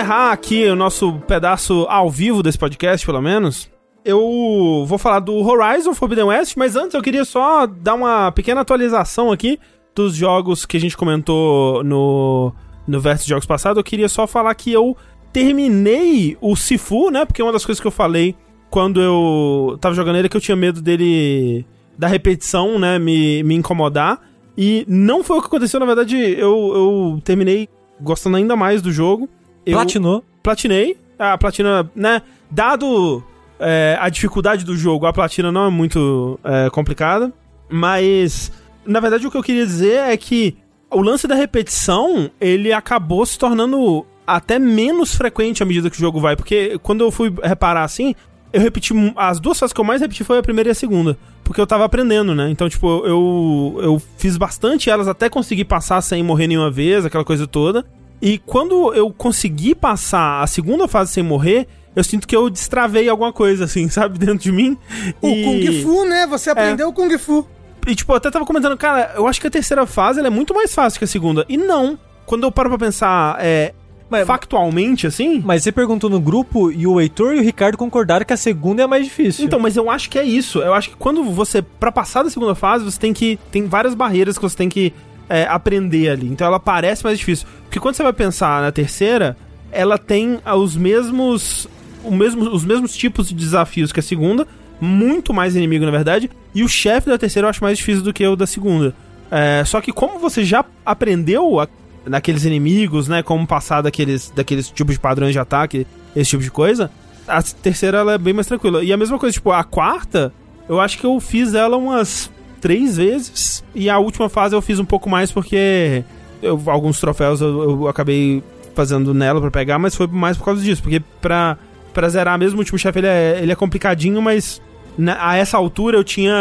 Encerrar aqui o nosso pedaço ao vivo desse podcast, pelo menos, eu vou falar do Horizon Forbidden West, mas antes eu queria só dar uma pequena atualização aqui dos jogos que a gente comentou no, no Versus Jogos passado. Eu queria só falar que eu terminei o Sifu, né? Porque uma das coisas que eu falei quando eu tava jogando ele é que eu tinha medo dele, da repetição, né? Me, me incomodar. E não foi o que aconteceu, na verdade, eu, eu terminei gostando ainda mais do jogo. Eu Platinou. platinei. A platina, né? Dado é, a dificuldade do jogo, a platina não é muito é, complicada. Mas, na verdade, o que eu queria dizer é que o lance da repetição, ele acabou se tornando até menos frequente à medida que o jogo vai. Porque quando eu fui reparar assim, eu repeti. As duas fases que eu mais repeti foi a primeira e a segunda. Porque eu tava aprendendo, né? Então, tipo, eu, eu fiz bastante elas até conseguir passar sem morrer nenhuma vez, aquela coisa toda. E quando eu consegui passar a segunda fase sem morrer, eu sinto que eu destravei alguma coisa, assim, sabe, dentro de mim. O e... Kung Fu, né? Você aprendeu o Kung Fu. E, tipo, eu até tava comentando, cara, eu acho que a terceira fase ela é muito mais fácil que a segunda. E não. Quando eu paro pra pensar, é. Mas- factualmente, assim. Mas você perguntou no grupo e o Heitor e o Ricardo concordaram que a segunda é a mais difícil. Então, mas eu acho que é isso. Eu acho que quando você. Pra passar da segunda fase, você tem que. Tem várias barreiras que você tem que é, aprender ali. Então ela parece mais difícil. Porque quando você vai pensar na terceira, ela tem ah, os mesmos. Mesmo, os mesmos tipos de desafios que a segunda. Muito mais inimigo, na verdade. E o chefe da terceira eu acho mais difícil do que o da segunda. É, só que como você já aprendeu a- naqueles inimigos, né? Como passar daqueles, daqueles tipos de padrões de ataque, esse tipo de coisa. A terceira ela é bem mais tranquila. E a mesma coisa, tipo, a quarta, eu acho que eu fiz ela umas três vezes. E a última fase eu fiz um pouco mais porque eu- alguns troféus eu, eu acabei fazendo nela pra pegar, mas foi mais por causa disso. Porque pra, pra zerar mesmo, o último chefe ele é, ele é complicadinho, mas na- a essa altura eu tinha.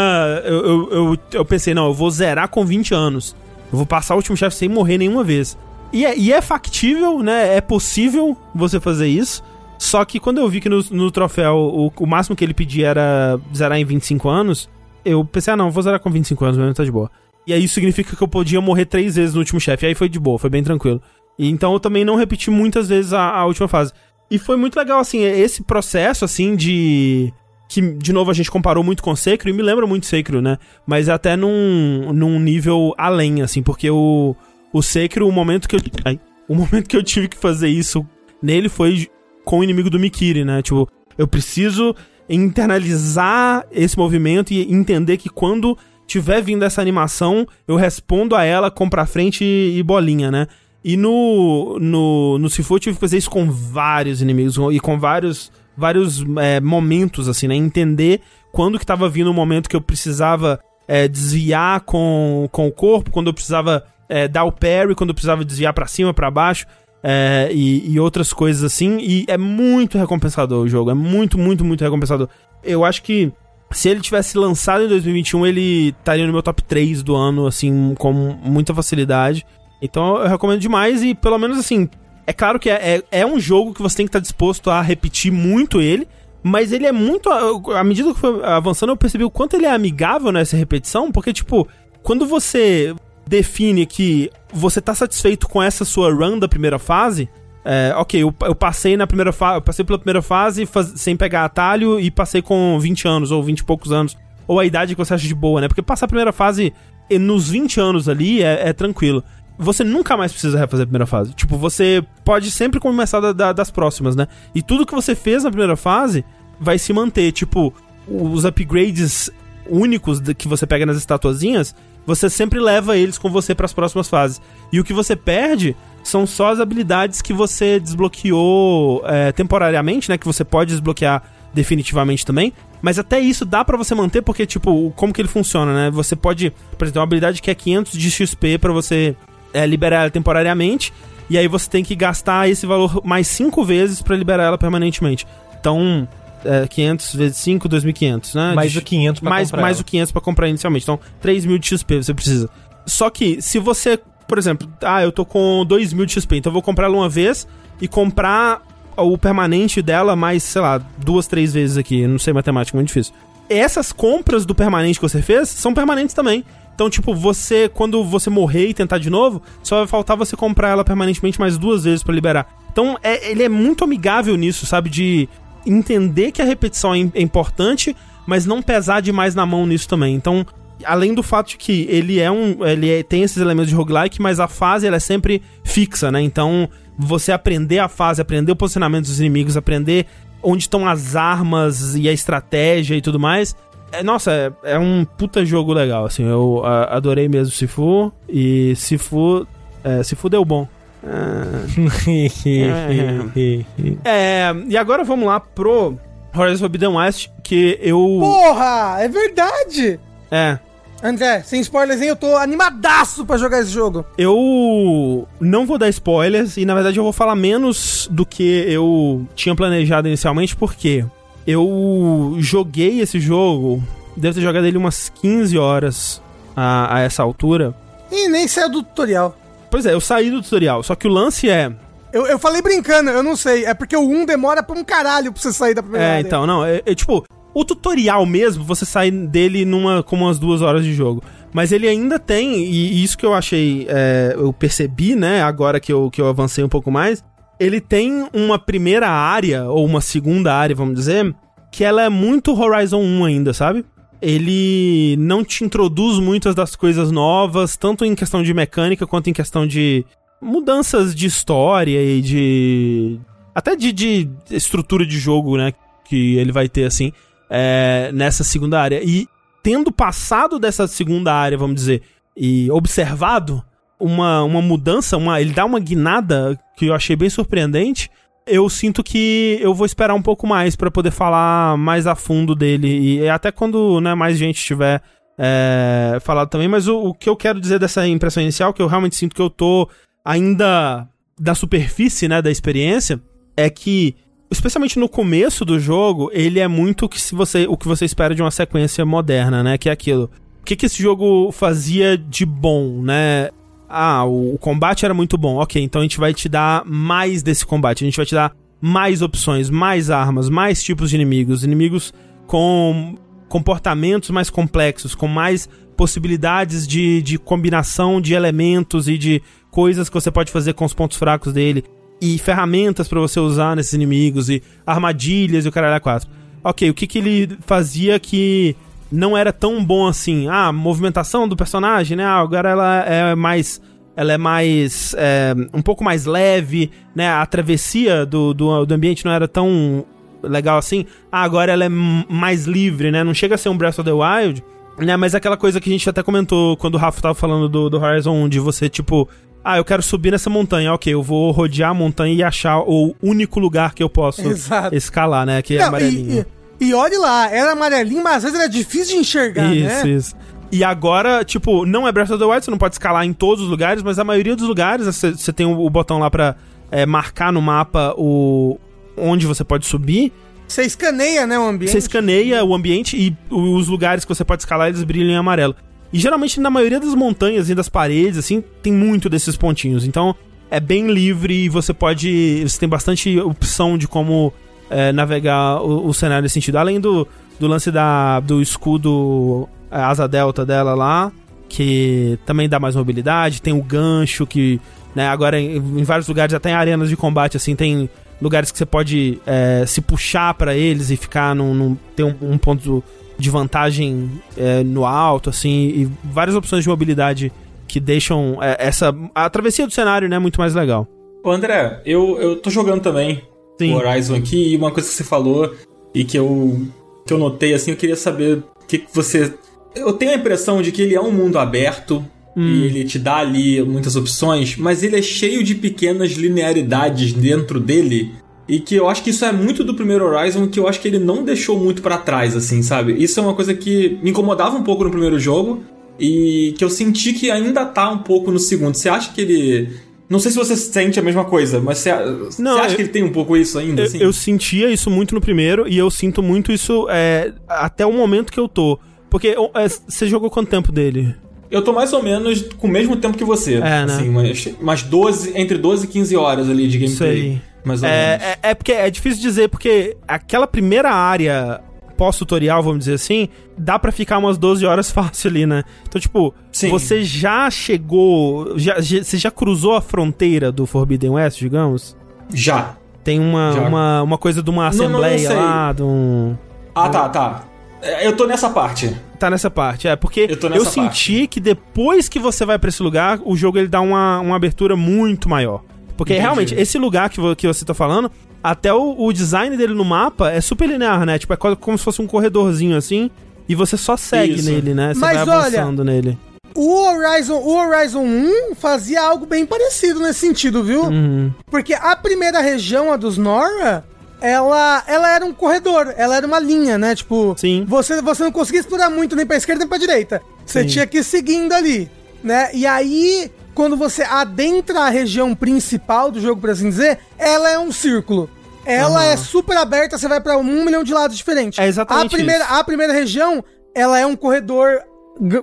Eu, eu, eu, eu pensei, não, eu vou zerar com 20 anos. Eu vou passar o último chefe sem morrer nenhuma vez. E é, e é factível, né? É possível você fazer isso. Só que quando eu vi que no, no troféu o, o máximo que ele pedia era zerar em 25 anos, eu pensei, ah não, vou zerar com 25 anos mesmo, tá de boa. E aí isso significa que eu podia morrer três vezes no último chefe. Aí foi de boa, foi bem tranquilo. E então eu também não repeti muitas vezes a, a última fase. E foi muito legal, assim, esse processo, assim, de. Que, de novo, a gente comparou muito com Sekiro, e me lembra muito Sekiro, né? Mas até num, num nível além, assim, porque o, o Sekiro, o momento que eu. Ai, o momento que eu tive que fazer isso nele foi com o inimigo do Mikiri, né? Tipo, eu preciso internalizar esse movimento e entender que quando tiver vindo essa animação, eu respondo a ela com pra frente e, bolinha, né? E no, no, no Sifu eu tive que fazer isso com vários inimigos e com vários, vários é, momentos, assim, né? Entender quando que tava vindo o momento que eu precisava é, desviar com, com o corpo, quando eu precisava é, dar o parry, quando eu precisava desviar pra cima, pra baixo. É, e, e outras coisas assim, e é muito recompensador o jogo, é muito, muito, muito recompensador. Eu acho que se ele tivesse lançado em 2021, ele estaria no meu top 3 do ano, assim, com muita facilidade. Então eu recomendo demais e pelo menos assim, é claro que é, é, é um jogo que você tem que estar disposto a repetir muito ele, Mas ele é muito. À medida que foi avançando, eu percebi o quanto ele é amigável nessa repetição, porque, tipo, quando você define que você tá satisfeito com essa sua run da primeira fase, é, ok, eu, eu, passei na primeira fase, passei pela primeira fase faz, sem pegar atalho e passei com 20 anos ou 20 e poucos anos. Ou a idade que você acha de boa, né? Porque passar a primeira fase nos 20 anos ali é, é tranquilo. Você nunca mais precisa refazer a primeira fase. Tipo, você pode sempre começar da, da, das próximas, né? E tudo que você fez na primeira fase vai se manter. Tipo, os upgrades únicos que você pega nas estatuazinhas, você sempre leva eles com você para as próximas fases. E o que você perde são só as habilidades que você desbloqueou é, temporariamente, né? Que você pode desbloquear definitivamente também. Mas até isso dá para você manter, porque, tipo, como que ele funciona, né? Você pode, por exemplo, uma habilidade que é 500 de XP para você é, liberar ela temporariamente. E aí você tem que gastar esse valor mais 5 vezes para liberar ela permanentemente. Então, é, 500 vezes 5, 2.500, né? Mais de, o 500 pra mais, comprar. Mais ela. o 500 pra comprar inicialmente. Então, 3.000 de XP você precisa. Só que, se você, por exemplo, ah, eu tô com 2.000 de XP, então eu vou comprar ela uma vez e comprar o permanente dela mais, sei lá, duas, três vezes aqui. não sei matemática, muito difícil. Essas compras do permanente que você fez são permanentes também. Então, tipo, você, quando você morrer e tentar de novo, só vai faltar você comprar ela permanentemente mais duas vezes para liberar. Então, é, ele é muito amigável nisso, sabe? De entender que a repetição é, é importante, mas não pesar demais na mão nisso também. Então, além do fato de que ele é um. Ele é, tem esses elementos de roguelike, mas a fase ela é sempre fixa, né? Então, você aprender a fase, aprender o posicionamento dos inimigos, aprender onde estão as armas e a estratégia e tudo mais. É, nossa, é, é, um puta jogo legal, assim. Eu a, adorei mesmo Sifu. E Sifu. É, Sifu deu bom. é, e agora vamos lá pro Horizon Forbidden West, que eu. Porra! É verdade! É. André, sem spoilers, hein? Eu tô animadaço pra jogar esse jogo. Eu não vou dar spoilers e, na verdade, eu vou falar menos do que eu tinha planejado inicialmente, porque eu joguei esse jogo, devo ter jogado ele umas 15 horas a, a essa altura. E nem saiu do tutorial. Pois é, eu saí do tutorial, só que o lance é. Eu, eu falei brincando, eu não sei. É porque o 1 demora pra um caralho pra você sair da primeira É, então, não. É, é, tipo, o tutorial mesmo, você sai dele numa como umas duas horas de jogo. Mas ele ainda tem, e isso que eu achei, é, eu percebi, né, agora que eu, que eu avancei um pouco mais, ele tem uma primeira área, ou uma segunda área, vamos dizer, que ela é muito Horizon 1 ainda, sabe? Ele não te introduz muitas das coisas novas, tanto em questão de mecânica quanto em questão de mudanças de história e de. até de, de estrutura de jogo, né? Que ele vai ter assim é, nessa segunda área. E tendo passado dessa segunda área, vamos dizer, e observado uma, uma mudança, uma, ele dá uma guinada que eu achei bem surpreendente eu sinto que eu vou esperar um pouco mais para poder falar mais a fundo dele. E até quando né, mais gente tiver é, falado também. Mas o, o, que eu quero dizer dessa impressão inicial, que eu realmente sinto que eu tô ainda da superfície né, da experiência, é que, especialmente no começo do jogo, ele é muito que se você, o que você espera de uma sequência moderna, né? Que é aquilo. O que, que esse jogo fazia de bom, né? Ah, o, combate era muito bom. Ok, então a gente vai te dar mais desse combate. A gente vai te dar mais opções, mais armas, mais tipos de inimigos. Inimigos com comportamentos mais complexos, com mais possibilidades de, de combinação de elementos e de coisas que você pode fazer com os pontos fracos dele. E ferramentas para você usar nesses inimigos, e armadilhas e o caralho a quatro. Ok, o que, que ele fazia que não era tão bom assim. Ah, a movimentação do personagem, né? Ah, agora ela é mais. Ela é mais. É, um pouco mais leve, né? A travessia do, do, do, ambiente não era tão legal assim. Ah, agora ela é mais livre, né? Não chega a ser um Breath of the Wild, né? Mas aquela coisa que a gente até comentou quando o Rafa tava falando do, do Horizon 1, de você, tipo. Ah, eu quero subir nessa montanha. Ok, eu vou rodear a montanha e achar o único lugar que eu posso Exato. escalar, né? Que é não, amarelinho. E, e e olhe lá, era amarelinho, mas às vezes era difícil de enxergar, isso, né? Isso, isso. E agora, tipo, não é Breath of the Wild, você não pode escalar em todos os lugares, mas a maioria dos lugares você, tem o, o, botão lá pra é, marcar no mapa o onde você pode subir. Você escaneia, né, o ambiente. Você escaneia o ambiente e os lugares que você pode escalar, eles brilham em amarelo. E geralmente na maioria das montanhas e das paredes, assim, tem muito desses pontinhos. Então é bem livre e você pode. Você tem bastante opção de como é, navegar o, o, cenário nesse sentido. Além do, do lance da, do escudo asa delta dela lá, que também dá mais mobilidade, tem o gancho que, né, agora em, em vários lugares, até em arenas de combate, assim, tem lugares que você pode é, se puxar para eles e ficar num, num ter um, um ponto de vantagem é, no alto, assim, e várias opções de mobilidade que deixam é, essa a travessia do cenário, né, muito mais legal. Ô André, eu, eu tô jogando também Sim. o Horizon aqui e uma coisa que você falou e que eu que eu notei assim, eu queria saber o que, que você eu tenho a impressão de que ele é um mundo aberto hum. e ele te dá ali muitas opções, mas ele é cheio de pequenas linearidades dentro dele e que eu acho que isso é muito do primeiro Horizon, que eu acho que ele não deixou muito para trás, assim, sabe? Isso é uma coisa que me incomodava um pouco no primeiro jogo e que eu senti que ainda tá um pouco no segundo. Você acha que ele. Não sei se você sente a mesma coisa, mas você, não, você acha eu, que ele tem um pouco isso ainda? Eu, assim? eu sentia isso muito no primeiro e eu sinto muito isso é, até o momento que eu tô. Porque é, você jogou quanto tempo dele? Eu tô mais ou menos com o mesmo tempo que você. É, né? Assim, umas, umas 12, entre 12 e 15 horas ali de gameplay. Sei. Mais ou é, menos. É, é porque é difícil dizer, porque aquela primeira área pós-tutorial, vamos dizer assim, dá para ficar umas 12 horas fácil ali, né? Então, tipo, Sim. você já chegou. Já, já, você já cruzou a fronteira do Forbidden West, digamos? Já. Tem uma, já. uma, uma coisa de uma assembleia não, não, não lá, de um. Ah, tá, tá. É, eu tô nessa parte. Tá nessa parte, é, porque eu, eu senti parte. que depois que você vai para esse lugar, o jogo ele dá uma, uma abertura muito maior. Porque Entendi. realmente, esse lugar que, que você tá falando, até o, o, design dele no mapa é super linear, né? Tipo, é como se fosse um corredorzinho assim, e você só segue Isso. nele, né? Você Mas vai avançando olha, nele. O Horizon, o Horizon 1 fazia algo bem parecido nesse sentido, viu? Uhum. Porque a primeira região, a dos Nora, ela, ela era um corredor, ela era uma linha, né? Tipo, Sim. Você, você não conseguia explorar muito nem pra esquerda nem pra direita. Você Sim. tinha que ir seguindo ali, né? E aí, quando você adentra a região principal do jogo, por assim dizer, ela é um círculo. Ela uhum. é super aberta, você vai para um milhão de lados diferentes. É exatamente a primeira, isso. A primeira região, ela é um corredor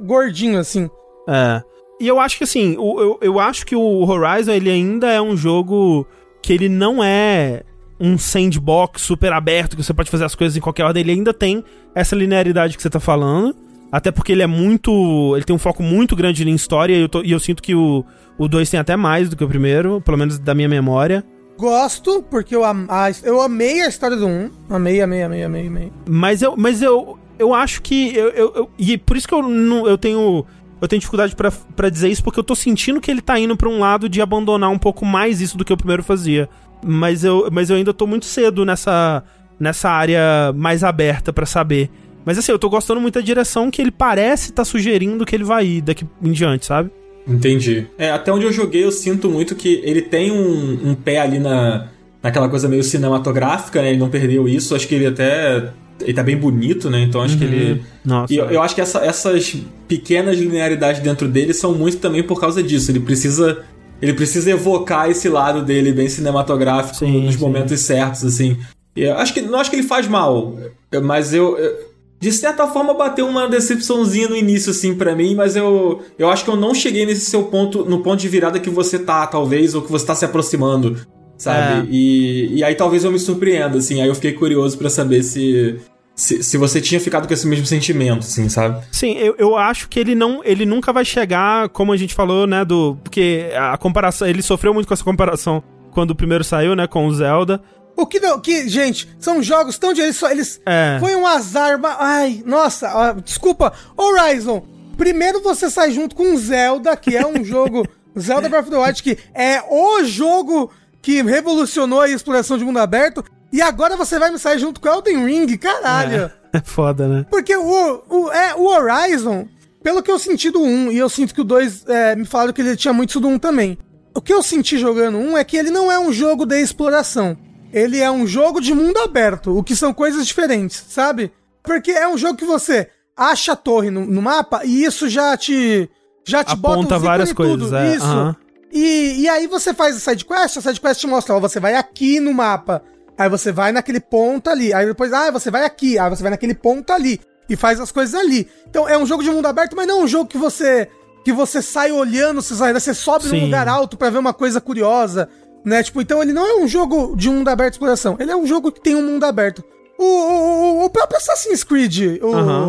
gordinho, assim. É. E eu acho que, assim, o, eu, eu acho que o Horizon, ele ainda é um jogo que ele não é um sandbox super aberto, que você pode fazer as coisas em qualquer ordem. Ele ainda tem essa linearidade que você tá falando. Até porque ele é muito. Ele tem um foco muito grande em história e eu, tô, e eu sinto que o 2 tem até mais do que o primeiro, pelo menos da minha memória. Gosto, porque eu, am, a, eu amei a história do 1. Um. Amei, amei, amei, amei, amei. Mas eu, mas eu, eu acho que. Eu, eu, eu e por isso que eu, não, eu tenho. Eu tenho dificuldade para dizer isso, porque eu tô sentindo que ele tá indo pra um lado de abandonar um pouco mais isso do que o primeiro fazia. Mas eu, mas eu ainda tô muito cedo nessa, nessa área mais aberta para saber. Mas assim, eu tô gostando muito da direção que ele parece estar tá sugerindo que ele vai ir daqui em diante, sabe? Entendi. É, até onde eu joguei, eu sinto muito que ele tem um, um pé ali na, naquela coisa meio cinematográfica, né? Ele não perdeu isso. Acho que ele até. Ele tá bem bonito, né? Então acho uhum. que ele. Uhum. Nossa. E eu, eu acho que essa, essas pequenas linearidades dentro dele são muito também por causa disso. Ele precisa. Ele precisa evocar esse lado dele bem cinematográfico sim, nos sim. momentos certos, assim. Eu acho que não acho que ele faz mal, mas eu, eu de certa forma bateu uma decepçãozinha no início, assim, para mim, mas eu, eu acho que eu não cheguei nesse seu ponto, no ponto de virada que você tá, talvez, ou que você tá se aproximando, sabe? É. E, e aí talvez eu me surpreenda, assim, aí eu fiquei curioso para saber se, se, se, você tinha ficado com esse mesmo sentimento, assim, sabe? Sim, eu, eu acho que ele não, ele nunca vai chegar, como a gente falou, né, do, porque a comparação, ele sofreu muito com essa comparação quando o primeiro saiu, né, com o Zelda, o que não. Que, gente, são jogos tão de. Eles, eles é. Foi um azar. Ai, nossa, ó, desculpa. Horizon, primeiro você sai junto com Zelda, que é um jogo. Zelda Breath of the Wild, que é o jogo que revolucionou a exploração de mundo aberto. E agora você vai me sair junto com Elden Ring, caralho. É, é foda, né? Porque o, o, é, o Horizon, pelo que eu senti do 1, e eu sinto que o 2 é, me falaram que ele tinha muito isso do 1 também. O que eu senti jogando 1 é que ele não é um jogo de exploração ele é um jogo de mundo aberto, o que são coisas diferentes, sabe? Porque é um jogo que você acha a torre no, no mapa e isso já te já te Aponta bota um várias coisas, é. Isso. Uhum. E, e aí você faz a sidequest, a sidequest te mostra, ó, você vai aqui no mapa, aí você vai naquele ponto ali, aí depois, ah, você vai aqui, aí você vai naquele ponto ali e faz as coisas ali. Então é um jogo de mundo aberto, mas não é um jogo que você que você sai olhando, você, sai, você sobe Sim. num lugar alto para ver uma coisa curiosa Né? Tipo, então ele não é um jogo de mundo aberto de exploração. Ele é um jogo que tem um mundo aberto. O, o, o próprio Assassin's Creed, o, Aham.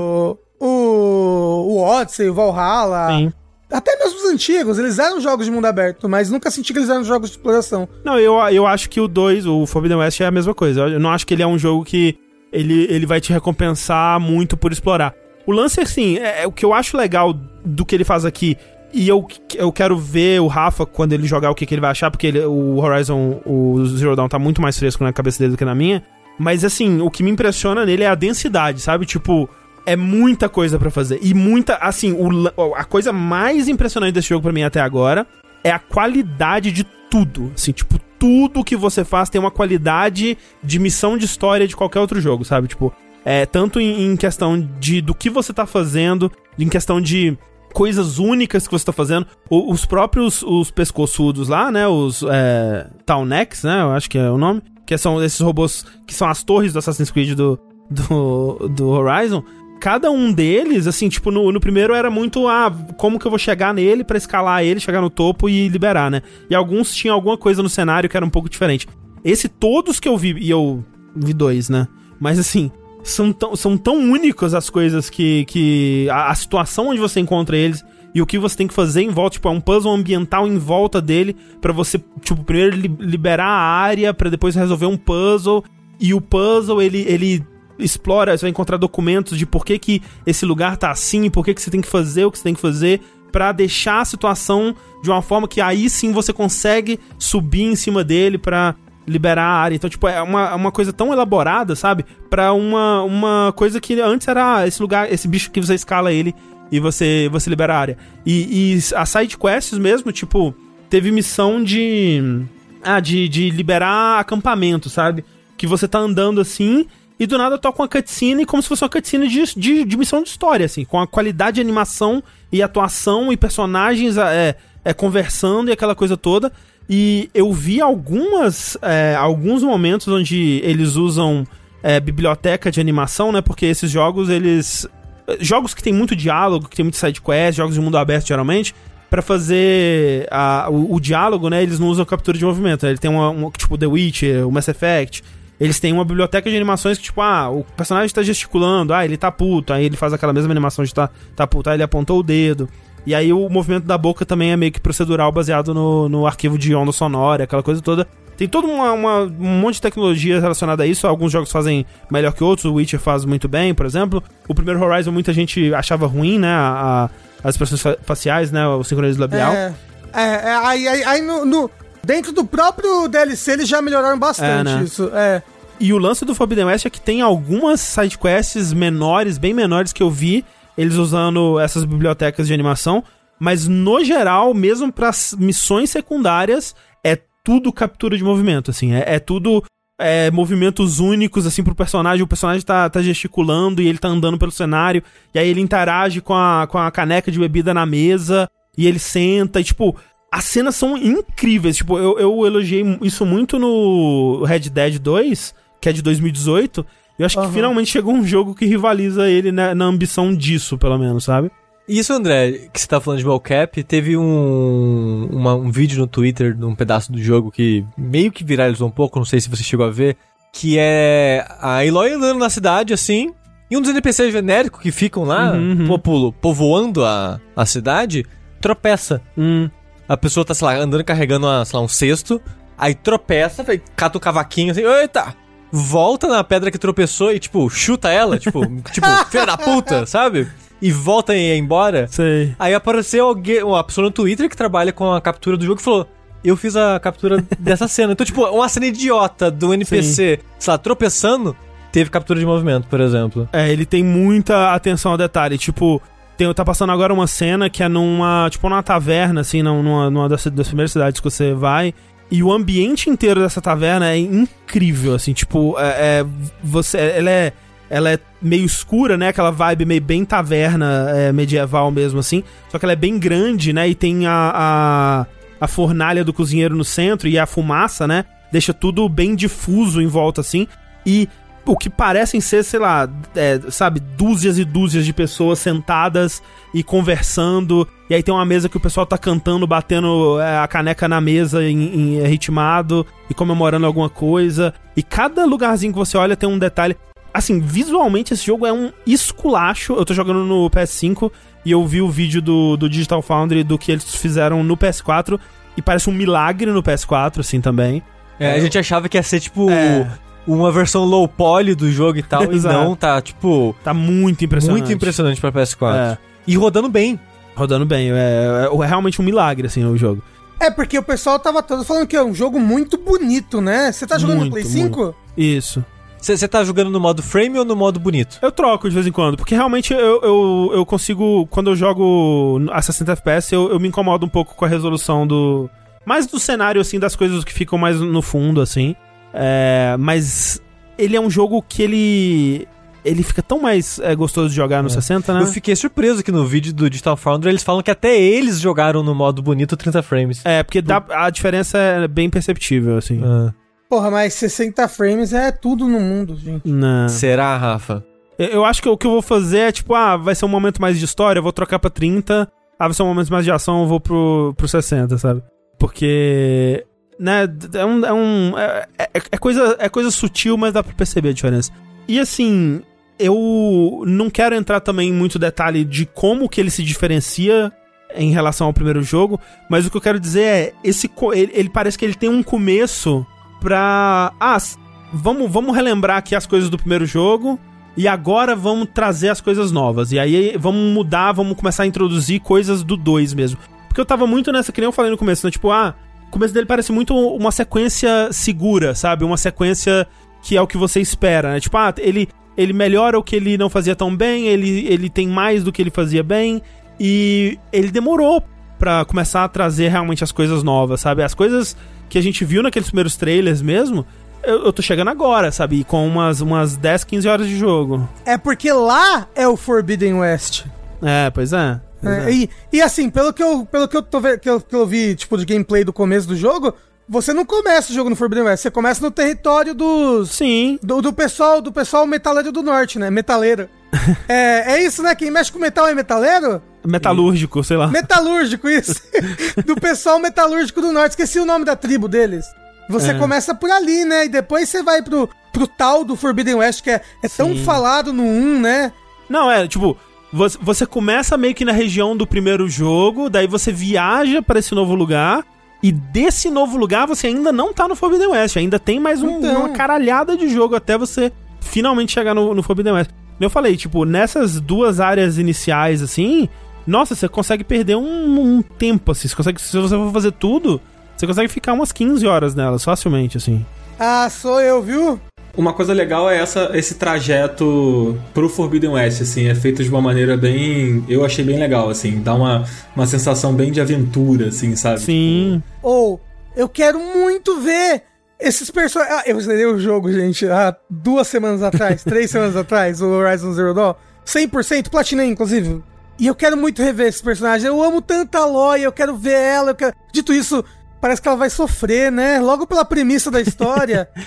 o, o Odyssey, o Valhalla, Sim. até mesmo os antigos, eles eram jogos de mundo aberto, mas nunca senti que eles eram jogos de exploração. Não, eu, eu acho que o 2, o Forbidden West, é a mesma coisa. Eu não acho que ele é um jogo que ele, ele vai te recompensar muito por explorar. O lance, assim, é, é o que eu acho legal do que ele faz aqui. E eu, eu quero ver o Rafa, quando ele jogar, o que, que ele vai achar, porque ele- o Horizon, o Zero Dawn tá muito mais fresco na cabeça dele do que na minha. Mas, assim, o que me impressiona nele é a densidade, sabe? Tipo, é muita coisa pra fazer. E muita, assim, o a coisa mais impressionante desse jogo pra mim até agora é a qualidade de tudo. Assim, tipo, tudo que você faz tem uma qualidade de missão de história de qualquer outro jogo, sabe? Tipo, é tanto em, em questão de do que você tá fazendo, em questão de coisas únicas que você tá fazendo. O- os próprios os pescoçudos lá, né? Os é, Townex, né? Eu acho que é o nome. Que são esses robôs que são as torres do Assassin's Creed do, do, do Horizon. Cada um deles, assim, tipo, no, no primeiro era muito, ah, como que eu vou chegar nele pra escalar ele, chegar no topo e liberar, né? E alguns tinham alguma coisa no cenário que era um pouco diferente. Esse, todos que eu vi, e eu vi dois, né? Mas assim, são tão, são tão únicas as coisas que. que a, a situação onde você encontra eles e o que você tem que fazer em volta. Tipo, é um puzzle ambiental em volta dele pra você, tipo, primeiro li- liberar a área pra depois resolver um puzzle. E o puzzle, ele. ele explora, você vai encontrar documentos de por que, que esse lugar tá assim, por que, que você tem que fazer o que você tem que fazer pra deixar a situação de uma forma que aí sim você consegue subir em cima dele pra liberar a área. Então, tipo, é uma, uma coisa tão elaborada, sabe? Pra uma, uma coisa que antes era ah, esse lugar, esse bicho que você escala ele e você, você libera a área. E, e as side quests mesmo, tipo, teve missão de. Ah, de, de liberar acampamento, sabe? Que você tá andando assim e do nada toca uma cutscene como se fosse uma cutscene de, de, de missão de história, assim, com a qualidade de animação e atuação e personagens é, é, conversando e aquela coisa toda. E eu vi algumas. é, alguns momentos onde eles usam é, biblioteca de animação, né? Porque esses jogos, eles. Jogos que tem muito diálogo, que tem muito side quest, jogos de mundo aberto geralmente, Pra fazer a- o, o diálogo, né? Eles não usam captura de movimento. né, Ele tem uma, um, tipo The Witcher, o Mass Effect. Eles têm uma biblioteca de animações que, tipo, ah, o personagem tá gesticulando, ah, ele tá puto, aí ele faz aquela mesma animação de tá, tá puto, aí ele apontou o dedo. E aí o movimento da boca também é meio que procedural, baseado no, no arquivo de onda sonora, aquela coisa toda. Tem todo uma, uma- um monte de tecnologia relacionada a isso. Alguns jogos fazem melhor que outros. O Witcher faz muito bem, por exemplo. O primeiro Horizon muita gente achava ruim, né? A- a- as expressões fa- faciais, né? O sincronismo labial. É, é, é, aí, aí, aí no, no- dentro do próprio DLC eles já melhoraram bastante É, né? isso. É. E o lance do Forbidden West é que tem algumas sidequests menores, bem menores, que eu vi eles usando essas bibliotecas de animação. Mas no geral, mesmo para missões secundárias, é tudo captura de movimento, assim. É, é tudo é, movimentos únicos, assim, pro personagem. O personagem tá, tá gesticulando e ele tá andando pelo cenário. E aí ele interage com a, com a caneca de bebida na mesa. E ele senta e, tipo... As cenas são incríveis. Tipo, eu, eu elogiei isso muito no Red Dead 2, que é de 2018. E eu acho Aham. que finalmente chegou um jogo que rivaliza ele na, na ambição disso, pelo menos, sabe? Isso, André, que você tá falando de mocap, teve um, uma- um vídeo no Twitter de um pedaço do jogo que meio que viralizou um pouco, não sei se você chegou a ver, que é a Eloy andando na cidade, assim, e um dos NPCs genéricos que ficam lá, Uhum, uhum. populo, povoando a, a cidade, tropeça. Hum. A pessoa tá, sei lá, andando carregando, uma, sei lá, um cesto, aí tropeça, cata o cavaquinho assim, eita! Volta na pedra que tropeçou e, tipo, chuta ela, tipo, tipo, filha da puta, sabe? E volta e ir embora. Sei. Aí apareceu alguém, uma pessoa no Twitter que trabalha com a captura do jogo e falou: Eu fiz a captura dessa cena. Então, tipo, uma cena idiota do NPC, sei lá, tropeçando, teve captura de movimento, por exemplo. É, ele tem muita atenção ao detalhe. Tipo, tem, tá passando agora uma cena que é numa. Tipo, numa taverna, assim, num- numa, numa das, das primeiras cidades que você vai. E o ambiente inteiro dessa taverna é incrível, assim, tipo, é, é- você, ela é, ela é meio escura, né, aquela vibe meio bem taverna é, medieval mesmo, assim, só que ela é bem grande, né, e tem a, a, a fornalha do cozinheiro no centro e a fumaça, né, deixa tudo bem difuso em volta, assim, e o que parecem ser, sei lá, é, sabe, dúzias e dúzias de pessoas sentadas e conversando. E aí tem uma mesa que o pessoal tá cantando, batendo é, a caneca na mesa em, em ritmado e comemorando alguma coisa. E cada lugarzinho que você olha tem um detalhe. Assim, visualmente esse jogo é um esculacho. Eu tô jogando no PS5 e eu vi o vídeo do, do Digital Foundry do que eles fizeram no PS4 e parece um milagre no PS4, assim, também. É, a gente achava que ia ser, tipo, É. uma versão low poly do jogo e tal, e não, tá, tipo, Tá muito impressionante. muito impressionante pra PS4. É, E rodando bem. rodando bem. É, é, é realmente um milagre, assim, o jogo. É, porque o pessoal tava todo falando que é um jogo muito bonito, né? Você tá jogando Muito, no Play 5? Isso. Você tá jogando no modo frame ou no modo bonito? Eu troco de vez em quando, porque realmente eu, eu, eu consigo, quando eu jogo a 60 FPS, eu, eu me incomodo um pouco com a resolução do. Mais do cenário, assim, das coisas que ficam mais no fundo, assim. É, mas ele é um jogo que ele. Ele fica tão mais é, gostoso de jogar no 60, né? Eu fiquei surpreso que no vídeo do Digital Foundry eles falam que até eles jogaram no modo bonito 30 frames. É, porque dá, a diferença é bem perceptível, assim. Ah. Porra, mas 60 frames é tudo no mundo, gente. Não. Será, Rafa? Eu- Eu acho que o que eu vou fazer é tipo, ah, vai ser um momento mais de história, eu vou trocar pra 30. Ah, vai ser um momento mais de ação, eu vou pro, pro 60, sabe? Porque. Né, é um. É, um é, é- é coisa, é coisa sutil, mas dá pra perceber a diferença. E assim, eu não quero entrar também em muito detalhe de como que ele se diferencia em relação ao primeiro jogo, mas o que eu quero dizer é, esse ele, ele parece que ele tem um começo pra. Ah, vamos, vamos relembrar aqui as coisas do primeiro jogo. E agora vamos trazer as coisas novas. E aí vamos mudar, vamos começar a introduzir coisas do 2 mesmo. Porque eu tava muito nessa, que nem eu falei no começo, né? Tipo, ah, começo dele parece muito uma sequência segura, sabe? Uma sequência que é o que você espera, né? Tipo, ah, ele, ele melhora o que ele não fazia tão bem, ele, ele tem mais do que ele fazia bem. E ele demorou pra começar a trazer realmente as coisas novas, sabe? As coisas que a gente viu naqueles primeiros trailers mesmo, eu, eu tô chegando agora, sabe? Com umas, umas 10, 15 horas de jogo. É porque lá é o Forbidden West. É, pois é. É. E, e assim, pelo que eu, pelo que eu, tô, que eu, que eu vi, tipo, de gameplay do começo do jogo, você não começa o jogo no Forbidden West, você começa no território dos. Sim. Do, do pessoal, do pessoal metaleiro do norte, né? Metaleiro. é, é isso, né? Quem mexe com metal é metaleiro? Metalúrgico, sei lá. Metalúrgico, isso. do pessoal metalúrgico do norte. Esqueci o nome da tribo deles. Você É. começa por ali, né? E depois você vai pro, pro tal do Forbidden West, que é, é tão Sim. falado no 1, né? Não, é, tipo, você, começa meio que na região do primeiro jogo, daí você viaja pra esse novo lugar, e desse novo lugar você ainda não tá no Forbidden West, ainda tem mais um- Então. uma caralhada de jogo até você finalmente chegar no, no Forbidden West. Eu falei, tipo, nessas duas áreas iniciais, assim, nossa, você consegue perder um, um tempo, assim, você consegue, se você for fazer tudo, você consegue ficar umas 15 horas nelas, facilmente, assim. Ah, sou eu, viu? Uma coisa legal é essa, esse trajeto pro Forbidden West, assim, é feito de uma maneira bem. Eu achei bem legal, assim, dá uma, uma sensação bem de aventura, assim, sabe? Sim. Ou, eu quero muito ver esses personagens. Ah, eu zerei o jogo, gente, há duas semanas atrás, três semanas atrás, o Horizon Zero Dawn. 100%, platinei, inclusive. E eu quero muito rever esses personagens. Eu amo tanto a Aloy, eu quero ver ela. Eu quero... Dito isso, parece que ela vai sofrer, né? Logo pela premissa da história.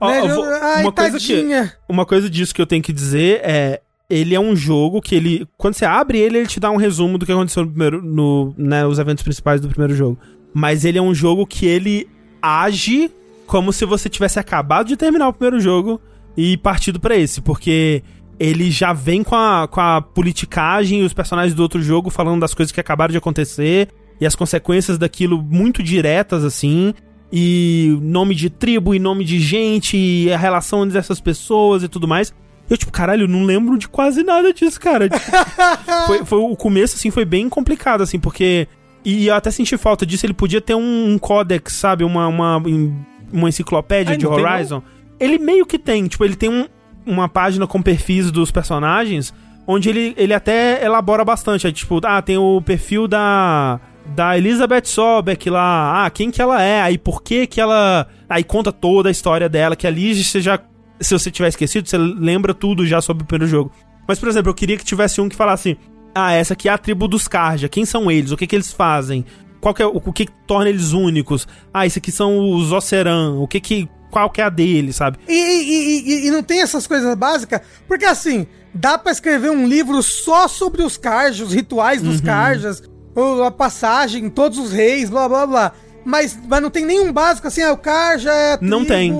Né? vou- Ai, uma coisa que- tadinha. uma coisa disso que eu tenho que dizer é. Ele é um jogo que ele. Quando você abre ele, ele te dá um resumo do que aconteceu no primeiro. No, né, os eventos principais do primeiro jogo. Mas ele é um jogo que ele age como se você tivesse acabado de terminar o primeiro jogo e partido pra esse. Porque ele já vem com a, com a politicagem e os personagens do outro jogo falando das coisas que acabaram de acontecer e as consequências daquilo muito diretas, assim. E nome de tribo e nome de gente e a relação entre essas pessoas e tudo mais. Eu, tipo, caralho, eu não lembro de quase nada disso, cara. Tipo, foi, foi o começo, assim, foi bem complicado, assim, porque. E eu até senti falta disso. Ele podia ter um, um códex, sabe? Uma, uma, uma enciclopédia Ai, de? Horizon. Ele meio que tem, tipo, ele tem um, uma página com perfis dos personagens, onde ele, ele até elabora bastante. É, tipo, ah, tem o perfil da. Da Elizabeth Sobeck lá, ah, quem que ela é, aí por que que ela. Aí conta toda a história dela, que ali você já. Se você tiver esquecido, você lembra tudo já sobre o primeiro jogo. Mas, por exemplo, eu queria que tivesse um que falasse: Ah, essa aqui é a tribo dos Karja, quem são eles? O que que eles fazem? Qual que é, o, o que, que torna eles únicos? Ah, isso aqui são os Oceran, o que que qual que é a dele, sabe? E, e, e, e não tem essas coisas básicas, porque assim, dá pra escrever um livro só sobre os Karjas, os rituais dos Karjas, ou a passagem, todos os reis, blá blá blá. Mas, mas não tem nenhum básico assim, ah, o Karja é a Não tem.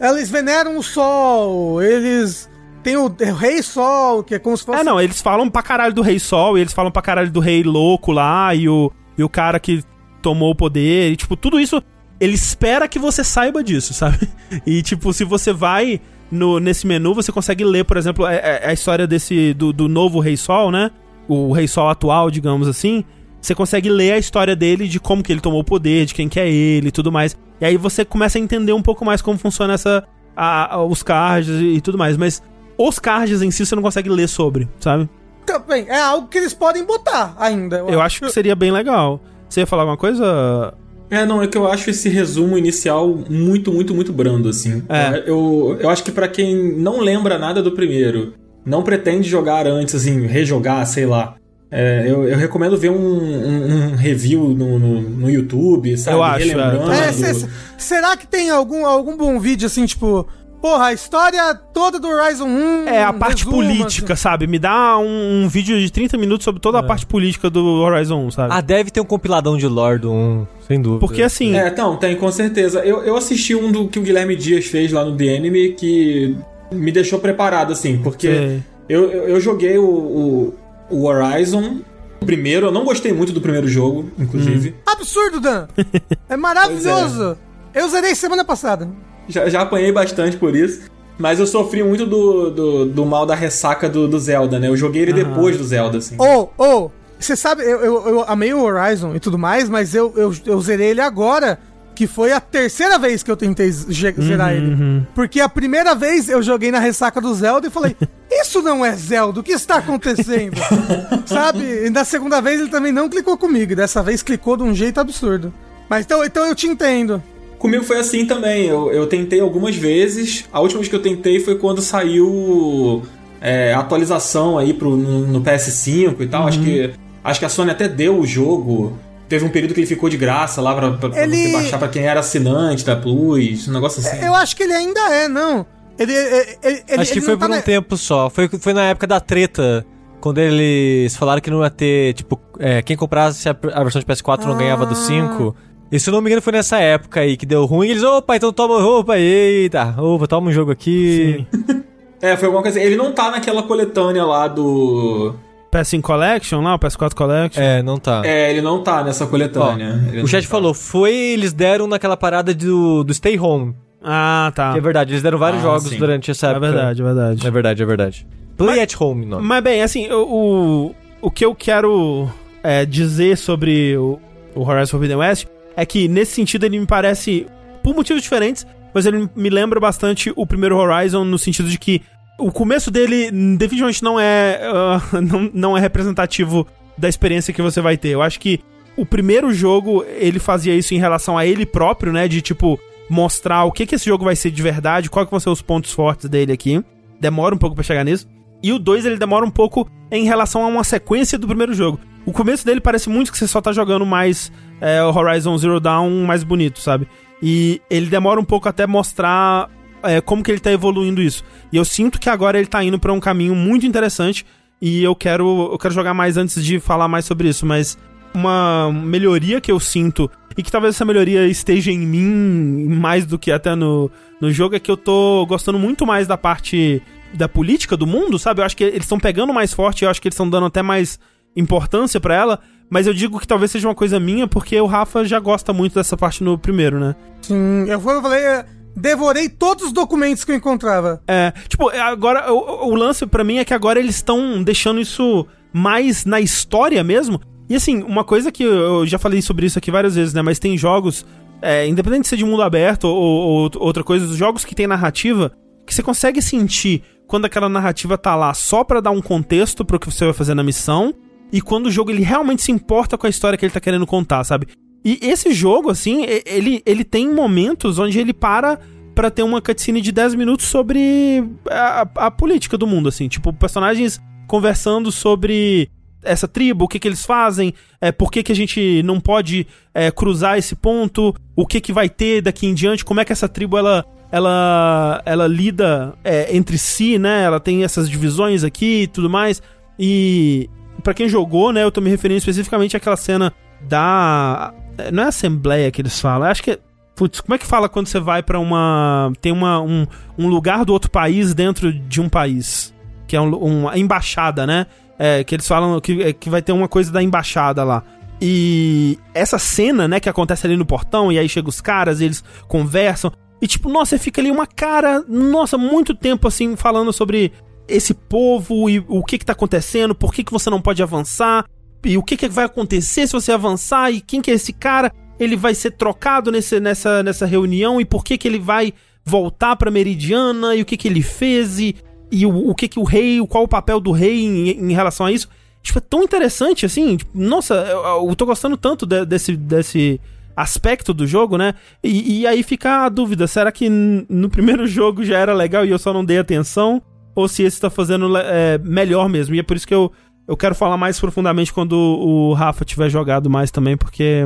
Eles veneram o sol, eles tem o, o Rei Sol, que é como se fosse. É, não, eles falam pra caralho do Rei Sol, e eles falam pra caralho do Rei Louco lá, e o, e o cara que tomou o poder, e tipo, tudo isso, ele espera que você saiba disso, sabe? E tipo, se você vai no, nesse menu, você consegue ler, por exemplo, a, a- a história desse, do, do novo Rei Sol, né? O Rei Sol atual, digamos assim. Você consegue ler a história dele, de como que ele tomou o poder, de quem que é ele e tudo mais. E aí você começa a entender um pouco mais como funciona essa, a- a- os cards e, e tudo mais. Mas os cards em si você não consegue ler sobre, sabe? Também, é algo que eles podem botar ainda. Eu acho que seria bem legal. Você ia falar alguma coisa? É, não, é que eu acho esse resumo inicial muito, muito, muito brando, assim. É. Eu, eu acho que pra quem não lembra nada do primeiro, não pretende jogar antes, assim, rejogar, sei lá. É, eu, eu recomendo ver um, um- um review no, no, no YouTube, sabe? Eu acho, é, Relembrando. É, cê- cê- será que tem algum, algum bom vídeo assim, tipo, porra, a história toda do Horizon 1? É, a parte resumo, política, sabe? Me dá um, um vídeo de 30 minutos sobre toda a parte política do Horizon 1, sabe? Ah, deve ter um compiladão de lore do 1, sem dúvida. Porque assim, É, não, tem, com certeza. Eu, eu assisti um do que o Guilherme Dias fez lá no The Enemy que me deixou preparado, assim, porque eu, eu, eu joguei o, o, o Horizon. O primeiro, eu não gostei muito do primeiro jogo, inclusive. Absurdo, Dan! É maravilhoso! Eu zerei semana passada. Já, já apanhei bastante por isso. Mas eu sofri muito do, do, do mal da ressaca do, do Zelda, né? Eu joguei ele depois do Zelda, assim. Ô, ô, você sabe, eu, eu, eu amei o Horizon e tudo mais, mas eu, eu, eu zerei ele agora, que foi a terceira vez que eu tentei zerar ele. Porque a primeira vez eu joguei na ressaca do Zelda e falei, isso não é Zelda, o que está acontecendo? sabe? E na segunda vez ele também não clicou comigo, e dessa vez clicou de um jeito absurdo. Mas então, então eu te entendo. Comigo foi assim também. Eu, eu tentei algumas vezes. A última vez que eu tentei foi quando saiu é, a atualização aí pro, no, no PS5 e tal. Acho que acho que a Sony até deu o jogo. Teve um período que ele ficou de graça lá pra, pra, pra Ele- você baixar pra quem era assinante da Plus, um negócio assim. Eu acho que ele ainda é, não. Ele, ele, ele- ele- Acho que foi tá por um na- tempo só. Foi, foi na época da treta. Quando eles falaram que não ia ter, tipo, é, quem comprasse a, a versão de PS4 não ganhava do 5. E se eu não me engano foi nessa época aí que deu ruim. Eles, opa, então toma, opa, eita, opa, toma um jogo aqui. É, foi alguma coisa. Ele não tá naquela coletânea lá do. PS5 Collection lá, o PS4 Collection. É, não tá. É, ele não tá nessa coletânea. Ele O chat tá. falou, foi, eles deram naquela parada do, do Stay Home. Ah, tá. Que é verdade, eles deram vários Ah, jogos sim. durante essa É época. verdade, é verdade. É verdade, é verdade. Play Mas- at Home, não. Mas bem, assim, o, o, o que eu quero é, dizer sobre o, o Horizon Forbidden West é que, nesse sentido, ele me parece, por motivos diferentes, mas ele me lembra bastante o primeiro Horizon no sentido de que o começo dele definitivamente não é, ah, não, não é representativo da experiência que você vai ter. Eu acho que o primeiro jogo, ele fazia isso em relação a ele próprio, né? De, tipo, mostrar o que, que esse jogo vai ser de verdade, qual que vão ser os pontos fortes dele aqui. Demora um pouco pra chegar nisso. E o 2 ele demora um pouco em relação a uma sequência do primeiro jogo. O começo dele parece muito que você só tá jogando mais é, Horizon Zero Dawn mais bonito, sabe? E ele demora um pouco até mostrar é, como que ele tá evoluindo isso. E eu sinto que agora ele tá indo pra um caminho muito interessante e eu quero, eu quero jogar mais antes de falar mais sobre isso, mas uma melhoria que eu sinto e que talvez essa melhoria esteja em mim mais do que até no, no jogo é que eu tô gostando muito mais da parte da política do mundo, sabe? Eu acho que eles estão pegando mais forte, eu acho que eles estão dando até mais importância pra ela, mas eu digo que talvez seja uma coisa minha porque o Rafa já gosta muito dessa parte no primeiro, né? Sim, eu falei, devorei todos os documentos que eu encontrava. É, tipo, agora o, o lance pra mim é que agora eles estão deixando isso mais na história mesmo. E assim, uma coisa que eu já falei sobre isso aqui várias vezes, né? Mas tem jogos, é, independente de ser de mundo aberto ou, ou outra coisa, os jogos que tem narrativa, que você consegue sentir quando aquela narrativa tá lá só pra dar um contexto pro que você vai fazer na missão, e quando o jogo ele realmente se importa com a história que ele tá querendo contar, sabe? E esse jogo, assim, ele, ele tem momentos onde ele para pra ter uma cutscene de 10 minutos sobre a, a- a política do mundo, assim. Tipo, personagens conversando sobre essa tribo, o que que eles fazem, é, por que que a gente não pode é, cruzar esse ponto, o que que vai ter daqui em diante, como é que essa tribo, ela ela, ela lida é, entre si, né? Ela tem essas divisões aqui e tudo mais. E para quem jogou, né? Eu tô me referindo especificamente àquela cena da. Não é assembleia que eles falam, acho que é Putz, como é que fala quando você vai para uma. Tem uma, um, um lugar do outro país dentro de um país? Que é um, uma embaixada, né? É, que eles falam que, é, que vai ter uma coisa da embaixada lá. E essa cena, né, que acontece ali no portão, e aí chegam os caras, e eles conversam. E tipo, nossa, você fica ali uma cara, nossa, muito tempo assim, falando sobre esse povo e o que que tá acontecendo, por que que você não pode avançar, e o que que vai acontecer se você avançar, e quem que é esse cara ele vai ser trocado nesse, nessa, nessa reunião e por que, que ele vai voltar para Meridiana e o que, que ele fez e, e o, o que, que o rei, qual o papel do rei em, em relação a isso. Tipo, é tão interessante assim. Tipo, nossa, eu, eu tô gostando tanto de, desse, desse aspecto do jogo, né? E, e aí fica a dúvida: será que no primeiro jogo já era legal e eu só não dei atenção? Ou se esse tá fazendo é, melhor mesmo? E é por isso que eu, eu quero falar mais profundamente quando o Rafa tiver jogado mais também, porque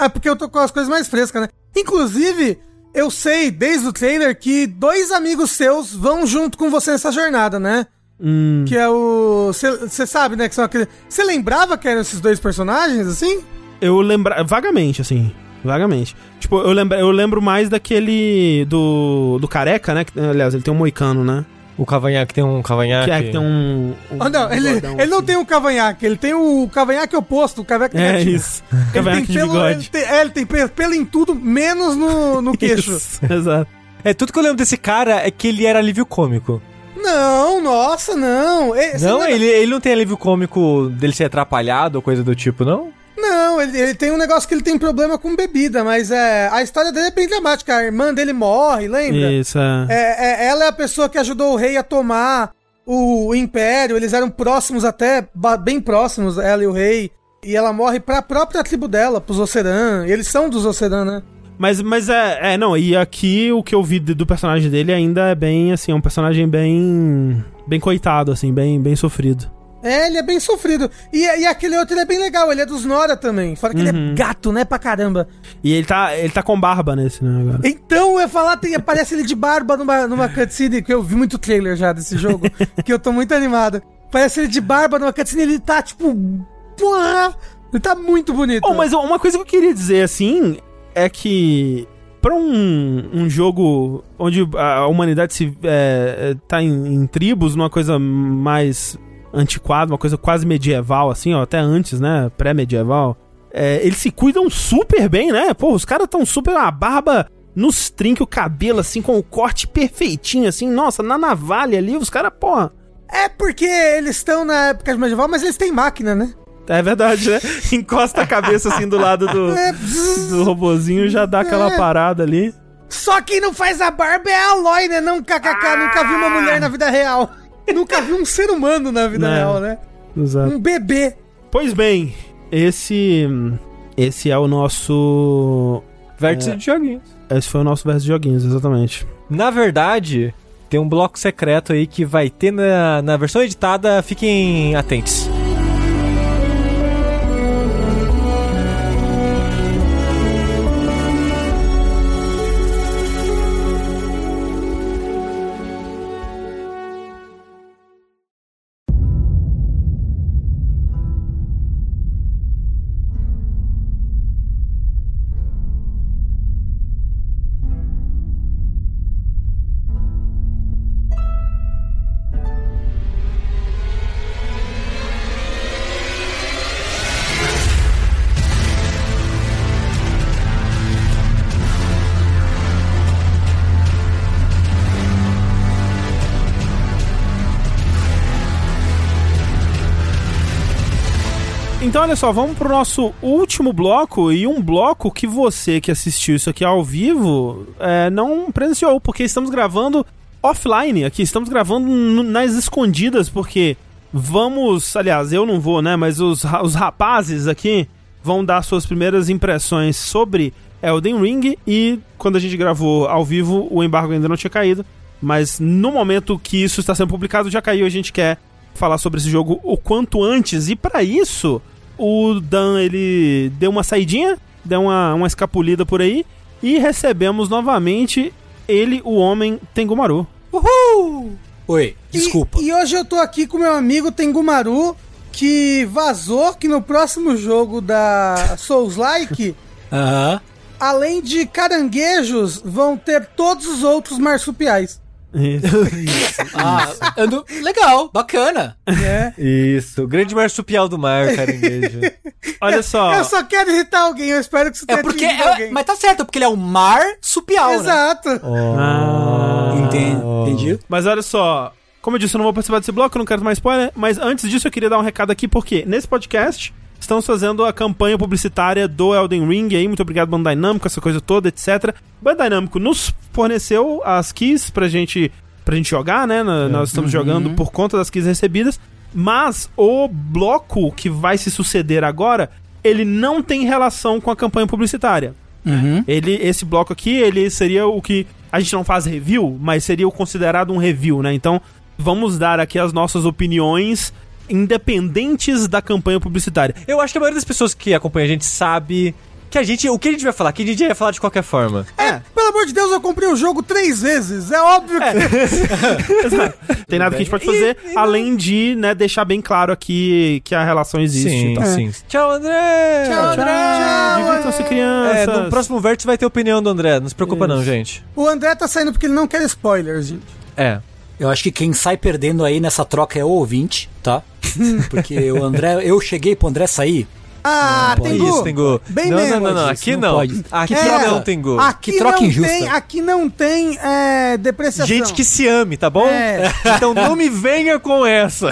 ah, porque eu tô com as coisas mais frescas, né? Inclusive, eu sei desde o trailer que dois amigos seus vão junto com você nessa jornada, né? Hum. Que é o. Você sabe, né? Que são aqueles. Você lembrava que eram esses dois personagens, assim? Eu lembro. Vagamente, assim. Vagamente. Tipo, eu lembro, eu lembro mais daquele. Do. Do careca, né? Aliás, ele tem um moicano, né? O cavanhaque tem um cavanhaque. Que é, que tem um. um oh, não, ele, ele assim. não tem um cavanhaque, ele tem o cavanhaque oposto, o cavanhaque É negativo. isso. Cavanhaque de pelo. Ele tem, é, ele tem pelo em tudo, menos no, no queixo. Isso, exato. É, tudo que eu lembro desse cara é que ele era alívio cômico. Não, nossa, não. Ele, não, ele, ele não tem alívio cômico dele ser atrapalhado ou coisa do tipo, não? Não, ele, ele, tem um negócio que ele tem problema com bebida, mas é, a história dele é bem dramática. A irmã dele morre, lembra? Isso, é. é, é ela é a pessoa que ajudou o rei a tomar o, império. Eles eram próximos até, bem próximos, ela e o rei. E ela morre pra própria tribo dela, pros Oceran. Eles são dos Oceran, né? Mas, mas é, é, não, e aqui o que eu vi do personagem dele ainda é bem, assim, é um personagem bem. bem coitado, assim, bem, bem sofrido. É, ele é bem sofrido. E, e aquele outro ele é bem legal, ele é dos Nora também. Fora que uhum. ele é uhum. gato, né, pra caramba. E ele tá, ele tá com barba nesse, né, agora. Então, eu ia falar, tem, aparece ele de barba numa, numa cutscene, que eu vi muito trailer já desse jogo, que eu tô muito animado. Parece ele de barba numa cutscene, ele tá, tipo, porra, ele tá muito bonito. Oh, mas uma coisa que eu queria dizer, assim, é que para um, um jogo onde a humanidade se é, é tá em, em tribos, numa coisa mais antiquado, uma coisa quase medieval, assim, ó, até antes, né? Pré-medieval. É, eles se cuidam super bem, né? Pô, os caras tão super. A barba nos trinque, o cabelo, assim, com o corte perfeitinho, assim. Nossa, na navalha ali, os caras, porra. É porque eles estão na época de medieval, mas eles têm máquina, né? É verdade, né? Encosta a cabeça assim do lado do, é, do robozinho já dá aquela é. parada ali. Só quem não faz a barba é a Aloy, né? Não kkk, ah. nunca vi uma mulher na vida real. Nunca vi um ser humano na vida real, né? Exato. Um bebê. Pois bem, esse. Esse é o nosso. Vértice é, de joguinhos. Esse foi o nosso vértice de joguinhos, exatamente. Na verdade, tem um bloco secreto aí que vai ter na, na versão editada. Fiquem atentos. Então, olha só, vamos pro nosso último bloco e um bloco que você que assistiu isso aqui ao vivo é, não presenciou, porque estamos gravando offline aqui, estamos gravando nas escondidas, porque vamos, aliás, eu não vou, né, mas os, os rapazes aqui vão dar suas primeiras impressões sobre Elden Ring e quando a gente gravou ao vivo, o embargo ainda não tinha caído, mas no momento que isso está sendo publicado já caiu, a gente quer falar sobre esse jogo o quanto antes. E para isso o Dan ele deu uma saidinha, deu uma, uma escapulida por aí e recebemos novamente ele, o homem Tengumaru. Uhul! Oi, E- desculpa. E, hoje eu tô aqui com meu amigo Tengumaru, que vazou que no próximo jogo da Souls Like, Aham. além de caranguejos, vão ter todos os outros marsupiais. Isso. Ah, eu não- legal, bacana. né? Isso, o grande marsupial do mar, caranguejo. Olha só. Eu só quero irritar alguém, eu espero que você É tenha porque. é- alguém. mas tá certo, porque ele é o mar supial, né? Exato. Ah. Entendi. Entendi. Mas olha só, como eu disse, eu não vou participar desse bloco, eu não quero mais spoiler, mas antes disso eu queria dar um recado aqui, porque nesse podcast estamos fazendo a campanha publicitária do Elden Ring aí, muito obrigado Bandai Namco, essa coisa toda, etc. Bandai Namco nos forneceu as keys pra gente, pra gente jogar, né, nós estamos jogando por conta das keys recebidas, mas o bloco que vai se suceder agora, ele não tem relação com a campanha publicitária. Uhum. Ele, esse bloco aqui, ele seria o que a gente não faz review, mas seria o considerado um review, né? Então, vamos dar aqui as nossas opiniões independentes da campanha publicitária. Eu acho que a maioria das pessoas que acompanha a gente sabe que a gente. O que a gente vai falar? Que a gente ia falar de qualquer forma. É, pelo amor de Deus, eu comprei o jogo três vezes. É óbvio que. Tem nada que a gente pode fazer, além de, né, deixar bem claro aqui que a relação existe. Sim, então. sim. Tchau, André! Tchau, André! Divirtam-se, É, crianças. no próximo vértice vai ter opinião do André. Não se preocupa, não, gente. O André tá saindo porque ele não quer spoilers, gente. É. Eu acho que quem sai perdendo aí nessa troca é o ouvinte, tá? Porque o André, eu cheguei pro André sair. Ah, Não, tem pode Isso, Tengu. Bem não, menos. não, não, não. Aqui não não. pode. Aqui troca- não, Tengu. Aqui Que troca não injusta. tem, aqui não tem é, depreciação. Gente que se ame, tá bom? É. Então não me venha com essa.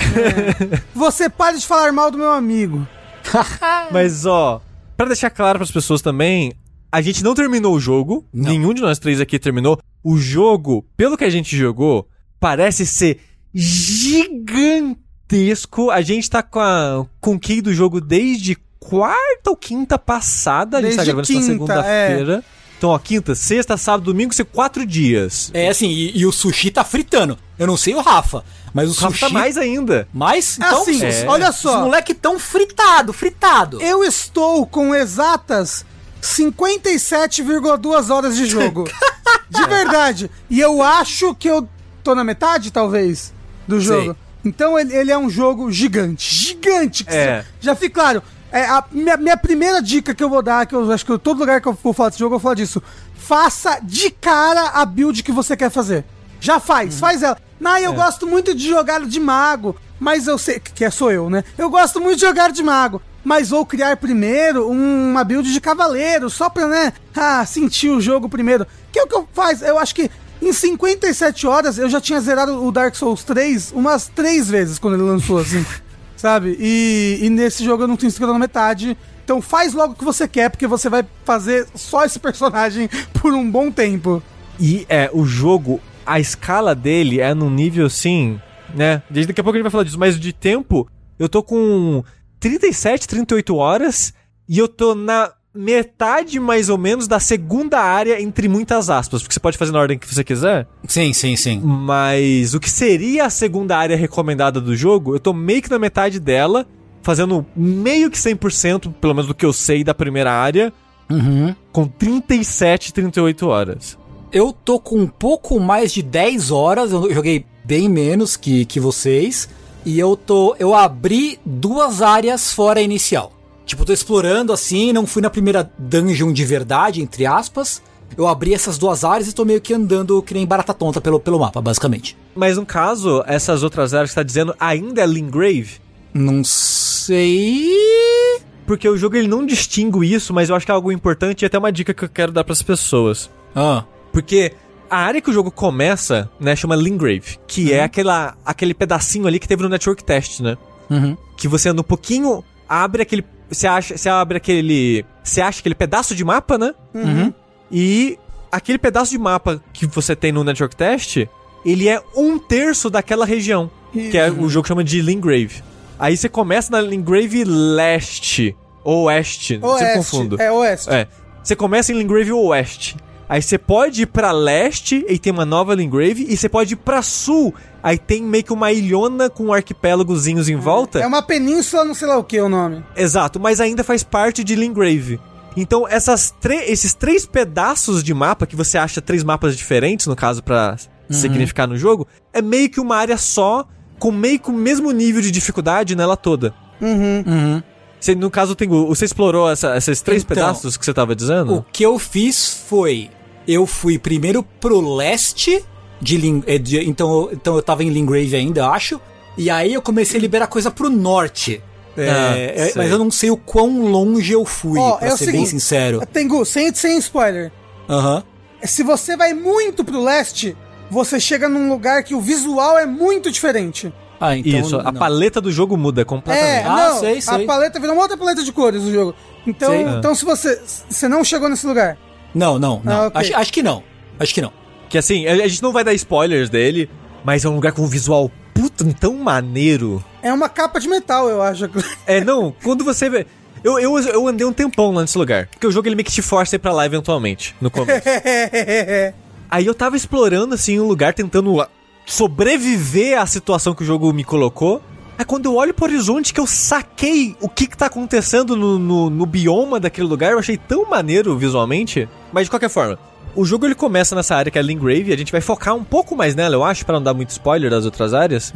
Você pare de falar mal do meu amigo. Mas, ó, pra deixar claro pras pessoas também, a gente não terminou o jogo. Não. Nenhum de nós três aqui terminou. O jogo, pelo que a gente jogou, parece ser gigantesco. A gente tá com, a, com o key do jogo desde quarta ou quinta passada. A gente tá Desde gravando isso na quinta, é. segunda-feira. Então, ó, quinta, sexta, sábado, domingo, ser quatro dias. É assim, e, e o sushi tá fritando. Eu não sei o Rafa, mas o O Rafa sushi. tá mais ainda. Mais? Então, assim, é. olha Os só. moleque tão fritado, fritado. Eu estou com exatas 57,2 horas de jogo. de verdade. E eu acho que eu tô na metade, talvez, do jogo. Sei. Então ele, ele é um jogo gigante. Gigante. É. Já, fica claro. É, a minha, minha primeira dica que eu vou dar, que eu acho que todo lugar que eu for falar desse jogo, eu vou falar disso. Faça de cara a build que você quer fazer. Já faz, faz ela. Mas eu gosto muito de jogar de mago, mas eu sei. Que é sou eu, né? Eu gosto muito de jogar de mago. Mas vou criar primeiro um- uma build de cavaleiro, só pra, né, ah, sentir o jogo primeiro. Que é o que eu faz? Eu acho que em 57 horas eu já tinha zerado o Dark Souls 3 umas três vezes quando ele lançou, assim. sabe? E, e nesse jogo eu não tenho inscrito na metade. Então faz logo o que você quer, porque você vai fazer só esse personagem por um bom tempo. E é, o jogo, a escala dele é num nível assim, né? Desde daqui a pouco a gente vai falar disso, mas de tempo, eu tô com 37, 38 horas e eu tô na metade mais ou menos da segunda área entre muitas aspas, porque você pode fazer na ordem que você quiser, Sim, sim, sim. mas o que seria a segunda área recomendada do jogo, eu tô meio que na metade dela, fazendo meio que 100%, pelo menos do que eu sei da primeira área, Uhum. com 37, 38 horas. Eu tô com um pouco mais de 10 horas, eu joguei bem menos que, que vocês. E eu tô. Eu abri duas áreas fora a inicial. Tipo, tô explorando assim, não fui na primeira dungeon de verdade, entre aspas. Eu abri essas duas áreas e tô meio que andando que nem barata tonta pelo, pelo mapa, basicamente. Mas no caso, essas outras áreas que você tá dizendo ainda é Lingrave? Não sei. Porque o jogo ele não distingue isso, mas eu acho que é algo importante e até uma dica que eu quero dar pras pessoas. Ah. Porque a área que o jogo começa, né, chama Lingrave, que é aquela, aquele pedacinho ali que teve no Network Test, né? Uhum. Que você anda um pouquinho, abre aquele. Você acha, você abre aquele. Você acha aquele pedaço de mapa, né? Uhum. E aquele pedaço de mapa que você tem no Network Test, ele é um terço daquela região. Que é o jogo chama de Lingrave. Aí você começa na Lingrave Leste. Ou Oeste, não Oeste. confundo. É, Oeste. É. Você começa em Lingrave Oeste. Aí você pode ir pra leste e tem uma nova Lingrave. E você pode ir pra sul. Aí tem meio que uma ilhona com arquipélagozinhos em volta. É uma península, não sei lá o que é o nome. Exato, mas ainda faz parte de Lingrave. Então, essas esses três pedaços de mapa, que você acha três mapas diferentes, no caso, pra significar no jogo, é meio que uma área só, com meio que o mesmo nível de dificuldade nela toda. Uhum. Você, no caso, tem, você explorou essa- esses três Então, pedaços que você tava dizendo? O que eu fiz foi. Eu fui primeiro pro leste de, eh, de- então, eu- então eu tava em Lingrave ainda, eu acho. E aí eu comecei a liberar coisa pro norte. É, Ah, é, sei. mas eu não sei o quão longe eu fui, Ó, pra é ser bem seguinte, sincero. Tengu, sem, sem spoiler. Aham. Se você vai muito pro leste, você chega num lugar que o visual é muito diferente. Ah, então. Isso, a não. paleta do jogo muda É, completamente. Ah, não, sei, a sei. paleta virou uma outra paleta de cores do jogo. Então, Sei. então se você, você não chegou nesse lugar. Não, não, não. Ah, ok. acho, acho que não. Acho que não. Que assim, a, a gente não vai dar spoilers dele, mas é um lugar com um visual puta tão maneiro. É uma capa de metal, eu acho. É, não, quando você vê. Eu, eu, eu andei um tempão lá nesse lugar. Porque o jogo ele meio que te força a ir pra lá eventualmente, no começo. Aí eu tava explorando, assim, um lugar, tentando sobreviver à situação que o jogo me colocou. Aí quando eu olho pro horizonte que eu saquei o que que tá acontecendo no, no, no bioma daquele lugar, eu achei tão maneiro visualmente. Mas de qualquer forma, o jogo ele começa nessa área que é Lingrave, a gente vai focar um pouco mais nela, eu acho, pra não dar muito spoiler das outras áreas.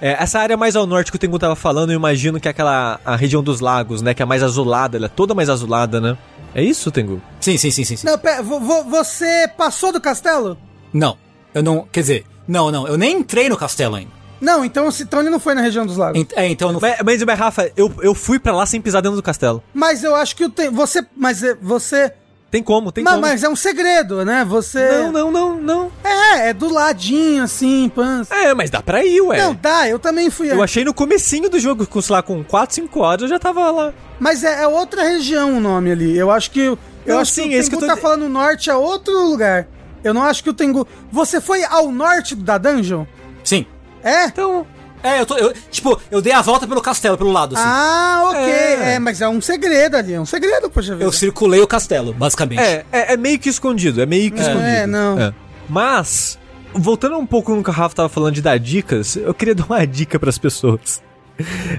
É, essa área mais ao norte que o Tengu tava falando, eu imagino que é aquela a região dos lagos, né? Que é mais azulada, ela é toda mais azulada, né? É isso, Tengu? Sim, sim, sim, sim. sim. não, pera, vo- vo- você passou do castelo? Não. Eu não. Quer dizer, não, não. Eu nem entrei no castelo ainda. Não, então, então ele não foi na região dos lagos. Ent- É, então eu não. Mas, mas, mas, Rafa, eu, eu fui pra lá sem pisar dentro do castelo. Mas eu acho que o tem, você, mas é- você, Tem como, tem mas, como. mas é um segredo, né? Você Não, não, não, não. É, é do ladinho assim, pans. É, mas dá pra ir, ué. Não, dá, eu também fui. Eu achei no comecinho do jogo, com, sei lá, com 4, 5 horas eu já tava lá. Mas é, é outra região o nome ali. Eu acho que eu Não, acho sim, que é o que Tengu eu tô tá falando norte é outro lugar. Eu não acho que o Tengu. Você foi ao norte da dungeon? Sim. É? Então, É, eu tô. Eu, tipo, eu dei a volta pelo castelo, pelo lado, assim. Ah, ok. É. É. mas é um segredo ali, é um segredo, poxa vida. Eu circulei o castelo, basicamente. é, é, é meio que escondido, é meio que escondido. É, não. É. Mas, voltando um pouco no que o Rafa tava falando de dar dicas, eu queria dar uma dica pras pessoas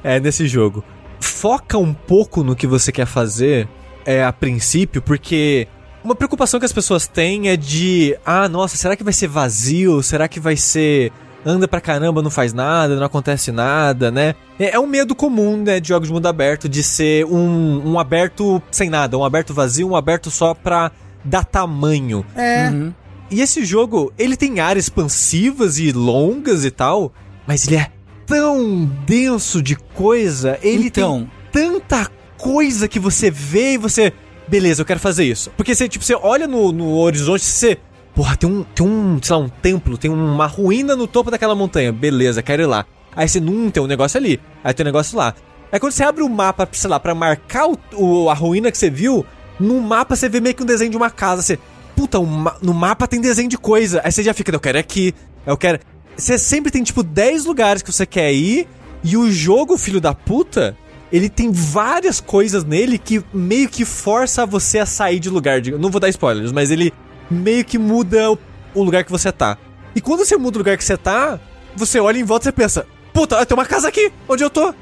é, nesse jogo. Foca um pouco no que você quer fazer é, a princípio, porque uma preocupação que as pessoas têm é de: ah, nossa, será que vai ser vazio? Será que vai ser. Anda pra caramba, não faz nada, não acontece nada, né? É, é um medo comum, né, de jogos de mundo aberto, de ser um, um aberto sem nada, um aberto vazio, um aberto só pra dar tamanho. É. Uhum. E esse jogo, ele tem áreas expansivas e longas e tal, mas ele é tão denso de coisa, ele Então. tem tanta coisa que você vê e você. Beleza, eu quero fazer isso. Porque você, tipo, você olha no, no horizonte e você. Porra, tem um, tem um, sei lá, um templo, tem uma ruína no topo daquela montanha. Beleza, quero ir lá. Aí você, não, tem um negócio ali. Aí tem um negócio lá. Aí quando você abre o mapa, sei lá, pra marcar o, o- a ruína que você viu, no mapa você vê meio que um desenho de uma casa. Você, puta, um no mapa tem desenho de coisa. Aí você já fica, eu quero aqui, eu quero. Você sempre tem, tipo, 10 lugares que você quer ir, e o jogo, filho da puta, ele tem várias coisas nele que meio que força você a sair de lugar. Não vou dar spoilers, mas ele meio que muda o, o lugar que você tá. E quando você muda o lugar que você tá, você olha em volta e pensa, puta, tem uma casa aqui, onde eu tô.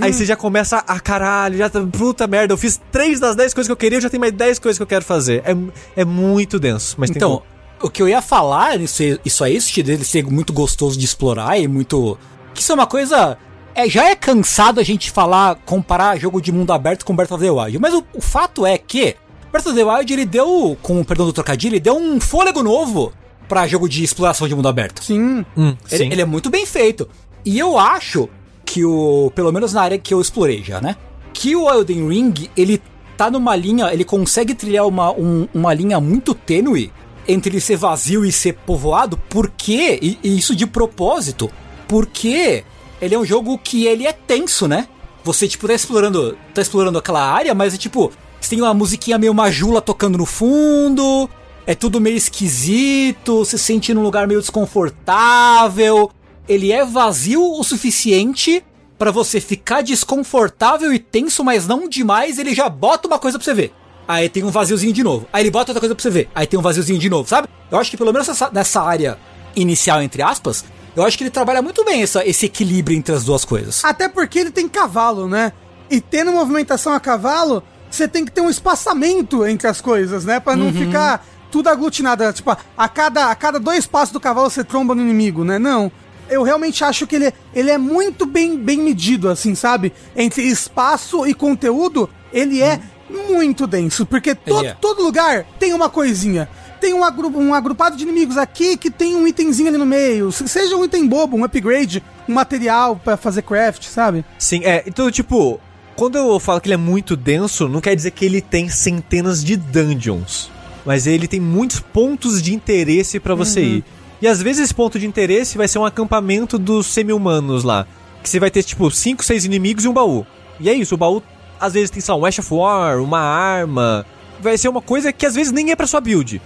Aí você já começa a caralho, já tá, puta merda, eu fiz três das 10 coisas que eu queria, eu já tenho mais 10 coisas que eu quero fazer. É, é muito denso, mas tem Então, o que eu ia falar, isso, isso aí, isso dele ser muito gostoso de explorar e muito. Que isso é uma coisa. É, já é cansado a gente falar, comparar jogo de mundo aberto com Breath of the Wild. Mas o, o fato é que Breath of the Wild ele deu, com o perdão do trocadilho, ele deu um fôlego novo pra jogo de exploração de mundo aberto. Sim. Hum, Ele, sim. ele é muito bem feito. E eu acho que o. Pelo menos na área que eu explorei já, né? Que o Elden Ring, ele tá numa linha. Ele consegue trilhar uma, um- uma linha muito tênue entre ele ser vazio e ser povoado, porque. E, e isso de propósito. Porque ele é um jogo que ele é tenso, né? Você, tipo, tá explorando. Tá explorando aquela área, mas é tipo. Você tem uma musiquinha meio majula tocando no fundo. É tudo meio esquisito, se sente num lugar meio desconfortável. Ele é vazio o suficiente pra você ficar desconfortável e tenso, mas não demais. Ele já bota uma coisa pra você ver. Aí tem um vaziozinho de novo. Aí ele bota outra coisa pra você ver. Aí tem um vaziozinho de novo, sabe? Eu acho que pelo menos nessa, nessa área inicial, entre aspas, eu acho que ele trabalha muito bem essa, esse equilíbrio entre as duas coisas. Até porque ele tem cavalo, né? E tendo movimentação a cavalo, você tem que ter um espaçamento entre as coisas, né? Pra não ficar tudo aglutinado. Tipo, a cada, a cada dois passos do cavalo você tromba no inimigo, né? Não. Eu realmente acho que ele, ele é muito bem, bem medido, assim, sabe? Entre espaço e conteúdo, ele é muito denso. Porque todo, é. todo lugar tem uma coisinha. Tem um, agru um agrupado de inimigos aqui que tem um itemzinho ali no meio. Se- Seja um item bobo, um upgrade, um material pra fazer craft, sabe? Sim, é. Então, tipo, quando eu falo que ele é muito denso, não quer dizer que ele tem centenas de dungeons. Mas ele tem muitos pontos de interesse pra você ir. E às vezes esse ponto de interesse vai ser um acampamento dos semi-humanos lá. Que você vai ter, tipo, 5, 6 inimigos e um baú. E é isso, o baú às vezes tem, lá, um Ash of War, uma arma. Vai ser uma coisa que às vezes nem é pra sua build.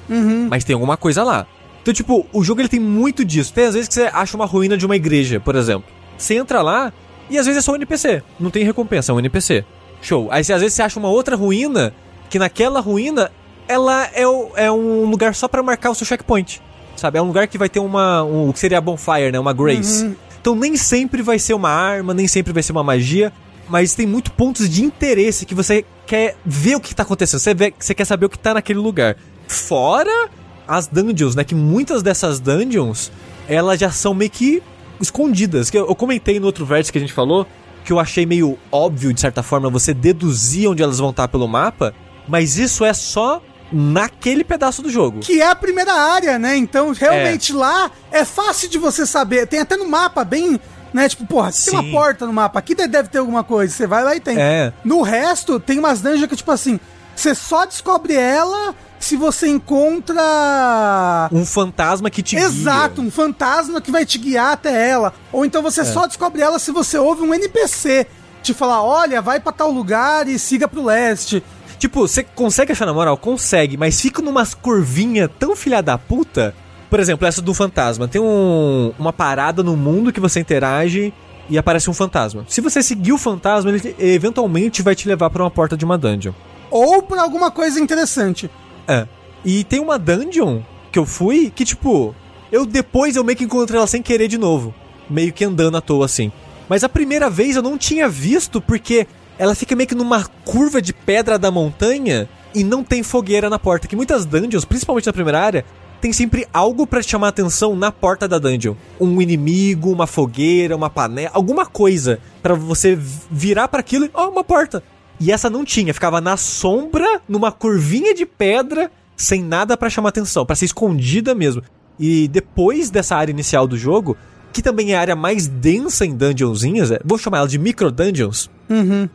Mas tem alguma coisa lá. Então, tipo, o jogo ele tem muito disso. Tem às vezes que você acha uma ruína de uma igreja, por exemplo. Você entra lá e às vezes é só um NPC. Não tem recompensa, é um NPC. Show. Aí às vezes você acha uma outra ruína, que naquela ruína, ela é, o- é um lugar só pra marcar o seu checkpoint. Sabe? É um lugar que vai ter uma. Um, o que seria a bonfire, né? Uma grace. Então nem sempre vai ser uma arma, nem sempre vai ser uma magia. Mas tem muito pontos de interesse que você quer ver o que tá acontecendo. Você, vê, você quer saber o que tá naquele lugar. Fora as dungeons, né? Que muitas dessas dungeons, elas já são meio que escondidas. Que eu, eu comentei no outro vértice que a gente falou, que eu achei meio óbvio, de certa forma, você deduzir onde elas vão estar pelo mapa, mas isso é só naquele pedaço do jogo. Que é a primeira área, né? Então, realmente lá é fácil de você saber. Tem até no mapa, bem. Né? Tipo, porra, tem uma porta no mapa. Aqui deve ter alguma coisa. Você vai lá e tem. É. No resto, tem umas dungeons que, tipo assim, você só descobre ela se você encontra. Um fantasma que te guia. Exato, um fantasma que vai te guiar até ela. Ou então É. você só descobre ela se você ouve um NPC te falar: olha, vai pra tal lugar e siga pro leste. Tipo, você consegue achar na moral? Consegue, mas fica numas curvinha tão filha da puta. Por exemplo, essa do fantasma. Tem um- uma parada no mundo que você interage e aparece um fantasma. Se você seguir o fantasma, ele eventualmente vai te levar pra uma porta de uma dungeon. Ou por alguma coisa interessante. É. E tem uma dungeon que eu fui que, tipo, eu depois eu meio que encontrei ela sem querer de novo. Meio que andando à toa assim. Mas a primeira vez eu não tinha visto porque ela fica meio que numa curva de pedra da montanha e não tem fogueira na porta. Que muitas dungeons, principalmente na primeira área, tem sempre algo te chamar a atenção na porta da dungeon. Um inimigo, uma fogueira, uma panela, alguma coisa pra você virar pra aquilo e, ó, uma porta. E essa não tinha, ficava na sombra, numa curvinha de pedra, sem nada pra chamar atenção, pra ser escondida mesmo. E depois dessa área inicial do jogo, que também é a área mais densa em dungeonzinhas, é- vou chamar ela de micro dungeons.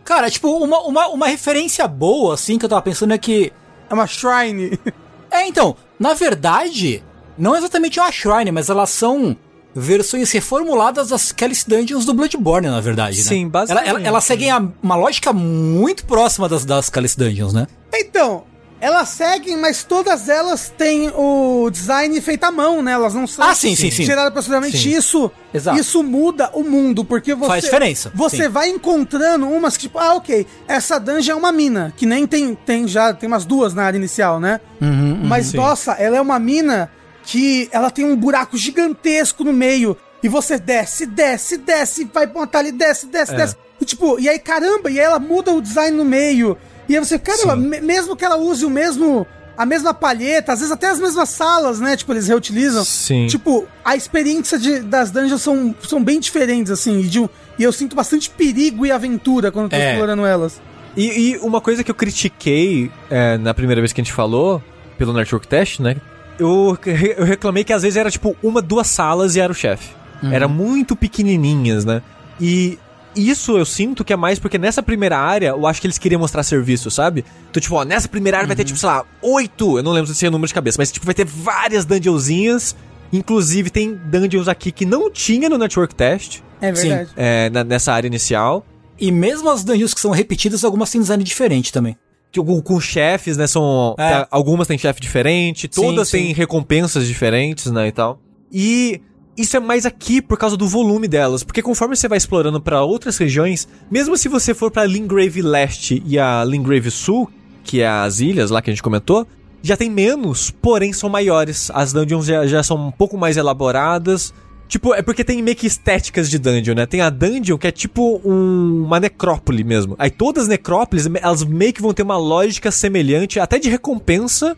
Cara, tipo, uma, uma, uma referência boa, assim, que eu tava pensando é que. É uma shrine. É, então, na verdade, não exatamente uma Shrine, mas elas são versões reformuladas das Kelly's Dungeons do Bloodborne, na verdade, né? Sim, basicamente. Ela- ela- Elas seguem a- uma lógica muito próxima das, das Kelly's Dungeons, né? Então, elas seguem, mas todas elas têm o design feito à mão, né? Elas não são Ah, sim, sim, sim. geradas profissionalmente. Sim. Isso, Exato. isso muda o mundo, porque você Faz diferença, Você sim. vai encontrando umas que tipo, ah, OK, essa dungeon é uma mina, que nem tem tem já tem umas duas na área inicial, né? Uhum, Mas sim. nossa, ela é uma mina que ela tem um buraco gigantesco no meio. E você desce, desce, desce, vai pra uma talha, desce, desce, É. desce. E, tipo, e aí caramba, e aí ela muda o design no meio. E aí você, caramba, me- mesmo que ela use o mesmo. A mesma palheta, às vezes até as mesmas salas, né? Tipo, eles reutilizam. Sim. Tipo, a experiência de- das dungeons são, são bem diferentes, assim. E, de e eu sinto bastante perigo e aventura quando tô É. explorando elas. E, e uma coisa que eu critiquei é, na primeira vez que a gente falou, pelo Network Test, né? Eu, eu reclamei que às vezes era tipo uma, duas salas e era o chefe. Era muito pequenininhas, né? E isso eu sinto que é mais porque nessa primeira área eu acho que eles queriam mostrar serviço, sabe? Então, tipo, ó, nessa primeira área vai ter, tipo, sei lá, oito, eu não lembro se é o número de cabeça, mas tipo, vai ter várias dungeonzinhas. Inclusive, tem dungeons aqui que não tinha no Network Test, É Sim. verdade. é, na- nessa área inicial. E mesmo as dungeons que são repetidas, algumas têm design diferente também. Com, com chefes, né? São. É. tá, algumas têm chefe diferente, todas sim. têm recompensas diferentes, né? E tal. E isso é mais aqui por causa do volume delas. Porque conforme você vai explorando pra outras regiões, mesmo se você for pra Lingrave Leste e a Lingrave Sul, que é as ilhas lá que a gente comentou, já tem menos, porém são maiores. As dungeons já, já são um pouco mais elaboradas. Tipo, é porque tem meio que estéticas de dungeon, né? Tem a dungeon que é tipo um- uma necrópole mesmo. Aí todas as necrópolis, elas meio que vão ter uma lógica semelhante, até de recompensa,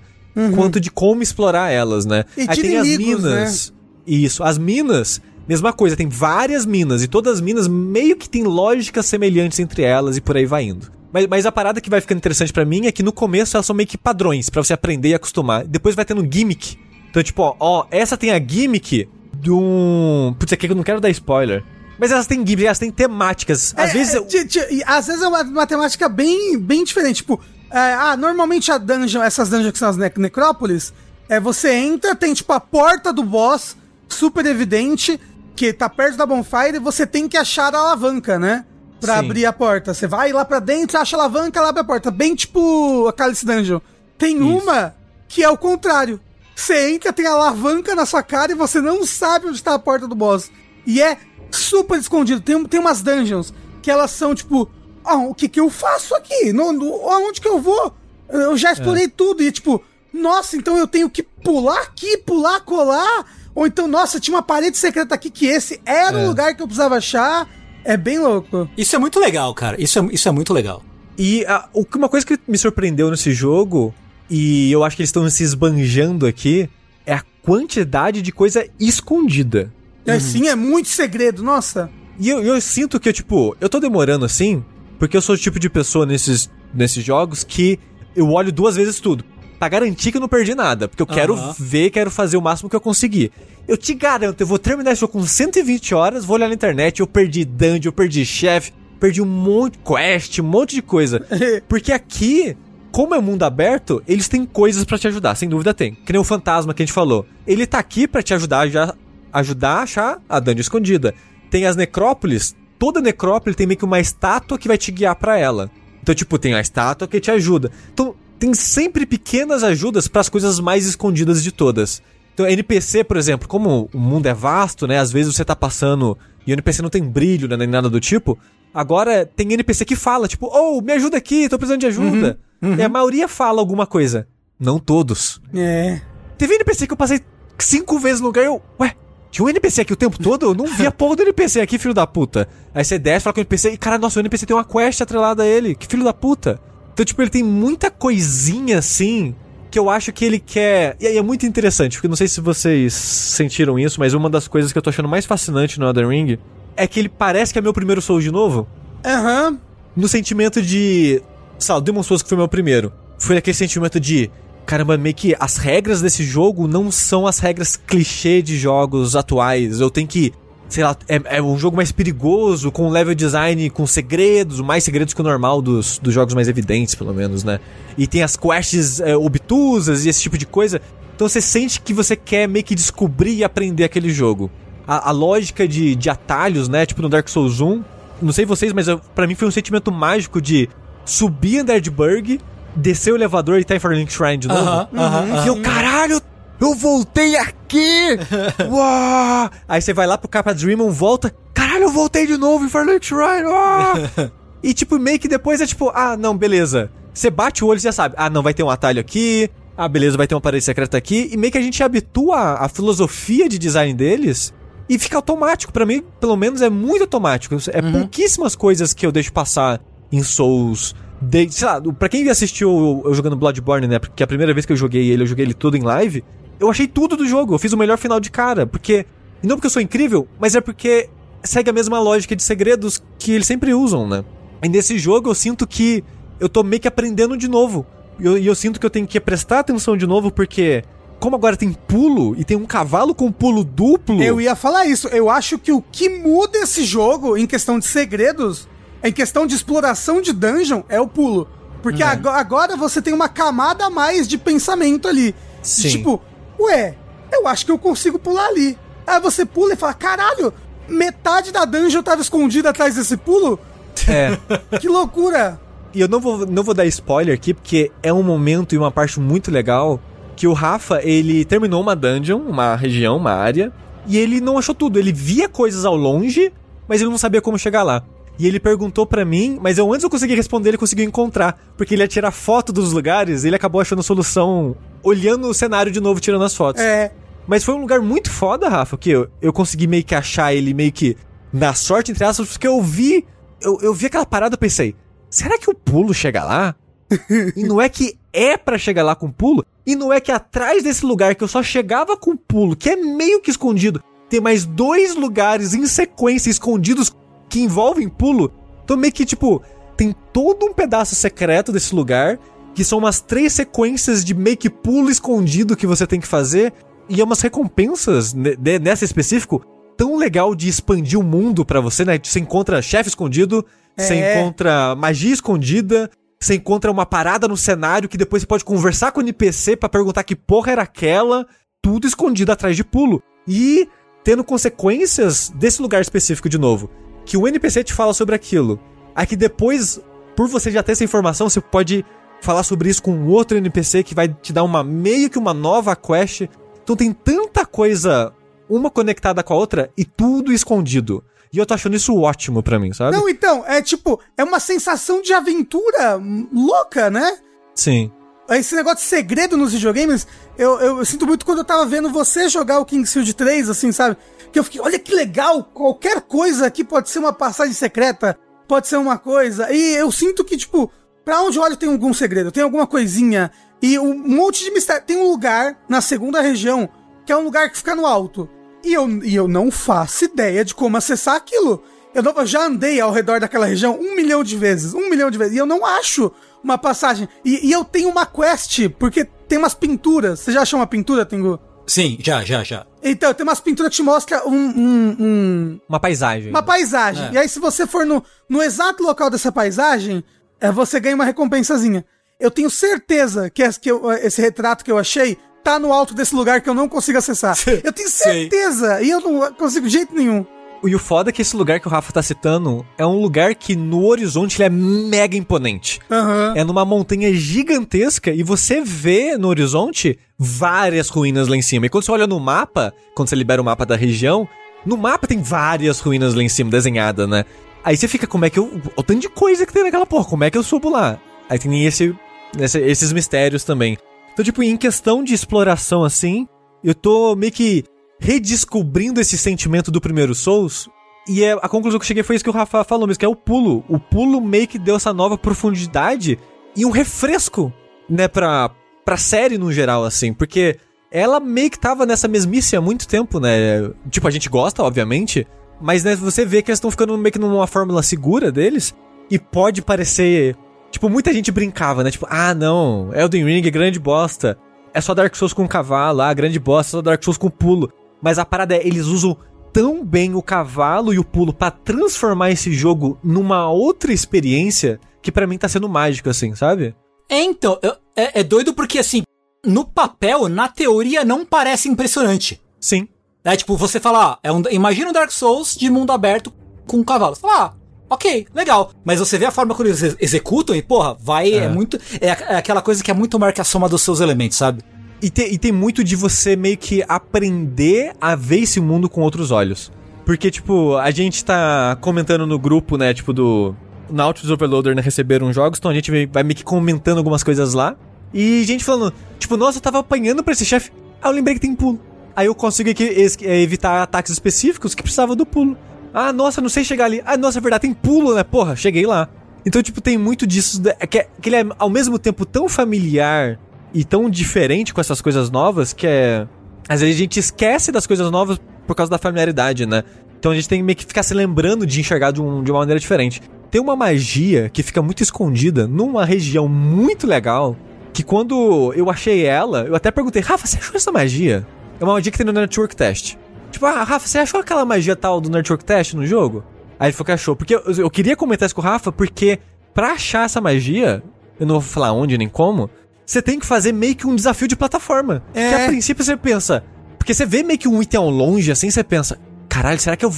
quanto de como explorar elas, né? Uhum. E Aí tem as inimigos, né? minas. Isso, as minas, mesma coisa, tem várias minas, e todas as minas meio que tem lógicas semelhantes entre elas e por aí vai indo. Mas, mas a parada que vai ficando interessante pra mim é que no começo elas são meio que padrões, pra você aprender e acostumar. Depois vai tendo gimmick. Então, tipo, ó, ó, essa tem a gimmick de um. Putz, aqui eu não quero dar spoiler. Mas elas têm gimmicks, elas têm temáticas. Às É, vezes. é, eu- às vezes é uma matemática bem, bem diferente. Tipo, é, ah, normalmente a dungeon, essas dungeons que são as ne necrópolis, é você entra, tem tipo a porta do boss, super evidente, que tá perto da bonfire, e você tem que achar a alavanca, né? Pra Sim. abrir a porta. Você vai lá pra dentro, acha a alavanca, ela abre a porta. Bem tipo a Cálice Dungeon. Tem uma que é o contrário. Você entra, tem a alavanca na sua cara e você não sabe onde tá a porta do boss. E é super escondido. Tem, tem umas dungeons que elas são tipo, ah, o que que eu faço aqui? No, no- aonde que eu vou? Eu já explorei tudo e tipo, nossa, então eu tenho que pular aqui, pular, colar. Ou então, nossa, tinha uma parede secreta aqui que esse era É. o lugar que eu precisava achar. É bem louco. Isso é muito legal, cara. Isso é, isso é muito legal. E a- que- uma coisa que me surpreendeu nesse jogo, e eu acho que eles estão se esbanjando aqui, é a quantidade de coisa escondida. É, sim, é muito segredo, nossa. E eu, eu sinto que, tipo, eu tô demorando assim, porque eu sou o tipo de pessoa nesses, nesses jogos que eu olho duas vezes tudo. Pra garantir que eu não perdi nada. Porque eu quero ver, quero fazer o máximo que eu conseguir. Eu te garanto, eu vou terminar esse jogo com 120 horas, vou olhar na internet, eu perdi dungeon, eu perdi chefe, perdi um monte de quest, um monte de coisa. Porque aqui, como é mundo aberto, eles têm coisas pra te ajudar, sem dúvida tem. Que nem o fantasma que a gente falou. Ele tá aqui pra te ajudar já ajudar a achar a dungeon escondida. Tem as necrópolis, toda necrópole tem meio que uma estátua que vai te guiar pra ela. Então, tipo, tem a estátua que te ajuda. Então, tem sempre pequenas ajudas para as coisas mais escondidas de todas. Então, NPC, por exemplo, como o mundo é vasto, né? Às vezes você tá passando e o NPC não tem brilho, né, nem nada do tipo. Agora tem NPC que fala, tipo, oh, me ajuda aqui, tô precisando de ajuda. E a maioria fala alguma coisa. Não todos. É. Teve NPC que eu passei cinco vezes no lugar e eu. Ué, tinha um NPC aqui o tempo todo? Eu não vi a porra do NPC aqui, filho da puta. Aí você desce, fala com o NPC e, cara, nossa, o NPC tem uma quest atrelada a ele. Que filho da puta. Então, tipo, ele tem muita coisinha assim que eu acho que ele quer. E aí é muito interessante, porque não sei se vocês sentiram isso, mas uma das coisas que eu tô achando mais fascinante no Elden Ring é que ele parece que é meu primeiro Soul de novo Aham. no sentimento de. Sei Demon Souls que foi meu primeiro. Foi aquele sentimento de. Caramba, meio que as regras desse jogo não são as regras clichê de jogos atuais. Eu tenho que. Sei lá, é, é um jogo mais perigoso, com level design, com segredos, mais segredos que o normal dos, dos jogos mais evidentes, pelo menos, né? E tem as quests é, obtusas e esse tipo de coisa. Então você sente que você quer meio que descobrir e aprender aquele jogo. A, a lógica de, de atalhos, né? Tipo no Dark Souls 1, não sei vocês, mas pra mim foi um sentimento mágico de subir Underdburg, descer o elevador e tá em Firelink Shrine de novo. Aham, aham, E aham. eu, caralho, eu voltei aqui! Uau! Aí você vai lá pro Capa Dreamon, volta, caralho, eu voltei de novo em Firelink Shrine! uau! e tipo, meio que depois é tipo, ah, não, beleza. Você bate o olho e já sabe, ah, não, vai ter um atalho aqui, ah, beleza, vai ter uma parede secreta aqui, e meio que a gente habitua à filosofia de design deles e fica automático. Pra mim, pelo menos, é muito automático. É pouquíssimas coisas que eu deixo passar em Souls. De, sei lá, pra quem assistiu eu, jogando Bloodborne, né? Porque a primeira vez que eu joguei ele, eu joguei ele todo em live. Eu achei tudo do jogo. Eu fiz o melhor final de cara. Porque. E não porque eu sou incrível, mas é porque segue a mesma lógica de segredos que eles sempre usam, né? E nesse jogo eu sinto que eu tô meio que aprendendo de novo. E eu, eu sinto que eu tenho que prestar atenção de novo, porque. Como agora tem pulo e tem um cavalo com pulo duplo. Eu ia falar isso. Eu acho que o que muda esse jogo em questão de segredos, em questão de exploração de dungeon, é o pulo. Porque Uhum. ago- agora você tem uma camada a mais de pensamento ali. Sim. Tipo, ué, eu acho que eu consigo pular ali. Aí você pula e fala, caralho, metade da dungeon tava escondida atrás desse pulo? É. Que loucura! E eu não vou, não vou dar spoiler aqui, porque é um momento e uma parte muito legal que o Rafa, ele terminou uma dungeon, uma região, uma área, e ele não achou tudo. Ele via coisas ao longe, mas ele não sabia como chegar lá. E ele perguntou pra mim, mas eu antes eu consegui responder, ele conseguiu encontrar, porque ele ia tirar foto dos lugares, ele acabou achando a solução olhando o cenário de novo, tirando as fotos. É. Mas foi um lugar muito foda, Rafa, que eu, eu consegui meio que achar ele meio que na sorte, entre aspas, porque eu vi. Eu, eu vi aquela parada e pensei, será que o pulo chega lá? e não é que é para chegar lá com pulo, e não é que atrás desse lugar que eu só chegava com pulo, que é meio que escondido, tem mais dois lugares em sequência escondidos que envolvem pulo. Então meio que tipo, tem todo um pedaço secreto desse lugar, que são umas três sequências de meio que pulo escondido que você tem que fazer, e é umas recompensas nessa específico tão legal de expandir o mundo para você, né? Você encontra chefe escondido, é. você encontra magia escondida, você encontra uma parada no cenário que depois você pode conversar com o NPC para perguntar que porra era aquela, tudo escondido atrás de pulo. E tendo consequências desse lugar específico de novo. Que o NPC te fala sobre aquilo. Aí que depois, por você já ter essa informação, você pode falar sobre isso com outro NPC que vai te dar uma meio que uma nova quest. Então tem tanta coisa, uma conectada com a outra e tudo escondido. E eu tô achando isso ótimo pra mim, sabe? Não, então, é tipo, é uma sensação de aventura louca, né? Sim. Esse negócio de segredo nos videogames, eu, eu, eu sinto muito quando eu tava vendo você jogar o Kingsfield 3, assim, sabe? Que eu fiquei, olha que legal, qualquer coisa aqui pode ser uma passagem secreta, pode ser uma coisa. E eu sinto que, tipo, pra onde eu olho tem algum segredo, tem alguma coisinha. E um monte de mistério. Tem um lugar na segunda região que é um lugar que fica no alto. E eu, e eu não faço ideia de como acessar aquilo. Eu, não, eu já andei ao redor daquela região um milhão de vezes, um milhão de vezes, e eu não acho uma passagem. E, e eu tenho uma quest, porque tem umas pinturas. Você já achou uma pintura, Tengu? Sim, já, já, já. Então, tem umas pinturas que te mostram um, um, um... Uma paisagem. Uma paisagem. É. E aí, se você for no, no exato local dessa paisagem, é, você ganha uma recompensazinha. Eu tenho certeza que, esse, que eu, esse retrato que eu achei tá no alto desse lugar que eu não consigo acessar. Eu tenho certeza! E eu não consigo de jeito nenhum. E o foda é que esse lugar que o Rafa tá citando é um lugar que no horizonte ele é mega imponente. Uhum. É numa montanha gigantesca e você vê no horizonte várias ruínas lá em cima. E quando você olha no mapa, quando você libera o mapa da região, no mapa tem várias ruínas lá em cima desenhadas, né? Aí você fica, como é que eu. O tanto de coisa que tem naquela porra, como é que eu subo lá? Aí tem esse, esse esses mistérios também. Então, tipo, em questão de exploração assim, eu tô meio que redescobrindo esse sentimento do primeiro Souls. E é, a conclusão que eu cheguei foi isso que o Rafa falou mesmo, que é o pulo. O pulo meio que deu essa nova profundidade e um refresco, né, pra, pra série no geral, assim. Porque ela meio que tava nessa mesmice há muito tempo, né? Tipo, a gente gosta, obviamente. Mas, né, você vê que eles estão ficando meio que numa fórmula segura deles. E pode parecer Tipo, muita gente brincava, né? Tipo, ah, não, Elden Ring é grande bosta. É só Dark Souls com cavalo, ah, grande bosta, é só Dark Souls com pulo. Mas a parada é, eles usam tão bem o cavalo e o pulo para transformar esse jogo numa outra experiência que para mim tá sendo mágico, assim, sabe? É, então, eu, é, é doido porque, assim, no papel, na teoria, não parece impressionante. Sim. É tipo, você fala, ah, é um, imagina um Dark Souls de mundo aberto com um cavalo. Você fala, ah, Ok, legal. Mas você vê a forma como eles executam e, porra, vai. É, é muito. É, é, aquela coisa que é muito maior que a soma dos seus elementos, sabe? E tem, e tem muito de você meio que aprender a ver esse mundo com outros olhos. Porque, tipo, a gente tá comentando no grupo, né, tipo, do Nautilus Overloader, né, receberam jogos, então a gente vai meio que comentando algumas coisas lá. E gente falando, tipo, nossa, eu tava apanhando pra esse chefe. Ah, eu lembrei que tem pulo. Aí eu consigo aqui evitar ataques específicos que precisavam do pulo. Ah, nossa, não sei chegar ali. Ah, nossa, é verdade, tem pulo, né? Porra, cheguei lá. Então, tipo, tem muito disso. Que, é, que ele é ao mesmo tempo tão familiar e tão diferente com essas coisas novas que é. Às vezes a gente esquece das coisas novas por causa da familiaridade, né? Então a gente tem meio que ficar se lembrando de enxergar de, um, de uma maneira diferente. Tem uma magia que fica muito escondida numa região muito legal. Que quando eu achei ela, eu até perguntei, Rafa, você achou essa magia? É uma magia que tem no Network Test. Tipo, ah, Rafa, você achou aquela magia tal do Network Test no jogo? Aí ele falou que achou. Porque eu, eu queria comentar isso com o Rafa, porque pra achar essa magia, eu não vou falar onde nem como, você tem que fazer meio que um desafio de plataforma. É. Que a princípio você pensa. Porque você vê meio que um item ao longe, assim, você pensa, caralho, será que eu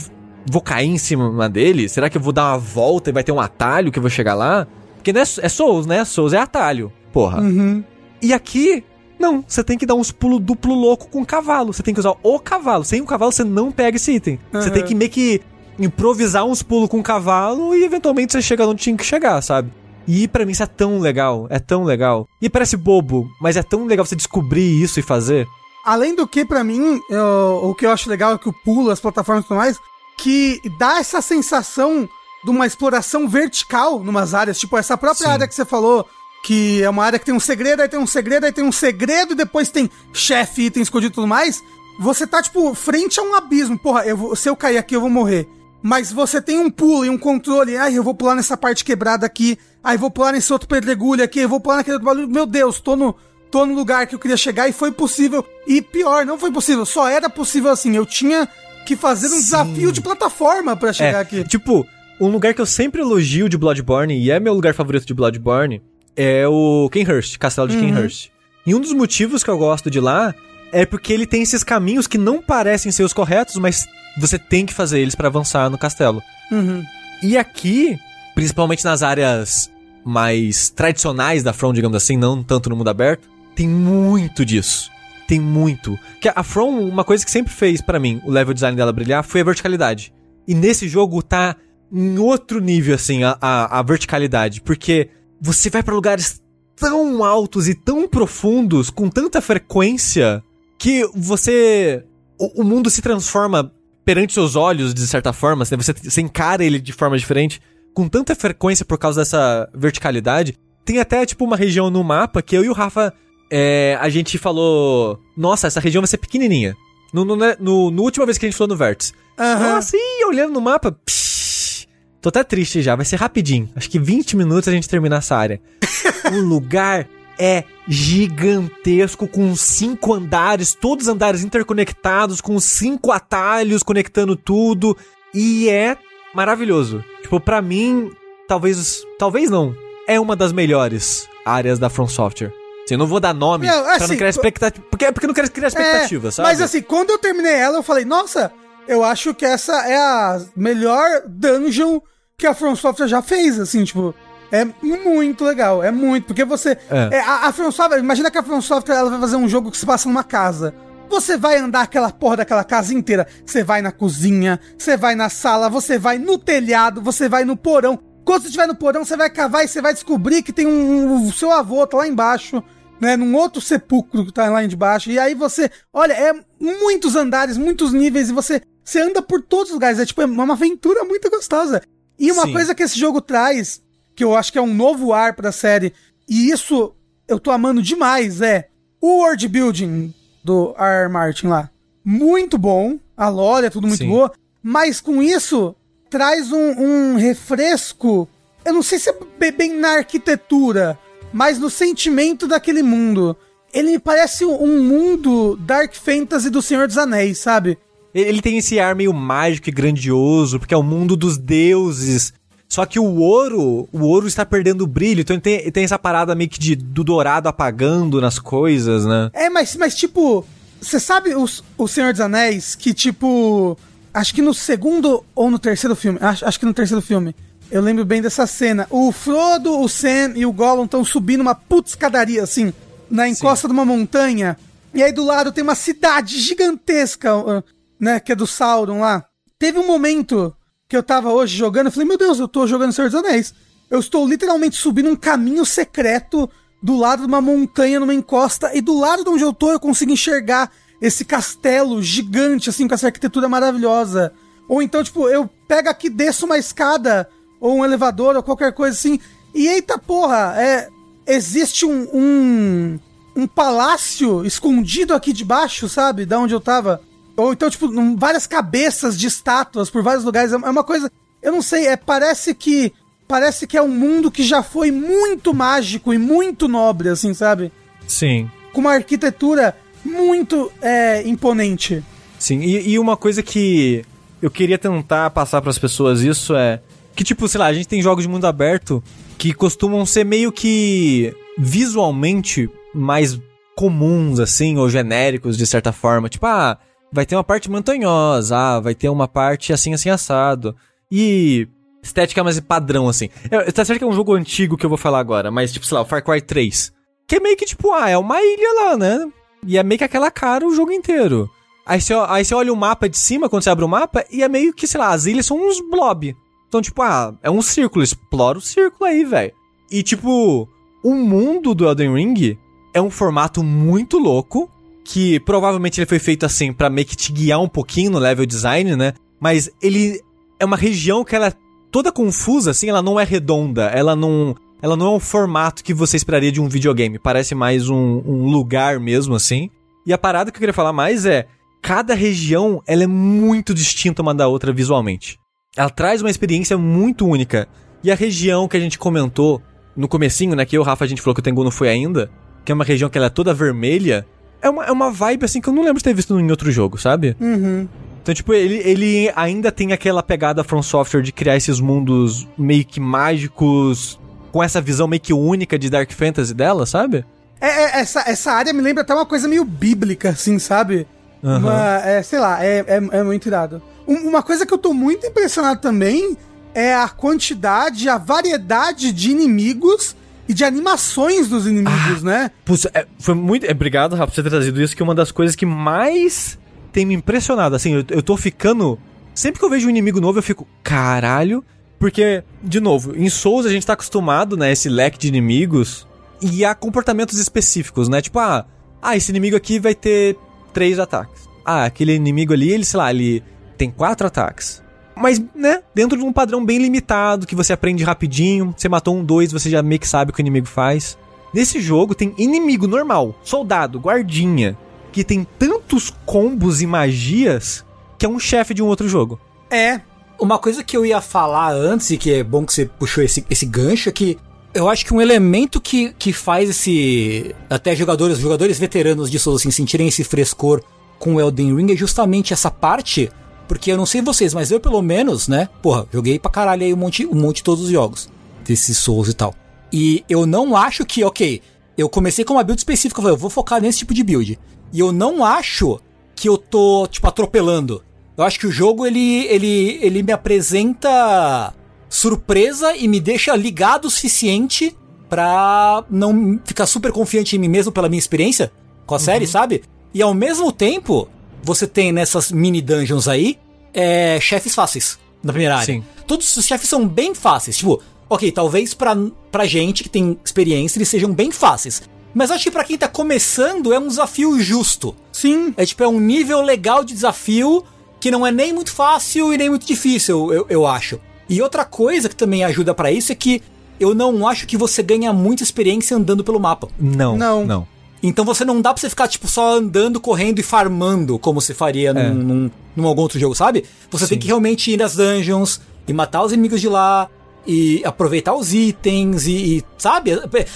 vou cair em cima dele? Será que eu vou dar uma volta e vai ter um atalho que eu vou chegar lá? Porque não é, é Souls, né? Souls é atalho. Porra. Uhum. E aqui, não, você tem que dar uns pulos duplo louco com o cavalo. Você tem que usar o cavalo. Sem o cavalo, você não pega esse item. Uhum. Você tem que meio que improvisar uns pulos com o cavalo e eventualmente você chega onde tinha que chegar, sabe? E para mim isso é tão legal, é tão legal. E parece bobo, mas é tão legal você descobrir isso e fazer. Além do que, pra mim, eu- o que eu acho legal é que o pulo, as plataformas e tudo mais, que dá essa sensação de uma exploração vertical numas áreas. Tipo, essa própria Sim. área que você falou, que é uma área que tem um segredo, aí tem um segredo, aí tem um segredo, e depois tem chefe, item escondido e tudo mais. Você tá, tipo, frente a um abismo. Porra, eu vou- se eu cair aqui, eu vou morrer. Mas você tem um pulo e um controle. Ai, eu vou pular nessa parte quebrada aqui. Aí vou pular nesse outro pedregulho aqui. Eu vou pular naquele outro bagulho. Meu Deus, tô no, tô no lugar que eu queria chegar e foi possível. E pior, não foi possível. Só era possível assim. Eu tinha que fazer um Sim. desafio de plataforma pra chegar É, aqui. Tipo, um lugar que eu sempre elogio de Bloodborne, e é meu lugar favorito de Bloodborne, é o Kenhurst, Castelo de Uhum. Kenhurst. E um dos motivos que eu gosto de lá é porque ele tem esses caminhos que não parecem ser os corretos, mas você tem que fazer eles pra avançar no castelo. Uhum. E aqui, principalmente nas áreas mais tradicionais da From, digamos assim, não tanto no mundo aberto, tem muito disso. Tem muito. Que a From, uma coisa que sempre fez pra mim o level design dela brilhar foi a verticalidade. E nesse jogo tá em outro nível, assim, a, a, a verticalidade. Porque você vai pra lugares tão altos e tão profundos, com tanta frequência, que você. O, o mundo se transforma perante seus olhos, de certa forma, assim, você, você encara ele de forma diferente, com tanta frequência por causa dessa verticalidade. Tem até, tipo, uma região no mapa que eu e o Rafa, é, a gente falou, nossa, essa região vai ser pequenininha. No, no, no, no última vez que a gente falou no Vértice. Aham. Nossa, e olhando no mapa, psh, tô até triste já, vai ser rapidinho. Acho que 20 minutos a gente termina essa área. o lugar é gigantesco, com cinco andares, todos andares interconectados, com cinco atalhos conectando tudo. E é maravilhoso. Tipo, pra mim, talvez. Talvez não. É uma das melhores áreas da From Software. Assim, eu não vou dar nome Não, pra assim, não criar expectativa. Porque, porque eu não quero criar expectativa, É, sabe? Mas assim, quando eu terminei ela, eu falei, nossa, eu acho que essa é a melhor dungeon que a From Software já fez, assim, tipo. É muito legal, é muito, porque você... É. é, a, a From Software, imagina que a From Software ela vai fazer um jogo que se passa numa casa. Você vai andar aquela porra daquela casa inteira. Você vai na cozinha, você vai na sala, você vai no telhado, você vai no porão. Quando você estiver no porão, você vai cavar e você vai descobrir que tem um, o seu avô tá lá embaixo né, num outro sepulcro que tá lá embaixo. E aí você, olha, é muitos andares, muitos níveis, e você, você anda por todos os lugares. É tipo, é uma aventura muito gostosa. E uma Sim. coisa que esse jogo traz, que eu acho que é um novo ar pra série, e isso eu tô amando demais, é o world building do R. Martin lá. Muito bom, a lore é tudo muito Sim. boa, mas com isso traz um, um refresco. Eu não sei se é be- bem na arquitetura, mas no sentimento daquele mundo. Ele me parece um mundo Dark Fantasy do Senhor dos Anéis, sabe? Ele tem esse ar meio mágico e grandioso, porque é o mundo dos deuses. Só que o ouro, o ouro está perdendo o brilho, então tem, tem essa parada meio que de, do dourado apagando nas coisas, né? É, mas, mas tipo, você sabe o, o Senhor dos Anéis que, tipo, acho que no segundo ou no terceiro filme, acho, acho que no terceiro filme, eu lembro bem dessa cena. O Frodo, o Sam e o Gollum estão subindo uma puta escadaria, assim, na encosta de uma montanha. E aí do lado tem uma cidade gigantesca, uh, né, que é do Sauron lá. Teve um momento que eu tava hoje jogando, eu falei, meu Deus, eu tô jogando Senhor dos Anéis. Eu estou literalmente subindo um caminho secreto do lado de uma montanha, numa encosta, e do lado de onde eu tô eu consigo enxergar esse castelo gigante, assim, com essa arquitetura maravilhosa. Ou então, tipo, eu pego aqui, desço uma escada, ou um elevador, ou qualquer coisa assim, e eita porra, é. Existe um. um, um palácio escondido aqui debaixo, sabe? Da onde eu tava. Ou então, tipo, várias cabeças de estátuas por vários lugares. É é uma coisa. Eu não sei, é, parece que. Parece que é um mundo que já foi muito mágico e muito nobre, assim, sabe? Sim. Com uma arquitetura muito é, imponente. Sim, e, e uma coisa que eu queria tentar passar pras pessoas isso é que, tipo, sei lá, a gente tem jogos de mundo aberto que costumam ser meio que visualmente mais comuns, assim, ou genéricos de certa forma. Tipo, ah, vai ter uma parte montanhosa, ah, vai ter uma parte assim, assim, assado. E estética mais padrão, assim. É, tá certo que é um jogo antigo que eu vou falar agora, mas, tipo, sei lá, o Far Cry 3. Que é meio que, tipo, ah, é uma ilha lá, né? E é meio que aquela cara o jogo inteiro. Aí você, aí você olha o mapa de cima, quando você abre o mapa, e é meio que, sei lá, as ilhas são uns blob. Então, tipo, ah, é um círculo, explora o círculo aí, velho. E, tipo, o mundo do Elden Ring é um formato muito louco, que provavelmente ele foi feito assim pra meio que te guiar um pouquinho no level design, né? Mas ele é uma região que ela é toda confusa, assim, ela não é redonda, ela não, ela não é um formato que você esperaria de um videogame, parece mais um, um lugar mesmo, assim. E a parada que eu queria falar mais é, cada região, ela é muito distinta uma da outra visualmente. Ela traz uma experiência muito única. E a região que a gente comentou no comecinho, né, que eu, Rafa, a gente falou que o Tengu não foi ainda, que é uma região que ela é toda vermelha, é uma, é uma vibe assim que eu não lembro de ter visto em outro jogo, sabe? Uhum. Então, tipo, ele, ele ainda tem aquela pegada From Software de criar esses mundos meio que mágicos, com essa visão meio que única de Dark Fantasy dela, sabe? É, é, essa, essa área me lembra até uma coisa meio bíblica, assim, sabe? Aham. Uma, é, sei lá, é, é, é muito irado. Um- uma coisa que eu tô muito impressionado também é a quantidade, a variedade de inimigos e de animações dos inimigos, né? Putz, é, foi muito. É, obrigado, Rafa, por você ter trazido isso, que é uma das coisas que mais tem me impressionado. Assim, eu, eu tô ficando. Sempre que eu vejo um inimigo novo, eu fico, caralho. Porque, de novo, em Souls a gente tá acostumado, né, esse leque de inimigos e há comportamentos específicos, né? Tipo, ah, ah, esse inimigo aqui vai ter três ataques. Ah, aquele inimigo ali, ele, sei lá, ele tem quatro ataques. Mas, né, dentro de um padrão bem limitado, que você aprende rapidinho. Você matou um, dois, você já meio que sabe o que o inimigo faz. Nesse jogo tem inimigo normal, soldado, guardinha, que tem tantos combos e magias que é um chefe de um outro jogo. É. Uma coisa que eu ia falar antes, e que é bom que você puxou esse, esse gancho, é que eu acho que um elemento que, que faz esse. Até jogadores, jogadores veteranos de Souls assim, sentirem esse frescor com Elden Ring é justamente essa parte. Porque eu não sei vocês, mas eu pelo menos, né? Porra, joguei pra caralho aí um monte, um monte de todos os jogos. Desses Souls e tal. E eu não acho que, ok, eu comecei com uma build específica, eu falei, eu vou focar nesse tipo de build. E eu não acho que eu tô, tipo, atropelando. Eu acho que o jogo, ele, ele, ele me apresenta surpresa e me deixa ligado o suficiente pra não ficar super confiante em mim mesmo pela minha experiência com a série, sabe? E ao mesmo tempo, você tem nessas mini dungeons aí, é, chefes fáceis na primeira área. Sim. Todos os chefes são bem fáceis. Tipo, ok, talvez pra, pra gente que tem experiência eles sejam bem fáceis. Mas acho que pra quem tá começando é um desafio justo. Sim. É tipo, é um nível legal de desafio que não é nem muito fácil e nem muito difícil, eu, eu acho. E outra coisa que também ajuda pra isso é que eu não acho que você ganha muita experiência andando pelo mapa. Não. Não. Não. Então você não dá pra você ficar, tipo, só andando, correndo e farmando, como você faria num, É. num, num algum outro jogo, sabe? Você tem Sim. que realmente ir nas dungeons e matar os inimigos de lá e aproveitar os itens e, e, sabe?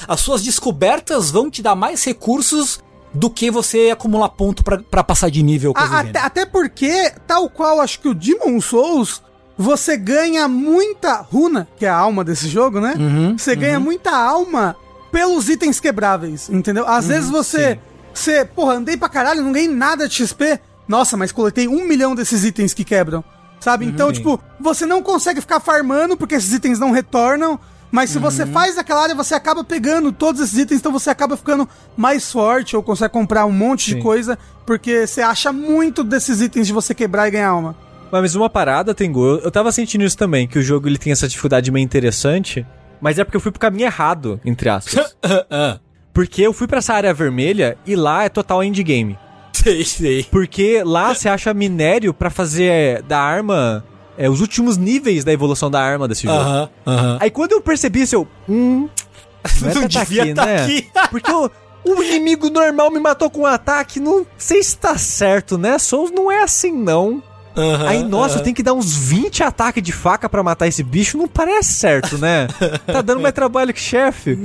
As suas descobertas vão te dar mais recursos do que você acumular ponto pra, pra passar de nível. A- até, até porque, tal qual acho que o Demon Souls, você ganha muita runa, que é a alma desse jogo, né? Uhum, você ganha muita alma pelos itens quebráveis, entendeu? Às vezes você, você, porra, andei pra caralho, não ganhei nada de XP. Nossa, mas coletei um milhão desses itens que quebram. Sabe? Então, Sim. tipo, você não consegue ficar farmando porque esses itens não retornam. Mas se você faz aquela área, você acaba pegando todos esses itens, então você acaba ficando mais forte ou consegue comprar um monte de Sim. coisa, porque você acha muito desses itens de você quebrar e ganhar alma. Mas uma parada, Tengu, eu tava sentindo isso também, que o jogo ele tem essa dificuldade meio interessante, mas é porque eu fui pro caminho errado, entre aspas. Ah, porque eu fui pra essa área vermelha e lá é total endgame. sei, sei. Porque lá você acha minério pra fazer é, da arma é, os últimos níveis da evolução da arma desse jogo. Aham, aham. Aí quando eu percebi isso, eu. Hum. Não, é Não tá devia aqui, tá né? aqui. Porque o, o inimigo normal me matou com um ataque. Não sei se tá certo, né? Souls não é assim, não. Aham, Aí, nossa, eu tenho que dar uns 20 ataques de faca pra matar esse bicho. Não parece certo, né? tá dando mais trabalho que chefe.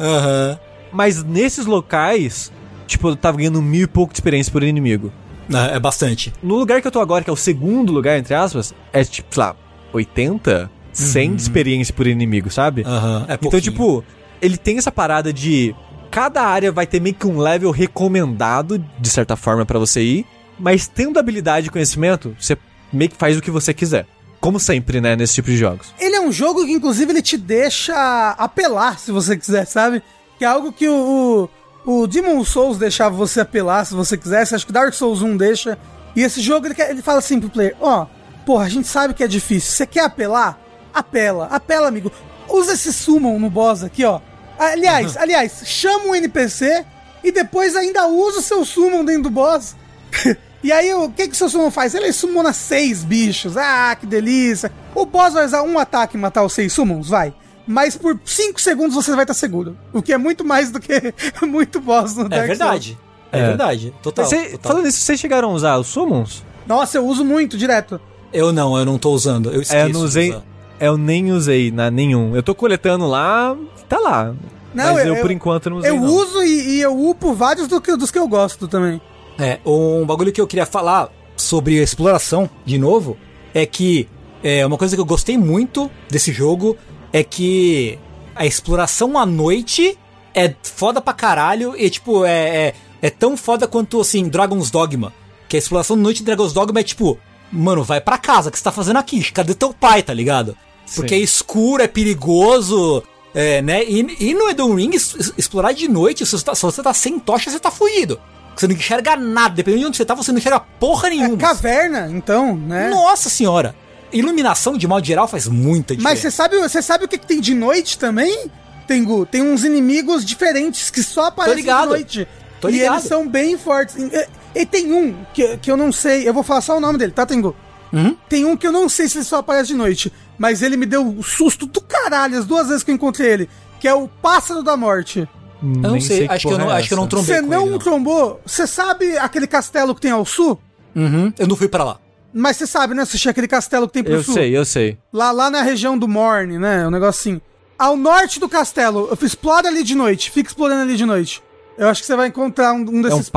Aham. Mas nesses locais, tipo, eu tava ganhando mil e pouco de experiência por inimigo. É, é bastante. No lugar que eu tô agora, que é o segundo lugar, entre aspas, é tipo, sei lá, 80, 100 de experiência por inimigo, sabe? Aham. É então, pouquinho. tipo, ele tem essa parada de. Cada área vai ter meio que um level recomendado, de certa forma, pra você ir. Mas tendo habilidade e conhecimento, você meio que faz o que você quiser. Como sempre, né, nesse tipo de jogos. Ele é um jogo que, inclusive, ele te deixa apelar, se você quiser, sabe? Que é algo que o, o, o Demon Souls deixava você apelar, se você quisesse. Acho que Dark Souls 1 deixa. E esse jogo, ele, quer- ele fala assim pro player, ó, porra, a gente sabe que é difícil. Você quer apelar? Apela, apela, amigo. Usa esse summon no boss aqui, ó. Aliás, aliás, chama um NPC e depois ainda usa o seu summon dentro do boss. e aí, o que que o seu summon faz? Ele summona seis bichos. Ah, que delícia. O boss vai usar um ataque e matar os seis summons? Vai. Mas por 5 segundos você vai estar seguro. O que é muito mais do que muito boss no É Dark Souls. verdade. É, É. verdade. Total, Você- total. falando nisso, vocês chegaram a usar os Summons? Nossa, eu uso muito direto. Eu não, eu não tô usando. Eu esqueço. É, eu não de usei. usar. Eu nem usei na, nenhum. Eu tô coletando lá, tá lá. Não, Mas eu- eu, por enquanto, não usei. Eu não. uso e, e eu upo vários do que- dos que eu gosto também. É, um bagulho que eu queria falar sobre a exploração, de novo, é que é, uma coisa que eu gostei muito desse jogo é que a exploração à noite é foda pra caralho e, tipo, é, é, é tão foda quanto, assim, Dragon's Dogma. Que a exploração à noite de Dragon's Dogma é, tipo, mano, vai pra casa, o que você tá fazendo aqui? Cadê teu pai, tá ligado? Porque Sim. é escuro, é perigoso, é, né? E, e no Elden Ring, explorar de noite, se você, tá, se você tá sem tocha, você tá fugido. Você não enxerga nada, dependendo de onde você tá, você não enxerga porra É nenhuma. caverna, então, né? Nossa senhora! Iluminação, de modo geral, faz muita diferença. Mas você sabe, você sabe o que, que tem de noite também? Tengu, tem uns inimigos diferentes que só aparecem de noite. Tô e ligado. eles são bem fortes. E, e tem um que, que eu não sei, eu vou falar só o nome dele, tá, Tengu? Uhum. Tem um que eu não sei se ele só aparece de noite, mas ele me deu um susto do caralho as duas vezes que eu encontrei ele, que é o Pássaro da Morte. Eu não Nem sei, que acho que, eu não, é acho que eu não trombei Você não ele, não. trombou? Você sabe aquele castelo que tem ao sul? Uhum, Eu não fui pra lá. Mas você sabe, né? Assistir aquele castelo que tem pro Eu sul. sei, eu sei. Lá, lá na região do Morne, né? Um negócio assim. Ao norte do castelo, explora ali de noite, fica explorando ali de noite. Eu acho que você vai encontrar um, um desses um pássaros.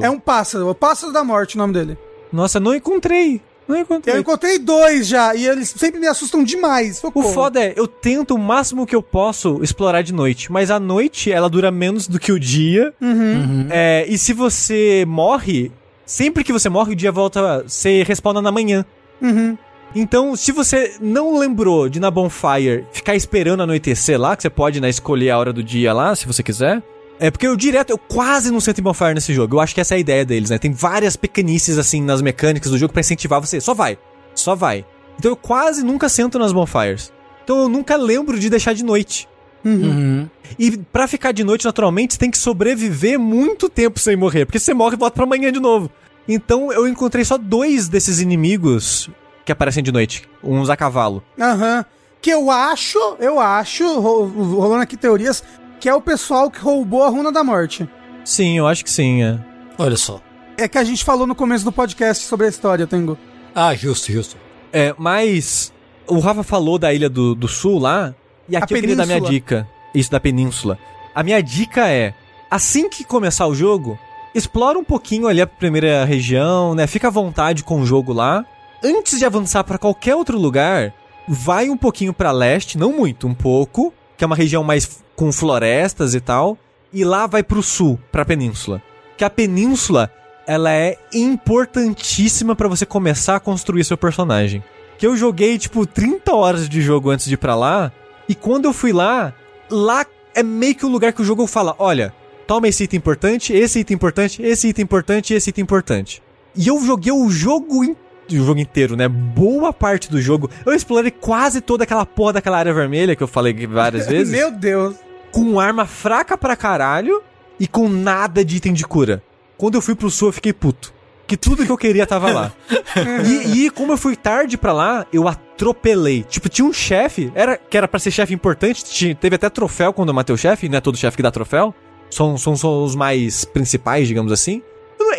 pássaro? É um pássaro, o pássaro da morte, o nome dele. Nossa, não encontrei. Não encontrei. Eu encontrei dois já, e eles sempre me assustam demais. O socorro. foda é, eu tento o máximo que eu posso explorar de noite, mas a noite ela dura menos do que o dia. Uhum. É, e se você morre, sempre que você morre, o dia volta, você respawna na manhã. Uhum. Então, se você não lembrou de na Bonfire ficar esperando anoitecer lá, que você pode né, escolher a hora do dia lá, se você quiser. É porque eu direto, eu quase não sento em Bonfire nesse jogo. Eu acho que essa é a ideia deles, né? Tem várias pequenices assim nas mecânicas do jogo pra incentivar você. Só vai, só vai. Então eu quase nunca sento nas Bonfires. Então eu nunca lembro de deixar de noite. Uhum. E pra ficar de noite, naturalmente, você tem que sobreviver muito tempo sem morrer. Porque se você morre, volta pra amanhã de novo. Então eu encontrei só dois desses inimigos que aparecem de noite. Uns a cavalo. Aham. Que eu acho, eu acho, ro- rolando aqui teorias, que é o pessoal que roubou a runa da morte. Sim, eu acho que sim, é. Olha só. É que a gente falou no começo do podcast sobre a história, Tengo. Ah, justo, justo. É, mas o Rafa falou da Ilha do, do Sul lá, e aqui eu queria dar minha península. dica. Isso, da península. A minha dica é, assim que começar o jogo, explora um pouquinho ali a primeira região, né? Fica à vontade com o jogo lá. Antes de avançar pra qualquer outro lugar, vai um pouquinho pra leste, não muito, um pouco, que é uma região mais com florestas e tal, e lá vai pro sul, pra península. Que a península, ela é importantíssima pra você começar a construir seu personagem. Que eu joguei tipo 30 horas de jogo antes de ir pra lá, e quando eu fui lá, lá é meio que o lugar que o jogo fala: olha, toma esse item importante, esse item importante, esse item importante esse item importante. E eu joguei o jogo inteiro. O jogo inteiro, né? Boa parte do jogo. Eu explorei quase toda aquela porra daquela área vermelha que eu falei várias vezes. Meu Deus. Com arma fraca pra caralho e com nada de item de cura. Quando eu fui pro sul, eu fiquei puto. Que tudo que eu queria tava lá. e, e como eu fui tarde pra lá, eu atropelei. Tipo, tinha um chefe, era, que era pra ser chefe importante, tinha- teve até troféu quando eu matei o chefe, não é todo chefe que dá troféu. São, são só os mais principais, digamos assim.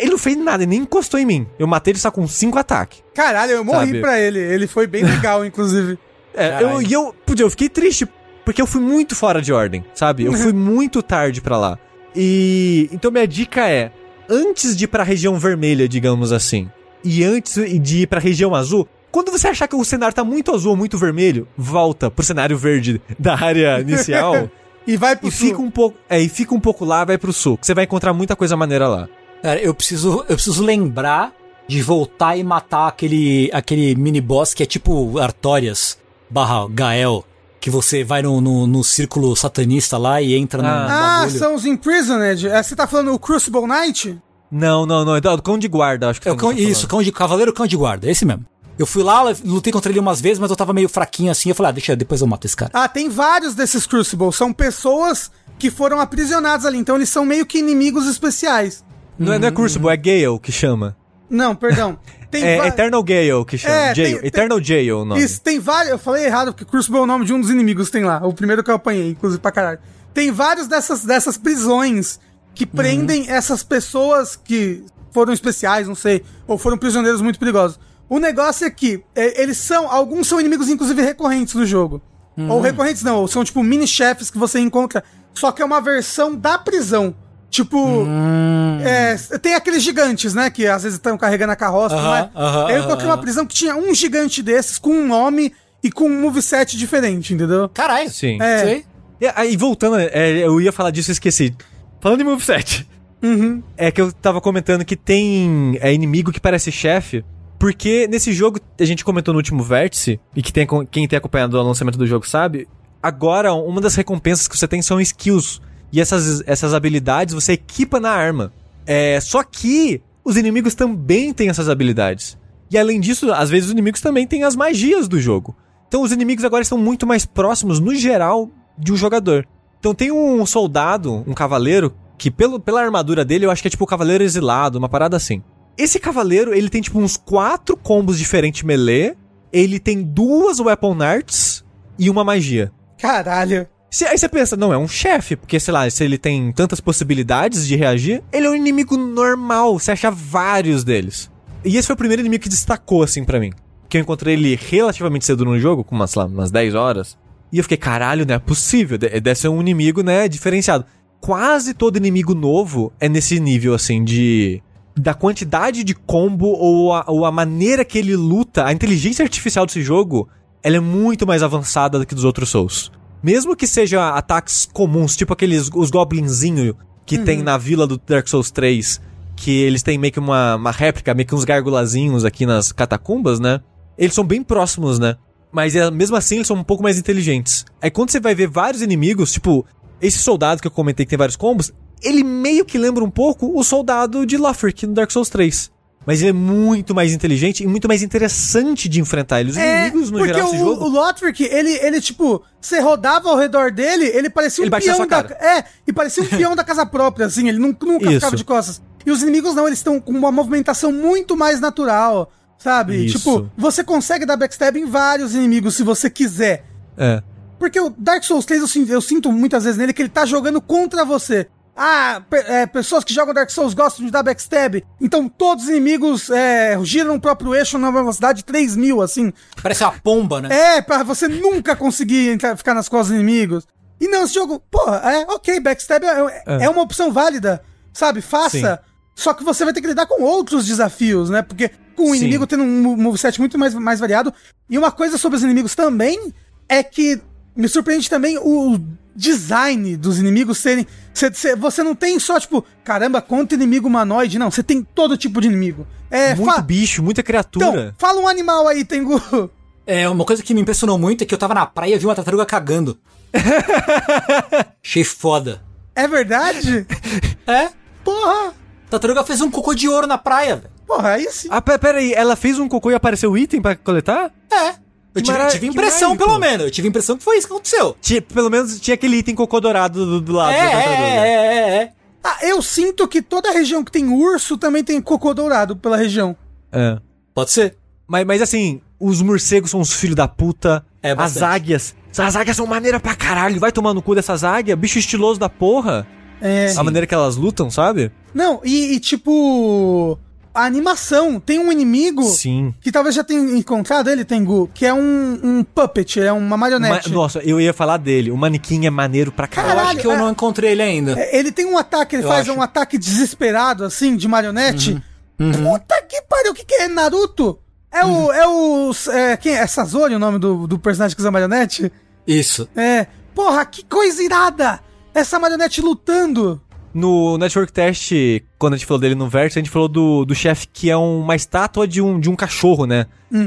Ele não fez nada, ele nem encostou em mim. Eu matei ele só com cinco ataques. Caralho, eu morri Sabe? pra ele. Ele foi bem legal, inclusive. É, eu, e eu, eu fiquei triste, porque eu fui muito fora de ordem, sabe? Eu fui muito tarde pra lá. E então minha dica é, antes de ir pra região vermelha, digamos assim, e antes de ir pra região azul, quando você achar que o cenário tá muito azul ou muito vermelho, volta pro cenário verde da área inicial E vai pro e sul. fica um pouco, é, e fica um pouco lá, vai pro sul, que você vai encontrar muita coisa maneira lá. Cara, eu preciso, eu preciso lembrar de voltar e matar aquele, aquele mini boss que é tipo Artorias barra Gael, que você vai no, no, no círculo satanista lá e entra no, Ah. no Ah, bagulho. são os Imprisoned. É, Você tá falando o Crucible Knight? Não, não, não, é do cão de guarda, acho que É o você cão, tá isso, cão de cavaleiro cão de guarda, esse mesmo. Eu fui lá, lutei contra ele umas vezes, mas eu tava meio fraquinho assim. Eu falei, ah, deixa, depois eu mato esse cara. Ah, tem vários desses Crucible. São pessoas que foram aprisionadas ali. Então eles são meio que inimigos especiais. Não é, não é Crucible, é Gale que chama. Não, perdão. Tem É va- Eternal Gale que chama. É, Jail. tem- tem- Eternal Jail o nome. Isso, tem vários. Eu falei errado, porque Crucible é o nome de um dos inimigos que tem lá. O primeiro que eu apanhei, inclusive pra caralho. Tem vários dessas, dessas prisões que prendem essas pessoas que foram especiais, não sei, ou foram prisioneiros muito perigosos. O negócio é que é, eles são. Alguns são inimigos, inclusive, recorrentes do jogo. Ou recorrentes não, ou são tipo mini-chefes que você encontra. Só que é uma versão da prisão. Tipo. é, tem aqueles gigantes, né? Que às vezes estão carregando a carroça. Aham, não é? aham, Aí eu encontrei uma aham. prisão que tinha um gigante desses com um nome e com um moveset diferente, entendeu? Caralho. Sim. É. Sei. E aí, voltando, é, eu ia falar disso e esqueci. Falando em moveset. Uhum. É que eu tava comentando que tem é, inimigo que parece chefe. Porque nesse jogo, a gente comentou no último vértice, e que tem, quem tem acompanhado o lançamento do jogo sabe, agora uma das recompensas que você tem são skills. E essas, essas habilidades você equipa na arma. É, só que os inimigos também têm essas habilidades. E além disso, às vezes os inimigos também têm as magias do jogo. Então os inimigos agora estão muito mais próximos, no geral, de um jogador. Então tem um soldado, um cavaleiro, que pelo, pela armadura dele eu acho que é tipo o cavaleiro exilado, uma parada assim. Esse cavaleiro, ele tem tipo uns quatro combos diferentes melee, ele tem duas weapon arts e uma magia. Caralho. Se- aí você pensa, não, é um chefe, porque sei lá, se ele tem tantas possibilidades de reagir, ele é um inimigo normal, você acha vários deles. E esse foi o primeiro inimigo que destacou assim pra mim. Que eu encontrei ele relativamente cedo no jogo, com umas, lá, umas 10 horas. E eu fiquei, caralho, não é possível, de- deve ser um inimigo, né, diferenciado. Quase todo inimigo novo é nesse nível, assim, de. Da quantidade de combo ou a, ou a maneira que ele luta, a inteligência artificial desse jogo, ela é muito mais avançada do que dos outros Souls. Mesmo que seja ataques comuns, tipo aqueles os goblinzinhos que tem na vila do Dark Souls 3, que eles têm meio que uma, uma réplica, meio que uns gargulazinhos aqui nas catacumbas, né? Eles são bem próximos, né? Mas é, mesmo assim eles são um pouco mais inteligentes. Aí quando você vai ver vários inimigos, tipo, esse soldado que eu comentei que tem vários combos, ele meio que lembra um pouco o soldado de Lothric no Dark Souls 3. Mas ele é muito mais inteligente e muito mais interessante de enfrentar ele. Os inimigos no É, porque geral o, jogo. o Lothric, ele, ele, tipo, você rodava ao redor dele, ele parecia um Ele na peão da... É, e parecia um peão da casa própria, assim, ele nunca, nunca ficava de costas. E os inimigos não, eles estão com uma movimentação muito mais natural, sabe? Isso. Tipo, você consegue dar backstab em vários inimigos se você quiser. É. Porque o Dark Souls 3, eu sinto, eu sinto muitas vezes nele que ele tá jogando contra você. Ah, é, pessoas que jogam Dark Souls gostam de dar backstab. Então todos os inimigos é, giram no próprio eixo na velocidade 3000, assim. Parece uma pomba, né? É, pra você nunca conseguir entrar- ficar nas costas dos inimigos. E não, esse jogo, porra, é ok, backstab é, é- é uma opção válida, sabe? Faça. Só que você vai ter que lidar com outros desafios, né? Porque com o Sim. inimigo tendo um mo- moveset muito mais, mais variado. E uma coisa sobre os inimigos também é que me surpreende também o design dos inimigos serem. cê- cê- você não tem só, tipo, caramba, quanto inimigo humanoide. Não, você tem todo tipo de inimigo. É, muito fa- bicho, muita Então, criatura. fala um animal aí, Tengu. É, uma coisa que me impressionou muito é que eu tava na praia e vi uma tartaruga cagando. Achei foda. É verdade? É? Porra! A tartaruga fez um cocô de ouro na praia, velho. Porra, aí sim. Ah, pe- pera aí, ela fez um cocô e apareceu item pra coletar? É. Eu tive, mara- tive impressão, pelo menos. Eu tive impressão que foi isso que aconteceu. Tinha- pelo menos tinha aquele item cocô dourado do, do lado É, da tartaruga. é, é, é, é. Ah, eu sinto que toda região que tem urso também tem cocô dourado pela região. É. Pode ser. Mas, mas assim, os morcegos são uns filhos da puta. É, as bastante. águias. As águias são maneira pra caralho. Vai tomar no cu dessas águias. Bicho estiloso da porra. É. A maneira que elas lutam, sabe? Não, e, e, tipo. A animação. Tem um inimigo Sim. que talvez já tenha encontrado ele, Tengu, que é um, um puppet, é uma Ma- marionete. Nossa, eu ia falar dele. O manequim é maneiro pra Eu caralho. acho que eu é- não encontrei ele ainda. É, Ele tem um ataque, ele Eu faz acho. um ataque desesperado, assim, de marionete. Uhum. Puta que pariu, o que, que é Naruto? É o. É o. É, quem é? Sazori o nome do, do personagem que usa marionete? Isso. É. Porra, que coisa irada! Essa marionete lutando. No Network Test, quando a gente falou dele no Verso, a gente falou do, do chefe que é uma estátua de um, de um cachorro, né?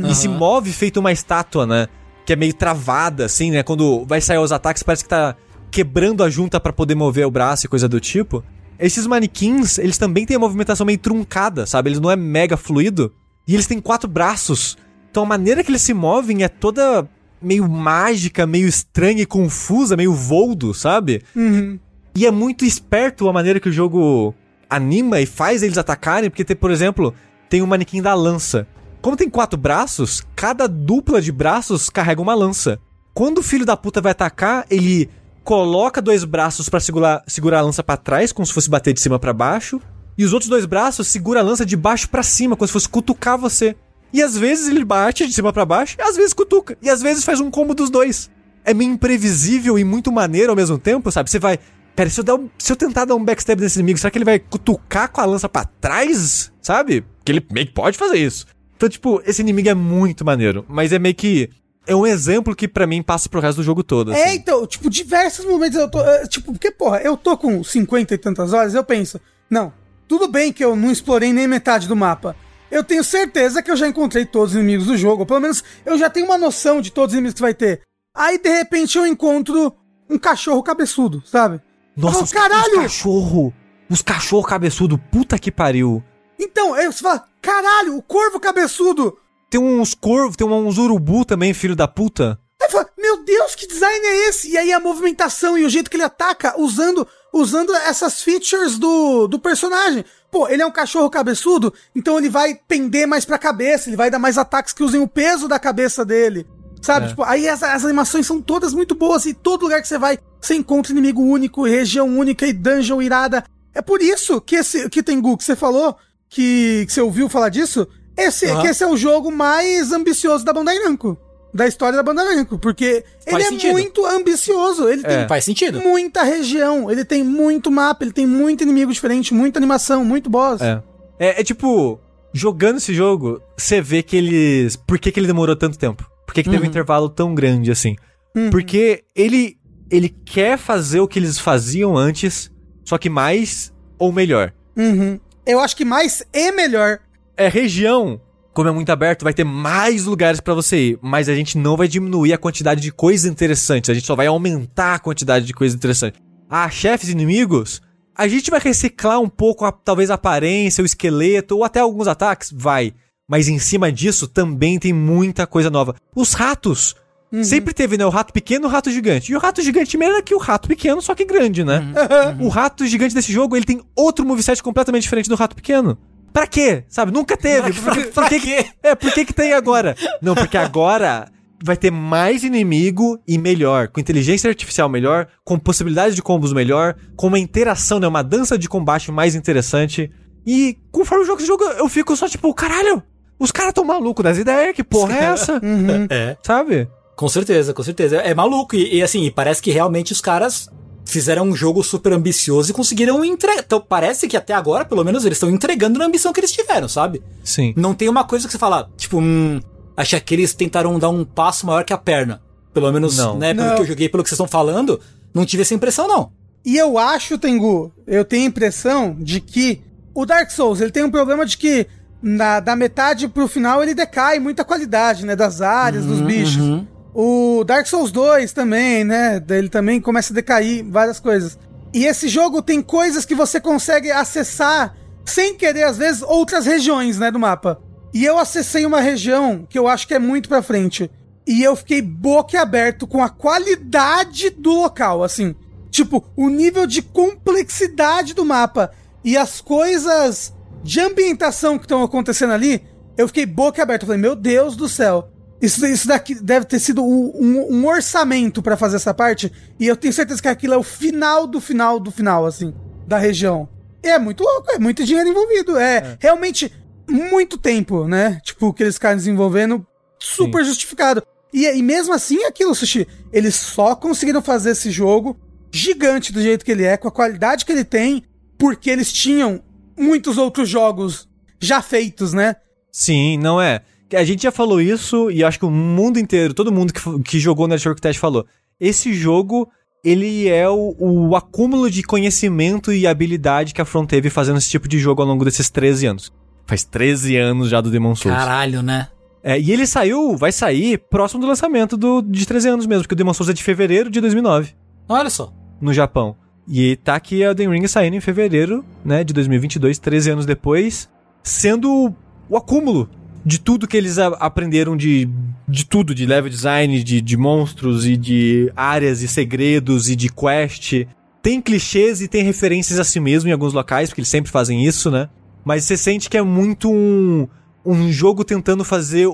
E se move feito uma estátua, né? Que é meio travada, assim, né? Quando vai sair os ataques, parece que tá quebrando a junta pra poder mover o braço e coisa do tipo. Esses manequins, eles também têm a movimentação meio truncada, sabe? Eles não é mega fluido. E eles têm quatro braços. Então a maneira que eles se movem é toda meio mágica, meio estranha e confusa, meio voldo, sabe? Uhum. E é muito esperto a maneira que o jogo anima e faz eles atacarem, porque, tem, por exemplo, tem o manequim da lança. Como tem quatro braços, cada dupla de braços carrega uma lança. Quando o filho da puta vai atacar, ele coloca dois braços pra segurar, segurar a lança pra trás, como se fosse bater de cima pra baixo, e os outros dois braços segura a lança de baixo pra cima, como se fosse cutucar você. E às vezes ele bate de cima pra baixo, às vezes cutuca, e às vezes faz um combo dos dois. É meio imprevisível e muito maneiro ao mesmo tempo, sabe? Você vai. Pera, se eu, um- se eu tentar dar um backstab nesse inimigo, será que ele vai cutucar com a lança pra trás? Sabe? Porque ele meio que pode fazer isso. Então, tipo, esse inimigo é muito maneiro. Mas é meio que. É um exemplo que pra mim passa pro resto do jogo todo. É, assim. então, tipo, diversos momentos eu tô. eh, Tipo, porque, porra, eu tô com 50 e tantas horas, eu penso, não, tudo bem que eu não explorei nem metade do mapa. Eu tenho certeza que eu já encontrei todos os inimigos do jogo. Ou pelo menos eu já tenho uma noção de todos os inimigos que vai ter. Aí, de repente, eu encontro um cachorro cabeçudo, sabe? Nossa, Oh, os, caralho! os cachorro! Os cachorro cabeçudo, puta que pariu. Então, aí você fala, caralho, o corvo cabeçudo! Tem uns corvos, tem uns urubu também, filho da puta. Aí fala, meu Deus, que design é esse? E aí a movimentação e o jeito que ele ataca usando usando essas features do, do personagem. Pô, ele é um cachorro cabeçudo, então ele vai pender mais pra cabeça, ele vai dar mais ataques que usem o peso da cabeça dele. Sabe? É. Tipo, aí as, as animações são todas muito boas e todo lugar que você vai, você encontra inimigo único, região única e dungeon irada. É por isso que esse que tem Gu, que você falou, que, que você ouviu falar disso, esse, que esse é o jogo mais ambicioso da Bandai Namco. Da história da Bandai Namco, porque ele Faz é sentido. muito ambicioso, ele É. Faz sentido. tem muita região, ele tem muito mapa, ele tem muito inimigo diferente, muita animação, muito boss. É. É, é tipo, jogando esse jogo, você vê que eles. Por que, que ele demorou tanto tempo? Por que, que teve um intervalo tão grande assim? Uhum. Porque ele. Ele quer fazer o que eles faziam antes, só que mais ou melhor. Uhum. Eu acho que mais e melhor. É região, como é muito aberto, vai ter mais lugares pra você ir, mas a gente não vai diminuir a quantidade de coisas interessantes, a gente só vai aumentar a quantidade de coisas interessantes. Ah, chefes inimigos, a gente vai reciclar um pouco a- talvez a aparência, o esqueleto ou até alguns ataques, vai. Mas em cima disso também tem muita coisa nova. Os ratos. Sempre teve, né? O rato pequeno e o rato gigante. E o rato gigante mesmo é que o rato pequeno, só que grande, né? O rato gigante desse jogo, ele tem outro moveset completamente diferente do rato pequeno. Pra quê? Sabe? Nunca teve. Por, que- por que, que- é, por que que tem agora? Não, porque agora vai ter mais inimigo e melhor, com inteligência artificial melhor, com possibilidade de combos melhor, com uma interação, né, uma dança de combate mais interessante. E conforme o jogo se joga, eu fico só tipo, caralho, os caras tão malucos das ideias, que porra é essa? Uhum. É. Sabe? Com certeza, com certeza. É maluco. E, e, assim, parece que realmente os caras fizeram um jogo super ambicioso e conseguiram entregar. Então parece que até agora, pelo menos, eles estão entregando na ambição que eles tiveram, sabe? Sim. Não tem uma coisa que você fala, tipo, hum, achei que eles tentaram dar um passo maior que a perna. Pelo menos, Não. né, pelo Não. que eu joguei, pelo que vocês estão falando, não tive essa impressão, não. E eu acho, Tengu, eu tenho a impressão de que o Dark Souls, ele tem um problema de que na, da metade pro final ele decai muita qualidade, né, das áreas, dos bichos. O Dark Souls 2 também, né, ele também começa a decair várias coisas. E esse jogo tem coisas que você consegue acessar sem querer, às vezes, outras regiões, né, do mapa. E eu acessei uma região que eu acho que é muito pra frente. E eu fiquei boquiaberto com a qualidade do local, assim. Tipo, o nível de complexidade do mapa e as coisas de ambientação que estão acontecendo ali, eu fiquei boquiaberto. Eu falei, meu Deus do céu. Isso, isso daqui deve ter sido um, um- um orçamento pra fazer essa parte. E eu tenho certeza que aquilo é o final do final do final, assim, da região. E é muito louco, é muito dinheiro envolvido. É, realmente muito tempo, né? Tipo, que eles ficaram desenvolvendo, super justificado. E, e mesmo assim, aquilo, Sushi, eles só conseguiram fazer esse jogo gigante do jeito que ele é, com a qualidade que ele tem, porque eles tinham muitos outros jogos já feitos, né? Sim, não é. A gente já falou isso e acho que o mundo inteiro, todo mundo que, que jogou Network Test falou. Esse jogo, ele é o, o acúmulo de conhecimento e habilidade que a From teve fazendo esse tipo de jogo ao longo desses 13 anos. Faz 13 anos já do Demon Souls. Caralho, né? É, e ele saiu, vai sair próximo do lançamento do, de 13 anos mesmo, porque o Demon Souls é de fevereiro de 2009, Olha só. no Japão. E tá aqui Elden Ring saindo em fevereiro, né, de 2022, 13 anos depois, sendo o acúmulo de tudo que eles aprenderam de, de tudo, de level design, de, de monstros e de áreas e segredos e de quest. Tem clichês e tem referências a si mesmo em alguns locais, porque eles sempre fazem isso, né? Mas você sente que é muito um, um jogo tentando fazer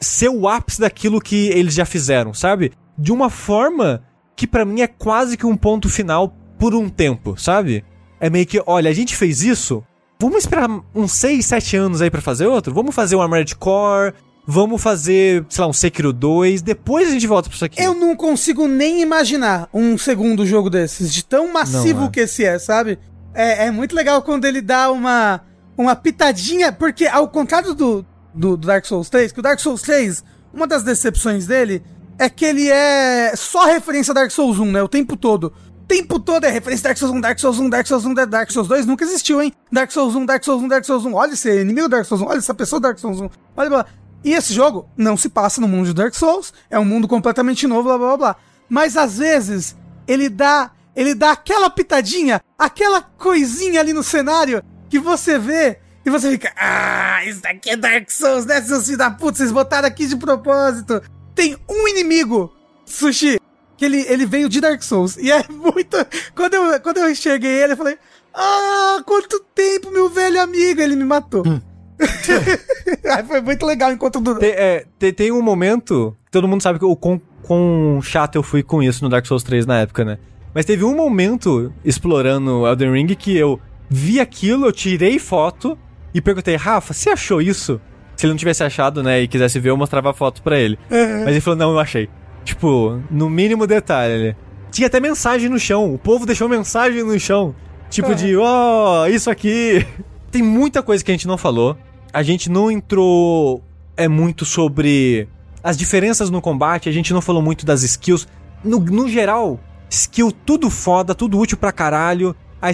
ser o ápice daquilo que eles já fizeram, sabe? De uma forma que pra mim é quase que um ponto final por um tempo, sabe? É meio que, olha, a gente fez isso, vamos esperar uns 6, 7 anos aí pra fazer outro? Vamos fazer um Armored Core, vamos fazer, sei lá, um Sekiro 2, depois a gente volta pra isso aqui. Eu não consigo nem imaginar um segundo jogo desses, de tão massivo é. que esse é, sabe? É, é muito legal quando ele dá uma, uma pitadinha, porque ao contrário do, do, do Dark Souls 3, que o Dark Souls 3, uma das decepções dele é que ele é só referência a Dark Souls 1, né? O tempo todo. Tempo todo é referência Dark Souls 1, Dark Souls 1, Dark Souls 1, Dark Souls 2 nunca existiu, hein? Dark Souls 1, Dark Souls 1, Dark Souls 1. Olha esse inimigo Dark Souls 1, olha essa pessoa Dark Souls 1. Olha blá. E esse jogo não se passa no mundo de Dark Souls, é um mundo completamente novo, blá blá blá blá. Mas às vezes ele dá, ele dá aquela pitadinha, aquela coisinha ali no cenário que você vê e você fica, ah, isso daqui é Dark Souls, né, seus filhos da puta, vocês botaram aqui de propósito. Tem um inimigo, Sushi, que ele, ele veio de Dark Souls. E é muito. Quando eu, quando eu enxerguei ele, eu falei: Ah, quanto tempo, meu velho amigo! Ele me matou. Aí foi muito legal o encontro do. Tem, é, tem, tem um momento. Todo mundo sabe que o quão, quão chato eu fui com isso no Dark Souls 3 na época, né? Mas teve um momento explorando Elden Ring que eu vi aquilo, eu tirei foto e perguntei, Rafa, você achou isso? Se ele não tivesse achado, né, e quisesse ver, eu mostrava a foto pra ele. Mas ele falou, não, eu achei. Tipo, no mínimo detalhe. Tinha até mensagem no chão. O povo deixou mensagem no chão. Tipo de, ó, isso aqui. Tem muita coisa que a gente não falou. A gente não entrou é muito sobre as diferenças no combate, a gente não falou muito das skills. No, no geral, skill tudo foda, tudo útil pra caralho. A,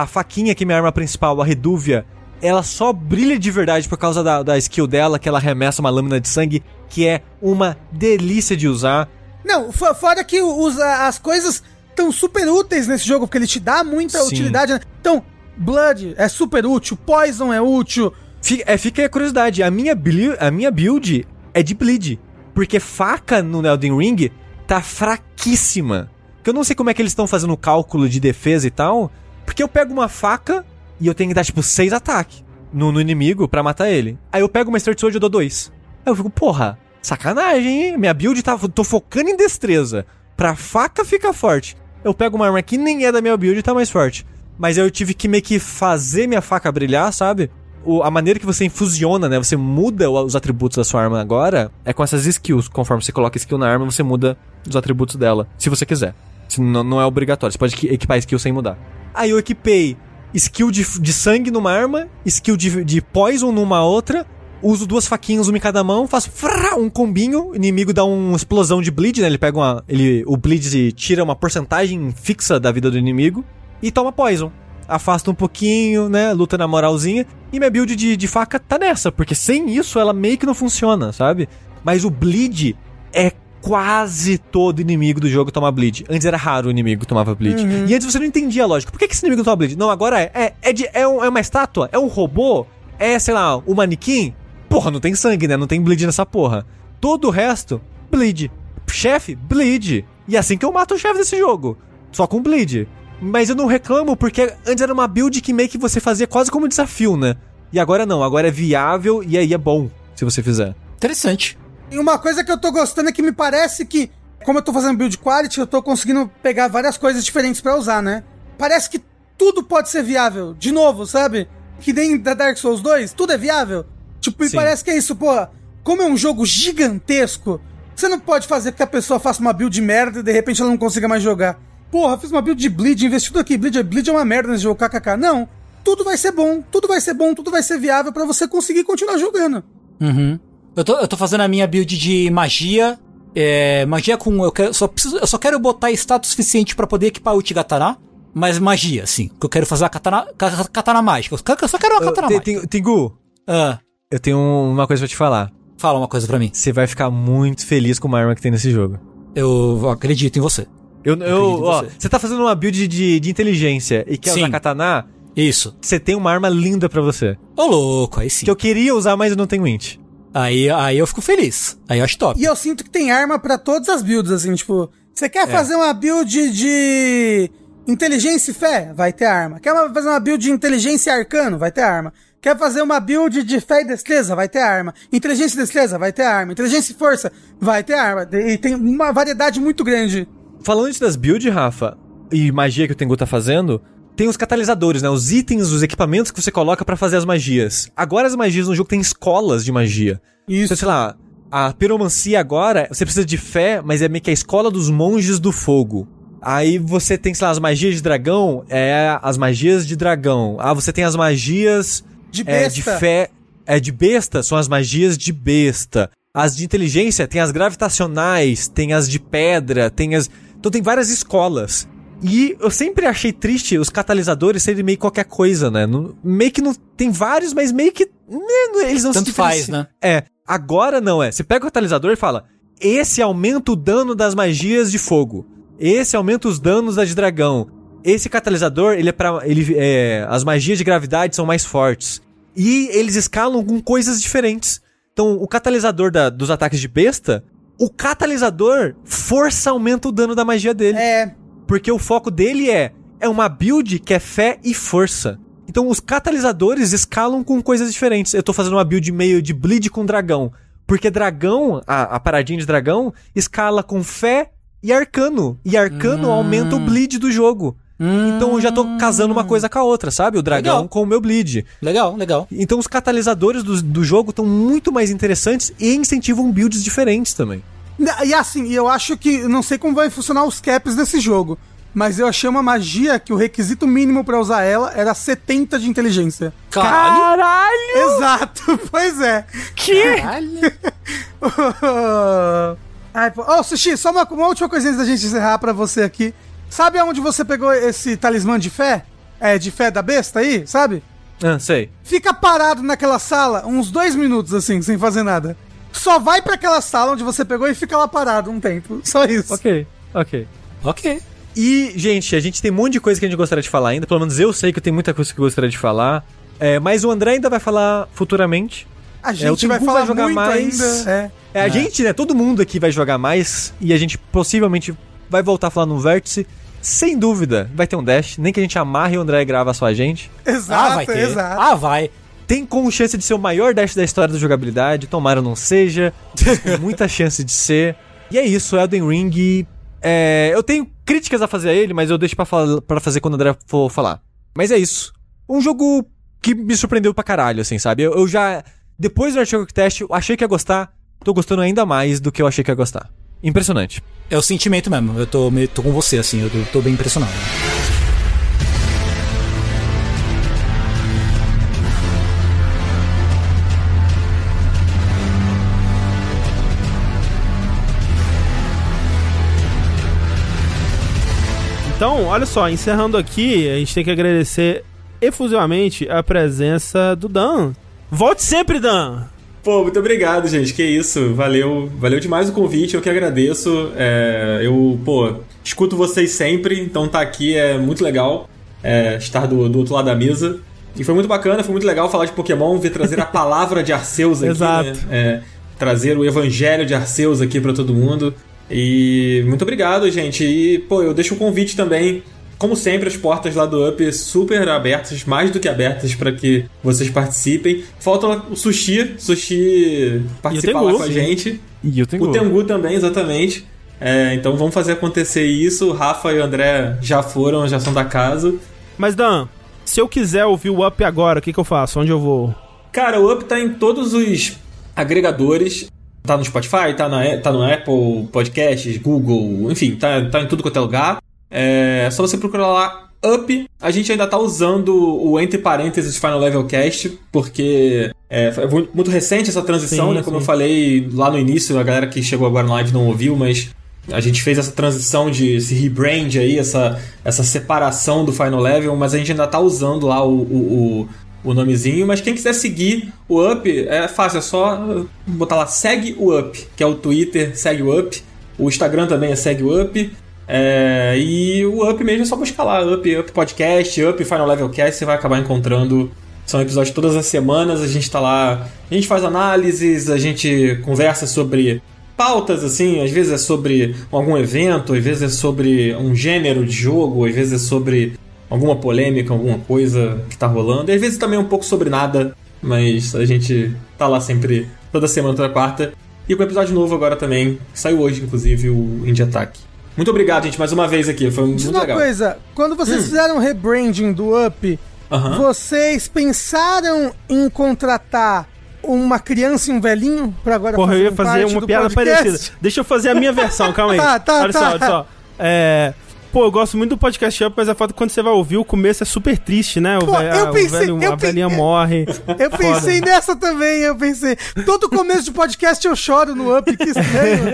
a faquinha que é minha arma principal, a Redúvia, ela só brilha de verdade por causa da, da skill dela, que ela arremessa uma lâmina de sangue, que é uma delícia de usar. Não, fo- fora que os, as coisas estão super úteis nesse jogo, porque ele te dá muita Sim. utilidade. né? Então, Blood é super útil, Poison é útil. Fica, é, fica aí a curiosidade, a minha, a minha build é de bleed. Porque faca no Elden Ring tá fraquíssima. Que eu não sei como é que eles estão fazendo o cálculo de defesa e tal. Porque eu pego uma faca e eu tenho que dar tipo 6 ataques no, no inimigo pra matar ele. Aí eu pego uma Sword e eu dou 2. Aí eu fico, porra, sacanagem, hein? Minha build tá. tô focando em destreza. Pra faca ficar forte. Eu pego uma arma que nem é da minha build e tá mais forte. Mas eu tive que meio que fazer minha faca brilhar, sabe? O- a maneira que você infusiona, né? Você muda os atributos da sua arma agora é com essas skills. Conforme você coloca skill na arma, você muda os atributos dela. Se você quiser. Se não, não é obrigatório. Você pode equi- equipar skill sem mudar. Aí eu equipei skill de, de sangue numa arma, skill de, de poison numa outra. Uso duas faquinhas, uma em cada mão, faço um combinho, o inimigo dá uma explosão de bleed, né? Ele pega uma. Ele, o bleed tira uma porcentagem fixa da vida do inimigo e toma poison. Afasta um pouquinho, né? Luta na moralzinha. E minha build de, de faca tá nessa, porque sem isso ela meio que não funciona, sabe? Mas o bleed é quase todo inimigo do jogo toma bleed. Antes era raro o inimigo tomava bleed. E antes você não entendia a lógica. Por que, que esse inimigo toma bleed? Não, agora é. É, é, de- é, um- é uma estátua? É um robô? É, sei lá, um manequim? Porra, não tem sangue, né? Não tem bleed nessa porra. Todo o resto, bleed. Chefe, bleed. E é assim que eu mato o chefe desse jogo. Só com bleed. Mas eu não reclamo porque antes era uma build que meio que você fazia quase como desafio, né? E agora não, agora é viável e aí é bom se você fizer. Interessante. E uma coisa que eu tô gostando é que me parece que, como eu tô fazendo build quality, eu tô conseguindo pegar várias coisas diferentes pra usar, né? Parece que tudo pode ser viável. De novo, sabe? Que nem da Dark Souls 2, tudo é viável. Tipo, me Sim. parece que é isso, pô. Como é um jogo gigantesco, você não pode fazer que a pessoa faça uma build de merda e de repente ela não consiga mais jogar. Porra, fiz uma build de Bleed, investi tudo aqui. Bleed, Bleed é uma merda nesse jogo, kkk. Não. Tudo vai ser bom, tudo vai ser bom, tudo vai ser viável pra você conseguir continuar jogando. Uhum. Eu tô, eu tô fazendo a minha build de magia. É, magia com. Eu, quero, só preciso, eu só quero botar status suficiente pra poder equipar o Utigatana. Mas magia, sim. Que eu quero fazer a katana, ka- katana mágica. Eu só quero uma katana Tem- mágica. tem- Tingu, Ah, eu tenho uma coisa pra te falar. fala uma coisa pra mim. Você vai ficar muito feliz com uma arma que tem nesse jogo. Eu acredito em você. Eu, eu, acredito em ó, você. você tá fazendo uma build de, de inteligência e quer Sim. usar katana, Isso. você tem uma arma linda pra você. Ô, louco, aí sim. Que eu queria usar, mas eu não tenho int. Aí, aí eu fico feliz. Aí eu acho top. E eu sinto que tem arma pra todas as builds, assim, tipo, você quer fazer uma build de inteligência e fé? Vai ter arma. Quer uma- fazer uma build de inteligência e arcano? Vai ter arma. Quer fazer uma build de fé e destreza? Vai ter arma. Inteligência e destreza? Vai ter arma. Inteligência e força? Vai ter arma. E tem uma variedade muito grande. Falando isso das builds, Rafa, e magia que o Tengu tá fazendo, tem os catalisadores, né? Os itens, os equipamentos que você coloca pra fazer as magias. Agora as magias no jogo tem escolas de magia. Isso. Então, sei lá, a piromancia agora, você precisa de fé, mas é meio que a escola dos monges do fogo. Aí você tem, sei lá, as magias de dragão, é as magias de dragão. Ah, você tem as magias De é, besta. de fé, é de besta, são as magias de besta. As de inteligência tem as gravitacionais, tem as de pedra, tem as. Então tem várias escolas. E eu sempre achei triste os catalisadores serem meio qualquer coisa, né? Não- meio que não. Tem vários, mas meio que. né, Eles não Tanto se faz, né? É. Agora não é. Você pega o catalisador e fala: esse aumenta o dano das magias de fogo. Esse aumenta os danos da de dragão. Esse catalisador, ele é para ele é, as magias de gravidade são mais fortes. E eles escalam com coisas diferentes. Então, o catalisador da- dos ataques de besta, o catalisador força aumenta o dano da magia dele. É. Porque o foco dele é é uma build que é fé e força. Então os catalisadores escalam com coisas diferentes. Eu tô fazendo uma build meio de bleed com dragão. Porque dragão, a, a paradinha de dragão, escala com fé e arcano. E arcano Hum. aumenta o bleed do jogo. Então eu já tô casando uma coisa com a outra, sabe? O dragão Legal. com o meu bleed. Legal, legal. Então os catalisadores do, do jogo estão muito mais interessantes e incentivam builds diferentes também. E assim, eu acho que. Não sei como vai funcionar os caps desse jogo. Mas eu achei uma magia que o requisito mínimo pra usar ela era 70 de inteligência. Caralho! Exato, pois é. Caralho! Ai. Ô, Sushi, só uma, uma última coisinha antes da gente encerrar pra você aqui. Sabe aonde você pegou esse talismã de fé? É, de fé da besta aí, sabe? Ah, sei. Fica parado naquela sala uns dois minutos, assim, sem fazer nada. Só vai pra aquela sala onde você pegou e fica lá parado um tempo. Só isso. Ok, ok. ok. E, gente, a gente tem um monte de coisa que a gente gostaria de falar ainda. Pelo menos eu sei que eu tenho muita coisa que eu gostaria de falar. É, mas o André ainda vai falar futuramente. A É, o gente vai Tengu falar vai jogar muito mais. ainda. É. É, a gente, né? Todo mundo aqui vai jogar mais. E a gente possivelmente vai voltar a falar no Vértice. Sem dúvida, vai ter um dash. Nem que a gente amarre e o André grava só a gente. Exato, ah, vai ter. exato. Ah, vai. Tem com chance de ser o maior dash da história da jogabilidade. Tomara não seja. com muita chance de ser. E é isso, Elden Ring. É, eu tenho críticas a fazer a ele, mas eu deixo pra fazer quando o André for falar. Mas é isso. Um jogo que me surpreendeu pra caralho, assim, sabe? Eu, eu já. Depois do Archie Test, eu achei que ia gostar. Tô gostando ainda mais do que eu achei que ia gostar. Impressionante. É o sentimento mesmo. Eu tô, me- tô com você, assim. Eu tô, tô bem impressionado. Então, olha só, encerrando aqui, a gente tem que agradecer efusivamente a presença do Dan. Volte sempre, Dan! Pô, muito obrigado, gente. Que isso. Valeu. Valeu demais o convite. Eu que agradeço. É, eu, pô, escuto vocês sempre, então tá aqui é muito legal é, estar do, do outro lado da mesa. E foi muito bacana, foi muito legal falar de Pokémon, ver trazer a palavra de Arceus aqui, Exato. né? É, trazer o evangelho de Arceus aqui pra todo mundo. E muito obrigado, gente. E, pô, eu deixo o convite também. Como sempre, as portas lá do Up super abertas, mais do que abertas para que vocês participem. Falta o Sushi, Sushi participar Tengu, lá com a gente. E eu tenho. O Tengu também, exatamente. É, então vamos fazer acontecer isso. O Rafa e o André já foram, já são da casa. Mas, Dan, se eu quiser ouvir o Up agora, o que, que eu faço? Onde eu vou? Cara, o Up tá em todos os agregadores. Tá no Spotify, tá, na, tá no Apple Podcasts, Google, enfim, tá, tá em tudo quanto é lugar. É só você procurar lá Up. A gente ainda tá usando o entre parênteses Final Level Cast, porque é, muito recente essa transição, Sim, né? Como sim. eu falei lá no início, a galera que chegou agora na live não ouviu, mas a gente fez essa transição de esse rebrand aí, essa, essa separação do Final Level, mas a gente ainda tá usando lá o, o, o, o nomezinho. Mas quem quiser seguir o Up, é fácil, é só botar lá segue o Up, que é o Twitter, segue o Up. O Instagram também é segue o Up. É, e o Up mesmo é só buscar lá, Up, Up Podcast, Up Final Level Cast, você vai acabar encontrando São episódios todas as semanas, a gente tá lá, a gente faz análises, a gente conversa sobre pautas, assim, às vezes é sobre algum evento, às vezes é sobre um gênero de jogo, às vezes é sobre alguma polêmica, alguma coisa que tá rolando, e às vezes também um pouco sobre nada, mas a gente tá lá sempre, toda semana, toda quarta. E com episódio novo agora também, saiu hoje, inclusive, o Indie Attack. Muito obrigado, gente, mais uma vez aqui, foi Diz muito uma legal. coisa, quando vocês fizeram o rebranding do Up, vocês pensaram em contratar uma criança e um velhinho pra agora Porra, eu ia fazer parte uma do piada podcast? parecida. Deixa eu fazer a minha versão, calma aí. Tá, tá, olha tá. só, olha só. É. Pô, eu gosto muito do podcast Up, mas a foto quando você vai ouvir o começo é super triste, né? O, Pô, velho- eu pensei- velho, eu a velhinha pe- morre. Eu pensei nessa também, eu pensei. Todo começo de podcast eu choro no Up, que estranho.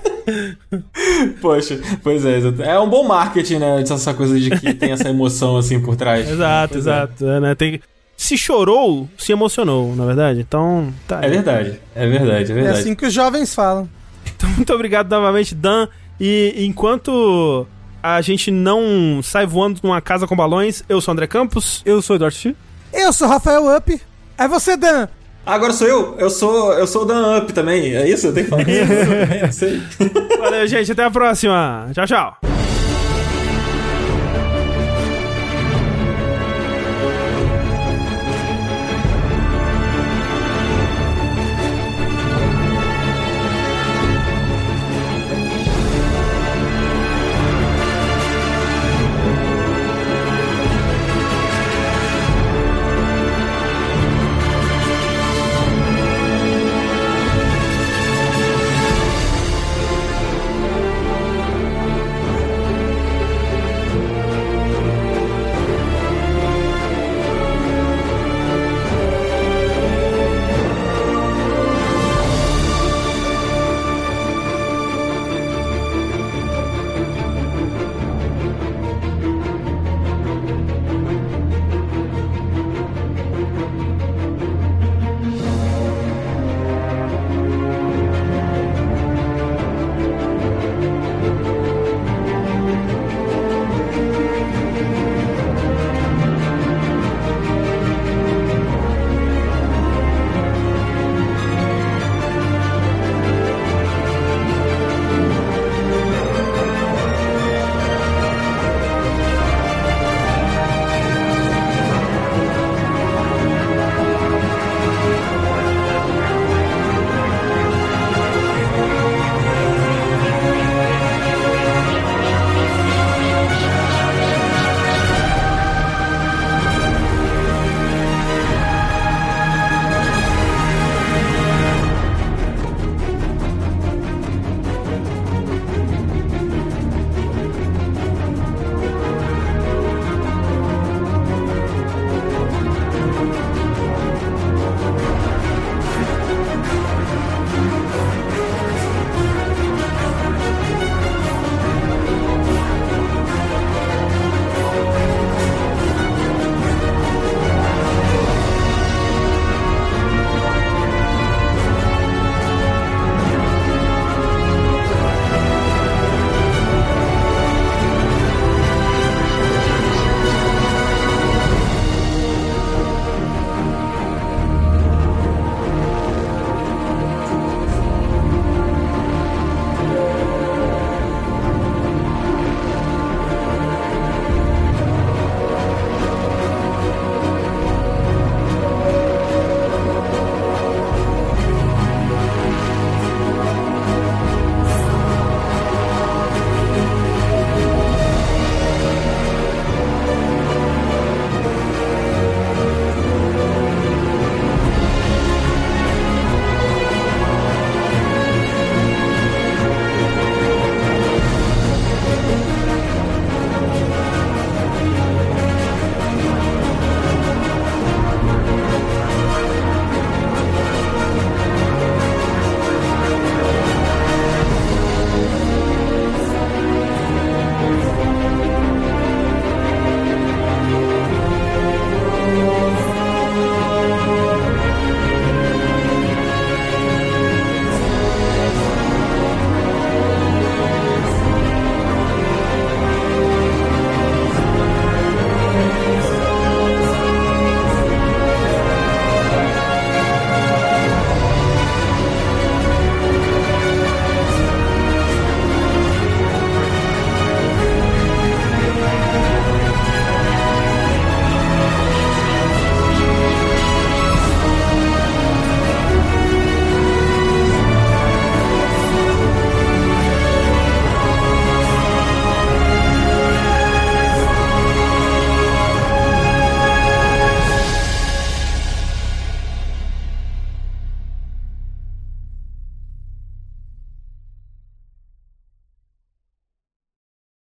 Poxa, pois é, exato. é um bom marketing, né? Essa coisa de que tem essa emoção assim por trás. Exato, Pois é. exato. É, né? Tem... Se chorou, se emocionou, na verdade. Então, tá. É verdade, é verdade, é É verdade. assim que os jovens falam. Então, muito obrigado novamente, Dan. E enquanto a gente não sai voando numa casa com balões, eu sou o André Campos. Eu sou o Eduardo Chi. Eu sou Rafael Up. É você, Dan. Agora sou eu, eu sou, eu sou o Dan Up também, é isso? Eu tenho que falar isso. Valeu, gente. Até a próxima. Tchau, tchau.